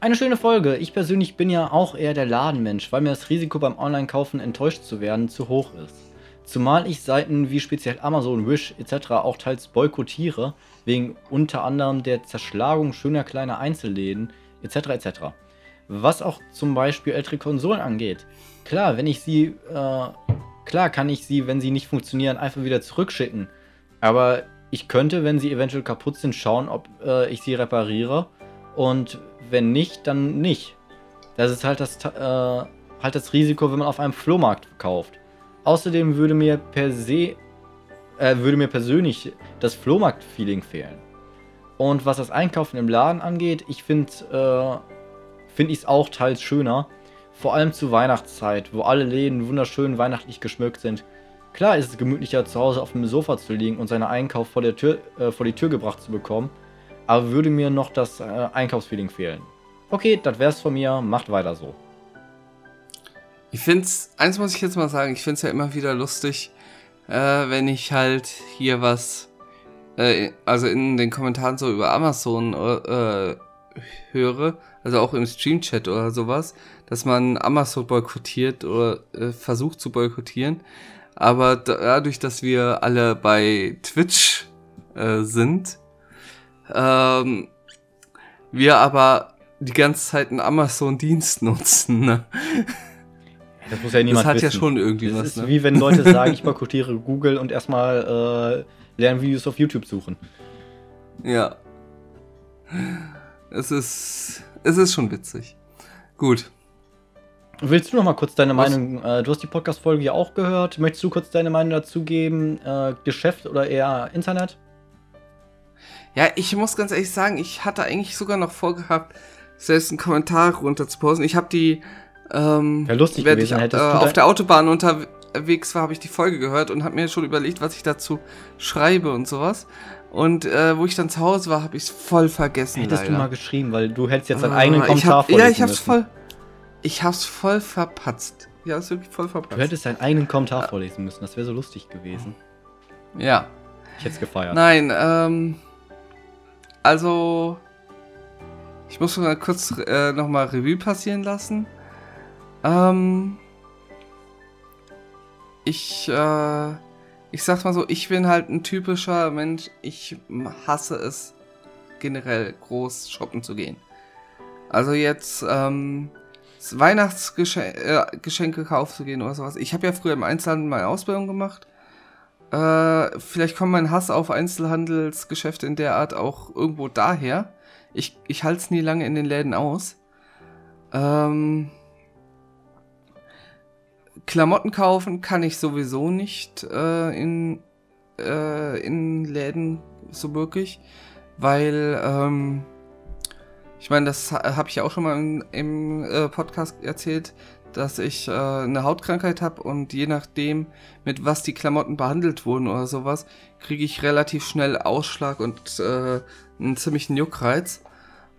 Eine schöne Folge. Ich persönlich bin ja auch eher der Ladenmensch, weil mir das Risiko beim Online-Kaufen enttäuscht zu werden zu hoch ist. Zumal ich Seiten wie speziell Amazon, Wish etc. auch teils boykottiere, wegen unter anderem der Zerschlagung schöner kleiner Einzelläden etc. etc. Was auch zum Beispiel ältere Konsolen angeht. Klar, wenn ich sie, äh, klar kann ich sie, wenn sie nicht funktionieren, einfach wieder zurückschicken. Aber ich könnte, wenn sie eventuell kaputt sind, schauen, ob äh, ich sie repariere. Und wenn nicht, dann nicht. Das ist halt das, äh, halt das Risiko, wenn man auf einem Flohmarkt kauft. Außerdem würde mir per se, äh, würde mir persönlich das Flohmarkt-Feeling fehlen. Und was das Einkaufen im Laden angeht, ich finde äh, find ich es auch teils schöner. Vor allem zur Weihnachtszeit, wo alle Läden wunderschön weihnachtlich geschmückt sind. Klar ist es gemütlicher, zu Hause auf dem Sofa zu liegen und seinen Einkauf vor, der Tür, äh, vor die Tür gebracht zu bekommen. Aber würde mir noch das äh, Einkaufsfeeling fehlen. Okay, das wär's von mir. Macht weiter so. Ich finde es, eins muss ich jetzt mal sagen, ich finde es ja immer wieder lustig, äh, wenn ich halt hier was, äh, also in den Kommentaren so über Amazon äh, höre, also auch im Stream-Chat oder sowas, dass man Amazon boykottiert oder äh, versucht zu boykottieren. Aber dadurch, dass wir alle bei Twitch äh, sind, ähm, wir aber die ganze Zeit einen Amazon-Dienst nutzen. Ne? Das muss ja niemand Das hat wissen. ja schon irgendwie das was. Ist ne? wie wenn Leute sagen, ich boykottiere Google und erstmal äh, Lernvideos auf YouTube suchen. Ja. Es ist, es ist schon witzig. Gut. Willst du noch mal kurz deine was? Meinung, äh, du hast die Podcast-Folge ja auch gehört, möchtest du kurz deine Meinung dazu geben, äh, Geschäft oder eher Internet? Ja, ich muss ganz ehrlich sagen, ich hatte eigentlich sogar noch vorgehabt, selbst einen Kommentar runter zu posten. Ich habe die ähm, ja, lustig gewesen, ich äh, auf der Autobahn unterwegs war, habe ich die Folge gehört und habe mir schon überlegt, was ich dazu schreibe und sowas. Und äh, wo ich dann zu Hause war, habe ich es voll vergessen. Hättest leider. du mal geschrieben, weil du hättest jetzt deinen uh, eigenen Kommentar hab, Ja, ich hab's müssen. voll. Ich hab's voll verpatzt. Ja, ist wirklich voll verpatzt. Du hättest deinen eigenen Kommentar ja. vorlesen müssen. Das wäre so lustig gewesen. Ja. Ich hätte es gefeiert. Nein, ähm. Also. Ich muss mal kurz äh, nochmal Revue passieren lassen. Ähm, ich, äh, ich sag's mal so, ich bin halt ein typischer Mensch, ich hasse es generell groß shoppen zu gehen. Also jetzt, ähm, Weihnachtsgeschenke äh, kaufen zu gehen oder sowas. Ich habe ja früher im Einzelhandel meine Ausbildung gemacht. Äh, vielleicht kommt mein Hass auf Einzelhandelsgeschäfte in der Art auch irgendwo daher. Ich, ich halte es nie lange in den Läden aus. Ähm, Klamotten kaufen kann ich sowieso nicht äh, in, äh, in Läden so wirklich, weil ähm, ich meine, das habe ich ja auch schon mal im, im äh, Podcast erzählt, dass ich äh, eine Hautkrankheit habe und je nachdem, mit was die Klamotten behandelt wurden oder sowas, kriege ich relativ schnell Ausschlag und äh, einen ziemlichen Juckreiz.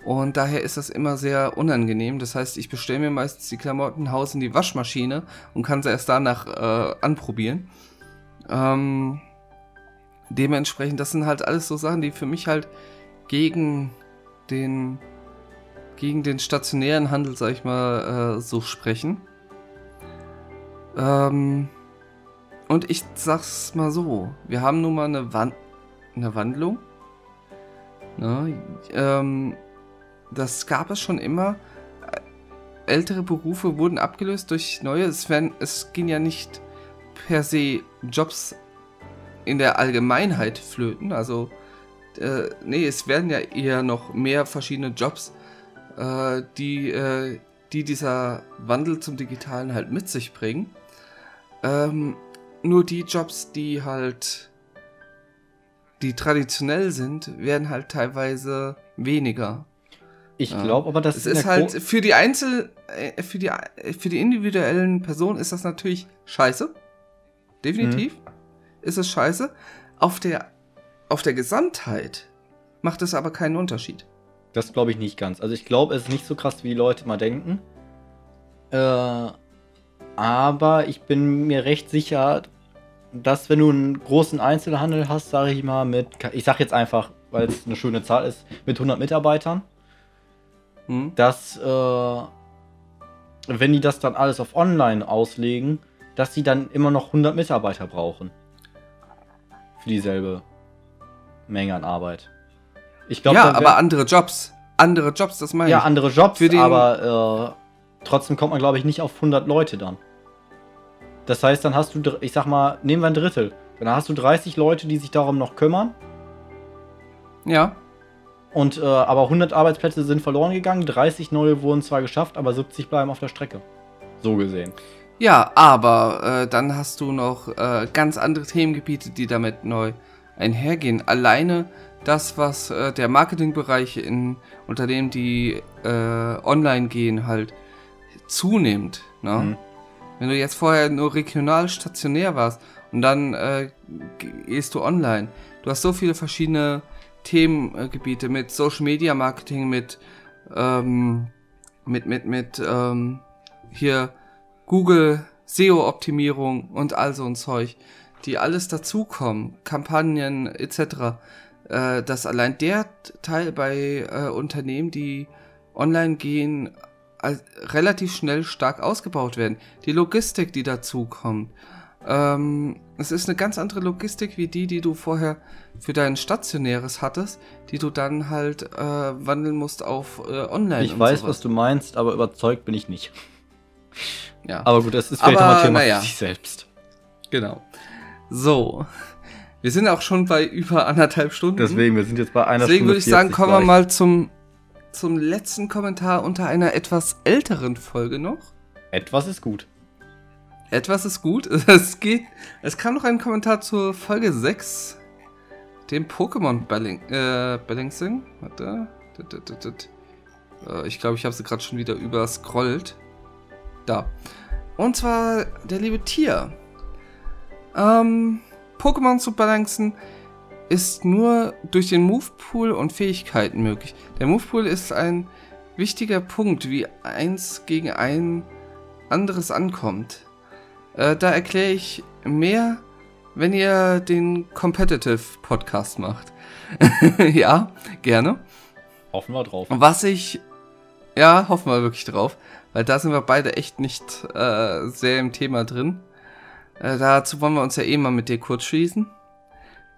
Und daher ist das immer sehr unangenehm. Das heißt, ich bestelle mir meistens die Klamotten, haus in die Waschmaschine und kann sie erst danach äh, anprobieren. Ähm, dementsprechend, das sind halt alles so Sachen, die für mich halt gegen den gegen den stationären Handel, sag ich mal, äh, so sprechen. Ähm, und ich sag's mal so, wir haben nun mal eine, Wan eine Wandlung. Ne? Ähm, das gab es schon immer. Ältere Berufe wurden abgelöst durch neue. Es, werden, es ging ja nicht per se Jobs in der Allgemeinheit flöten. Also, äh, nee, es werden ja eher noch mehr verschiedene Jobs, äh, die, äh, die dieser Wandel zum Digitalen halt mit sich bringen. Ähm, nur die Jobs, die halt, die traditionell sind, werden halt teilweise weniger. Ich glaube aber, dass es ist halt für die Einzel, äh, für die, für die individuellen Personen ist das natürlich scheiße. Definitiv mhm. ist es scheiße. Auf der, auf der Gesamtheit macht es aber keinen Unterschied. Das glaube ich nicht ganz. Also ich glaube, es ist nicht so krass, wie die Leute mal denken. Äh, aber ich bin mir recht sicher, dass wenn du einen großen Einzelhandel hast, sage ich mal, mit, ich sage jetzt einfach, weil es eine schöne Zahl ist, mit 100 Mitarbeitern, hm. dass, äh, wenn die das dann alles auf online auslegen, dass sie dann immer noch 100 Mitarbeiter brauchen. Für dieselbe Menge an Arbeit. Ich glaube, ja, aber andere Jobs. Andere Jobs, das meine ja, ich. Ja, andere Jobs, Für den aber äh, trotzdem kommt man, glaube ich, nicht auf 100 Leute dann. Das heißt, dann hast du, ich sag mal, nehmen wir ein Drittel. Dann hast du 30 Leute, die sich darum noch kümmern. Ja. Und äh, aber 100 Arbeitsplätze sind verloren gegangen, 30 neue wurden zwar geschafft, aber 70 bleiben auf der Strecke. So gesehen. Ja, aber äh, dann hast du noch äh, ganz andere Themengebiete, die damit neu einhergehen. Alleine das, was äh, der Marketingbereich in Unternehmen, die äh, online gehen, halt zunimmt. Ne? Mhm. Wenn du jetzt vorher nur regional stationär warst und dann äh, gehst du online, du hast so viele verschiedene Themengebiete mit Social Media Marketing, mit ähm, mit mit mit ähm, hier Google SEO Optimierung und all so ein Zeug, die alles dazukommen, Kampagnen etc. Äh, dass allein der Teil bei äh, Unternehmen, die online gehen, relativ schnell stark ausgebaut werden. Die Logistik, die dazu kommt. Ähm, es ist eine ganz andere Logistik wie die, die du vorher für dein stationäres hattest, die du dann halt äh, wandeln musst auf äh, online. Ich weiß, sowas. was du meinst, aber überzeugt bin ich nicht. Ja. Aber gut, das ist vielleicht aber, nochmal Thema naja. für sich selbst. Genau. So. Wir sind auch schon bei über anderthalb Stunden. Deswegen, wir sind jetzt bei einer Deswegen Stunde. Deswegen würde ich sagen, kommen wir mal zum, zum letzten Kommentar unter einer etwas älteren Folge noch. Etwas ist gut. Etwas ist gut. Es geht. Es kam noch ein Kommentar zur Folge 6. Dem Pokémon Balling, äh, Balancing. Warte. Äh, ich glaube, ich habe sie gerade schon wieder überscrollt. Da. Und zwar der liebe Tier. Ähm, Pokémon zu balancen ist nur durch den Move Pool und Fähigkeiten möglich. Der Move Pool ist ein wichtiger Punkt, wie eins gegen ein anderes ankommt. Äh, da erkläre ich mehr, wenn ihr den Competitive Podcast macht. ja, gerne. Hoffen wir drauf. Was ich. Ja, hoffen wir wirklich drauf. Weil da sind wir beide echt nicht äh, sehr im Thema drin. Äh, dazu wollen wir uns ja eh mal mit dir kurz schließen.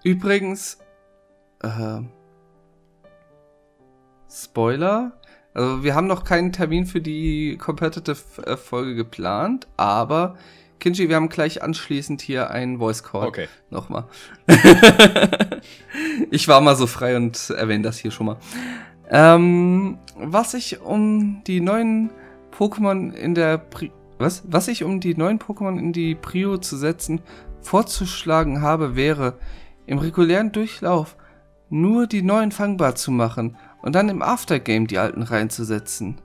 Übrigens, äh, Spoiler. Also wir haben noch keinen Termin für die Competitive-Folge geplant, aber Kinji, wir haben gleich anschließend hier einen Voice Call. Okay. Nochmal. ich war mal so frei und erwähne das hier schon mal. Ähm, was ich um die neuen Pokémon in der Pri was? Was ich um die neuen Pokémon in die Prio zu setzen vorzuschlagen habe, wäre im regulären Durchlauf nur die neuen fangbar zu machen und dann im Aftergame die alten reinzusetzen.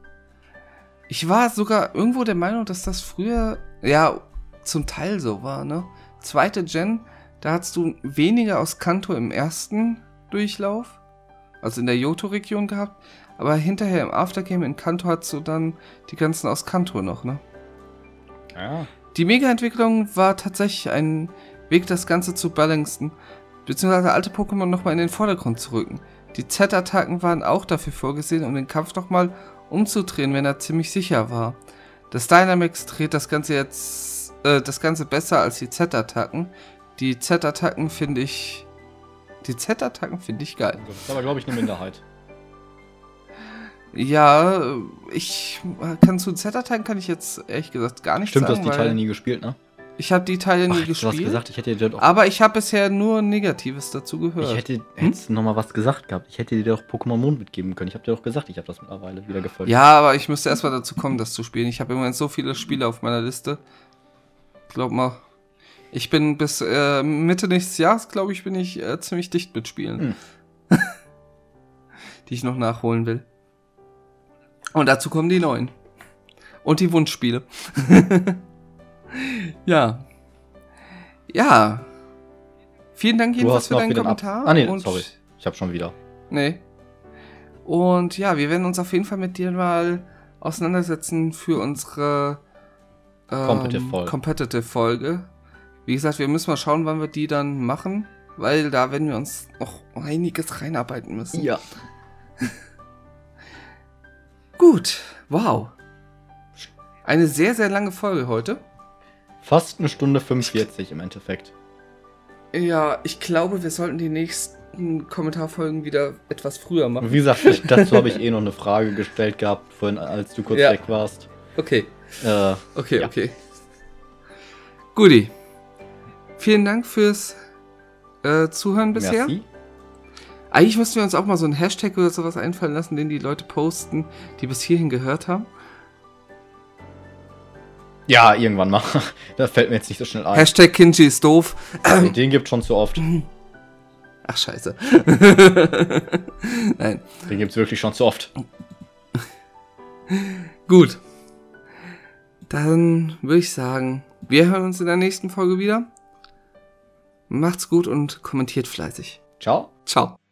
Ich war sogar irgendwo der Meinung, dass das früher, ja, zum Teil so war, ne? Zweite Gen, da hast du weniger aus Kanto im ersten Durchlauf, also in der Johto-Region gehabt, aber hinterher im Aftergame in Kanto hast du dann die ganzen aus Kanto noch, ne? Ja. Die Mega-Entwicklung war tatsächlich ein Weg, das Ganze zu balancen, beziehungsweise alte Pokémon nochmal in den Vordergrund zu rücken. Die Z-Attacken waren auch dafür vorgesehen, um den Kampf nochmal umzudrehen, wenn er ziemlich sicher war. Das Dynamax dreht das Ganze jetzt, äh, das Ganze besser als die Z-Attacken. Die Z-Attacken finde ich, die Z-Attacken finde ich geil. Das ist aber, glaube ich, eine Minderheit. Ja, ich kann zu Z-Attacken kann ich jetzt ehrlich gesagt gar nicht Stimmt, sagen. du hast die Teile nie gespielt, ne? Ich habe die Teile nie Ach, gespielt. gesagt, ich hätte dir doch. aber ich habe bisher nur Negatives dazu gehört. Ich hätte jetzt noch mal was gesagt gehabt. Ich hätte dir doch Pokémon Mond mitgeben können. Ich habe dir doch gesagt, ich habe das mittlerweile wieder gefolgt. Ja, aber ich müsste erstmal dazu kommen, das zu spielen. Ich habe im Moment so viele Spiele auf meiner Liste. Glaub mal. Ich bin bis äh, Mitte nächstes Jahres, glaube ich, bin ich äh, ziemlich dicht mit Spielen. die ich noch nachholen will. Und dazu kommen die neuen. Und die Wunschspiele. ja. Ja. Vielen Dank jedenfalls für deinen Kommentar. Ah, nee, und sorry. Ich habe schon wieder. Nee. Und ja, wir werden uns auf jeden Fall mit dir mal auseinandersetzen für unsere Competitive Folge. Competitive Folge. Wie gesagt, wir müssen mal schauen, wann wir die dann machen, weil da werden wir uns noch einiges reinarbeiten müssen. Ja. Gut, wow. Eine sehr, sehr lange Folge heute. Fast eine Stunde 45 im Endeffekt. Ja, ich glaube, wir sollten die nächsten Kommentarfolgen wieder etwas früher machen. wie gesagt, dazu habe ich eh noch eine Frage gestellt gehabt, vorhin, als du kurz Ja. weg warst. Okay. Äh, Okay, Ja. okay. Guti. Vielen Dank fürs äh, Zuhören bisher. merci. Eigentlich müssten wir uns auch mal so einen Hashtag oder sowas einfallen lassen, den die Leute posten, die bis hierhin gehört haben. Ja, irgendwann mal. da fällt mir jetzt nicht so schnell ein. Hashtag Kinji ist doof. Den gibt schon zu oft. Ach, scheiße. Nein. Den gibt's wirklich schon zu oft. Gut. Dann würde ich sagen, wir hören uns in der nächsten Folge wieder. Macht's gut und kommentiert fleißig. Ciao. Ciao.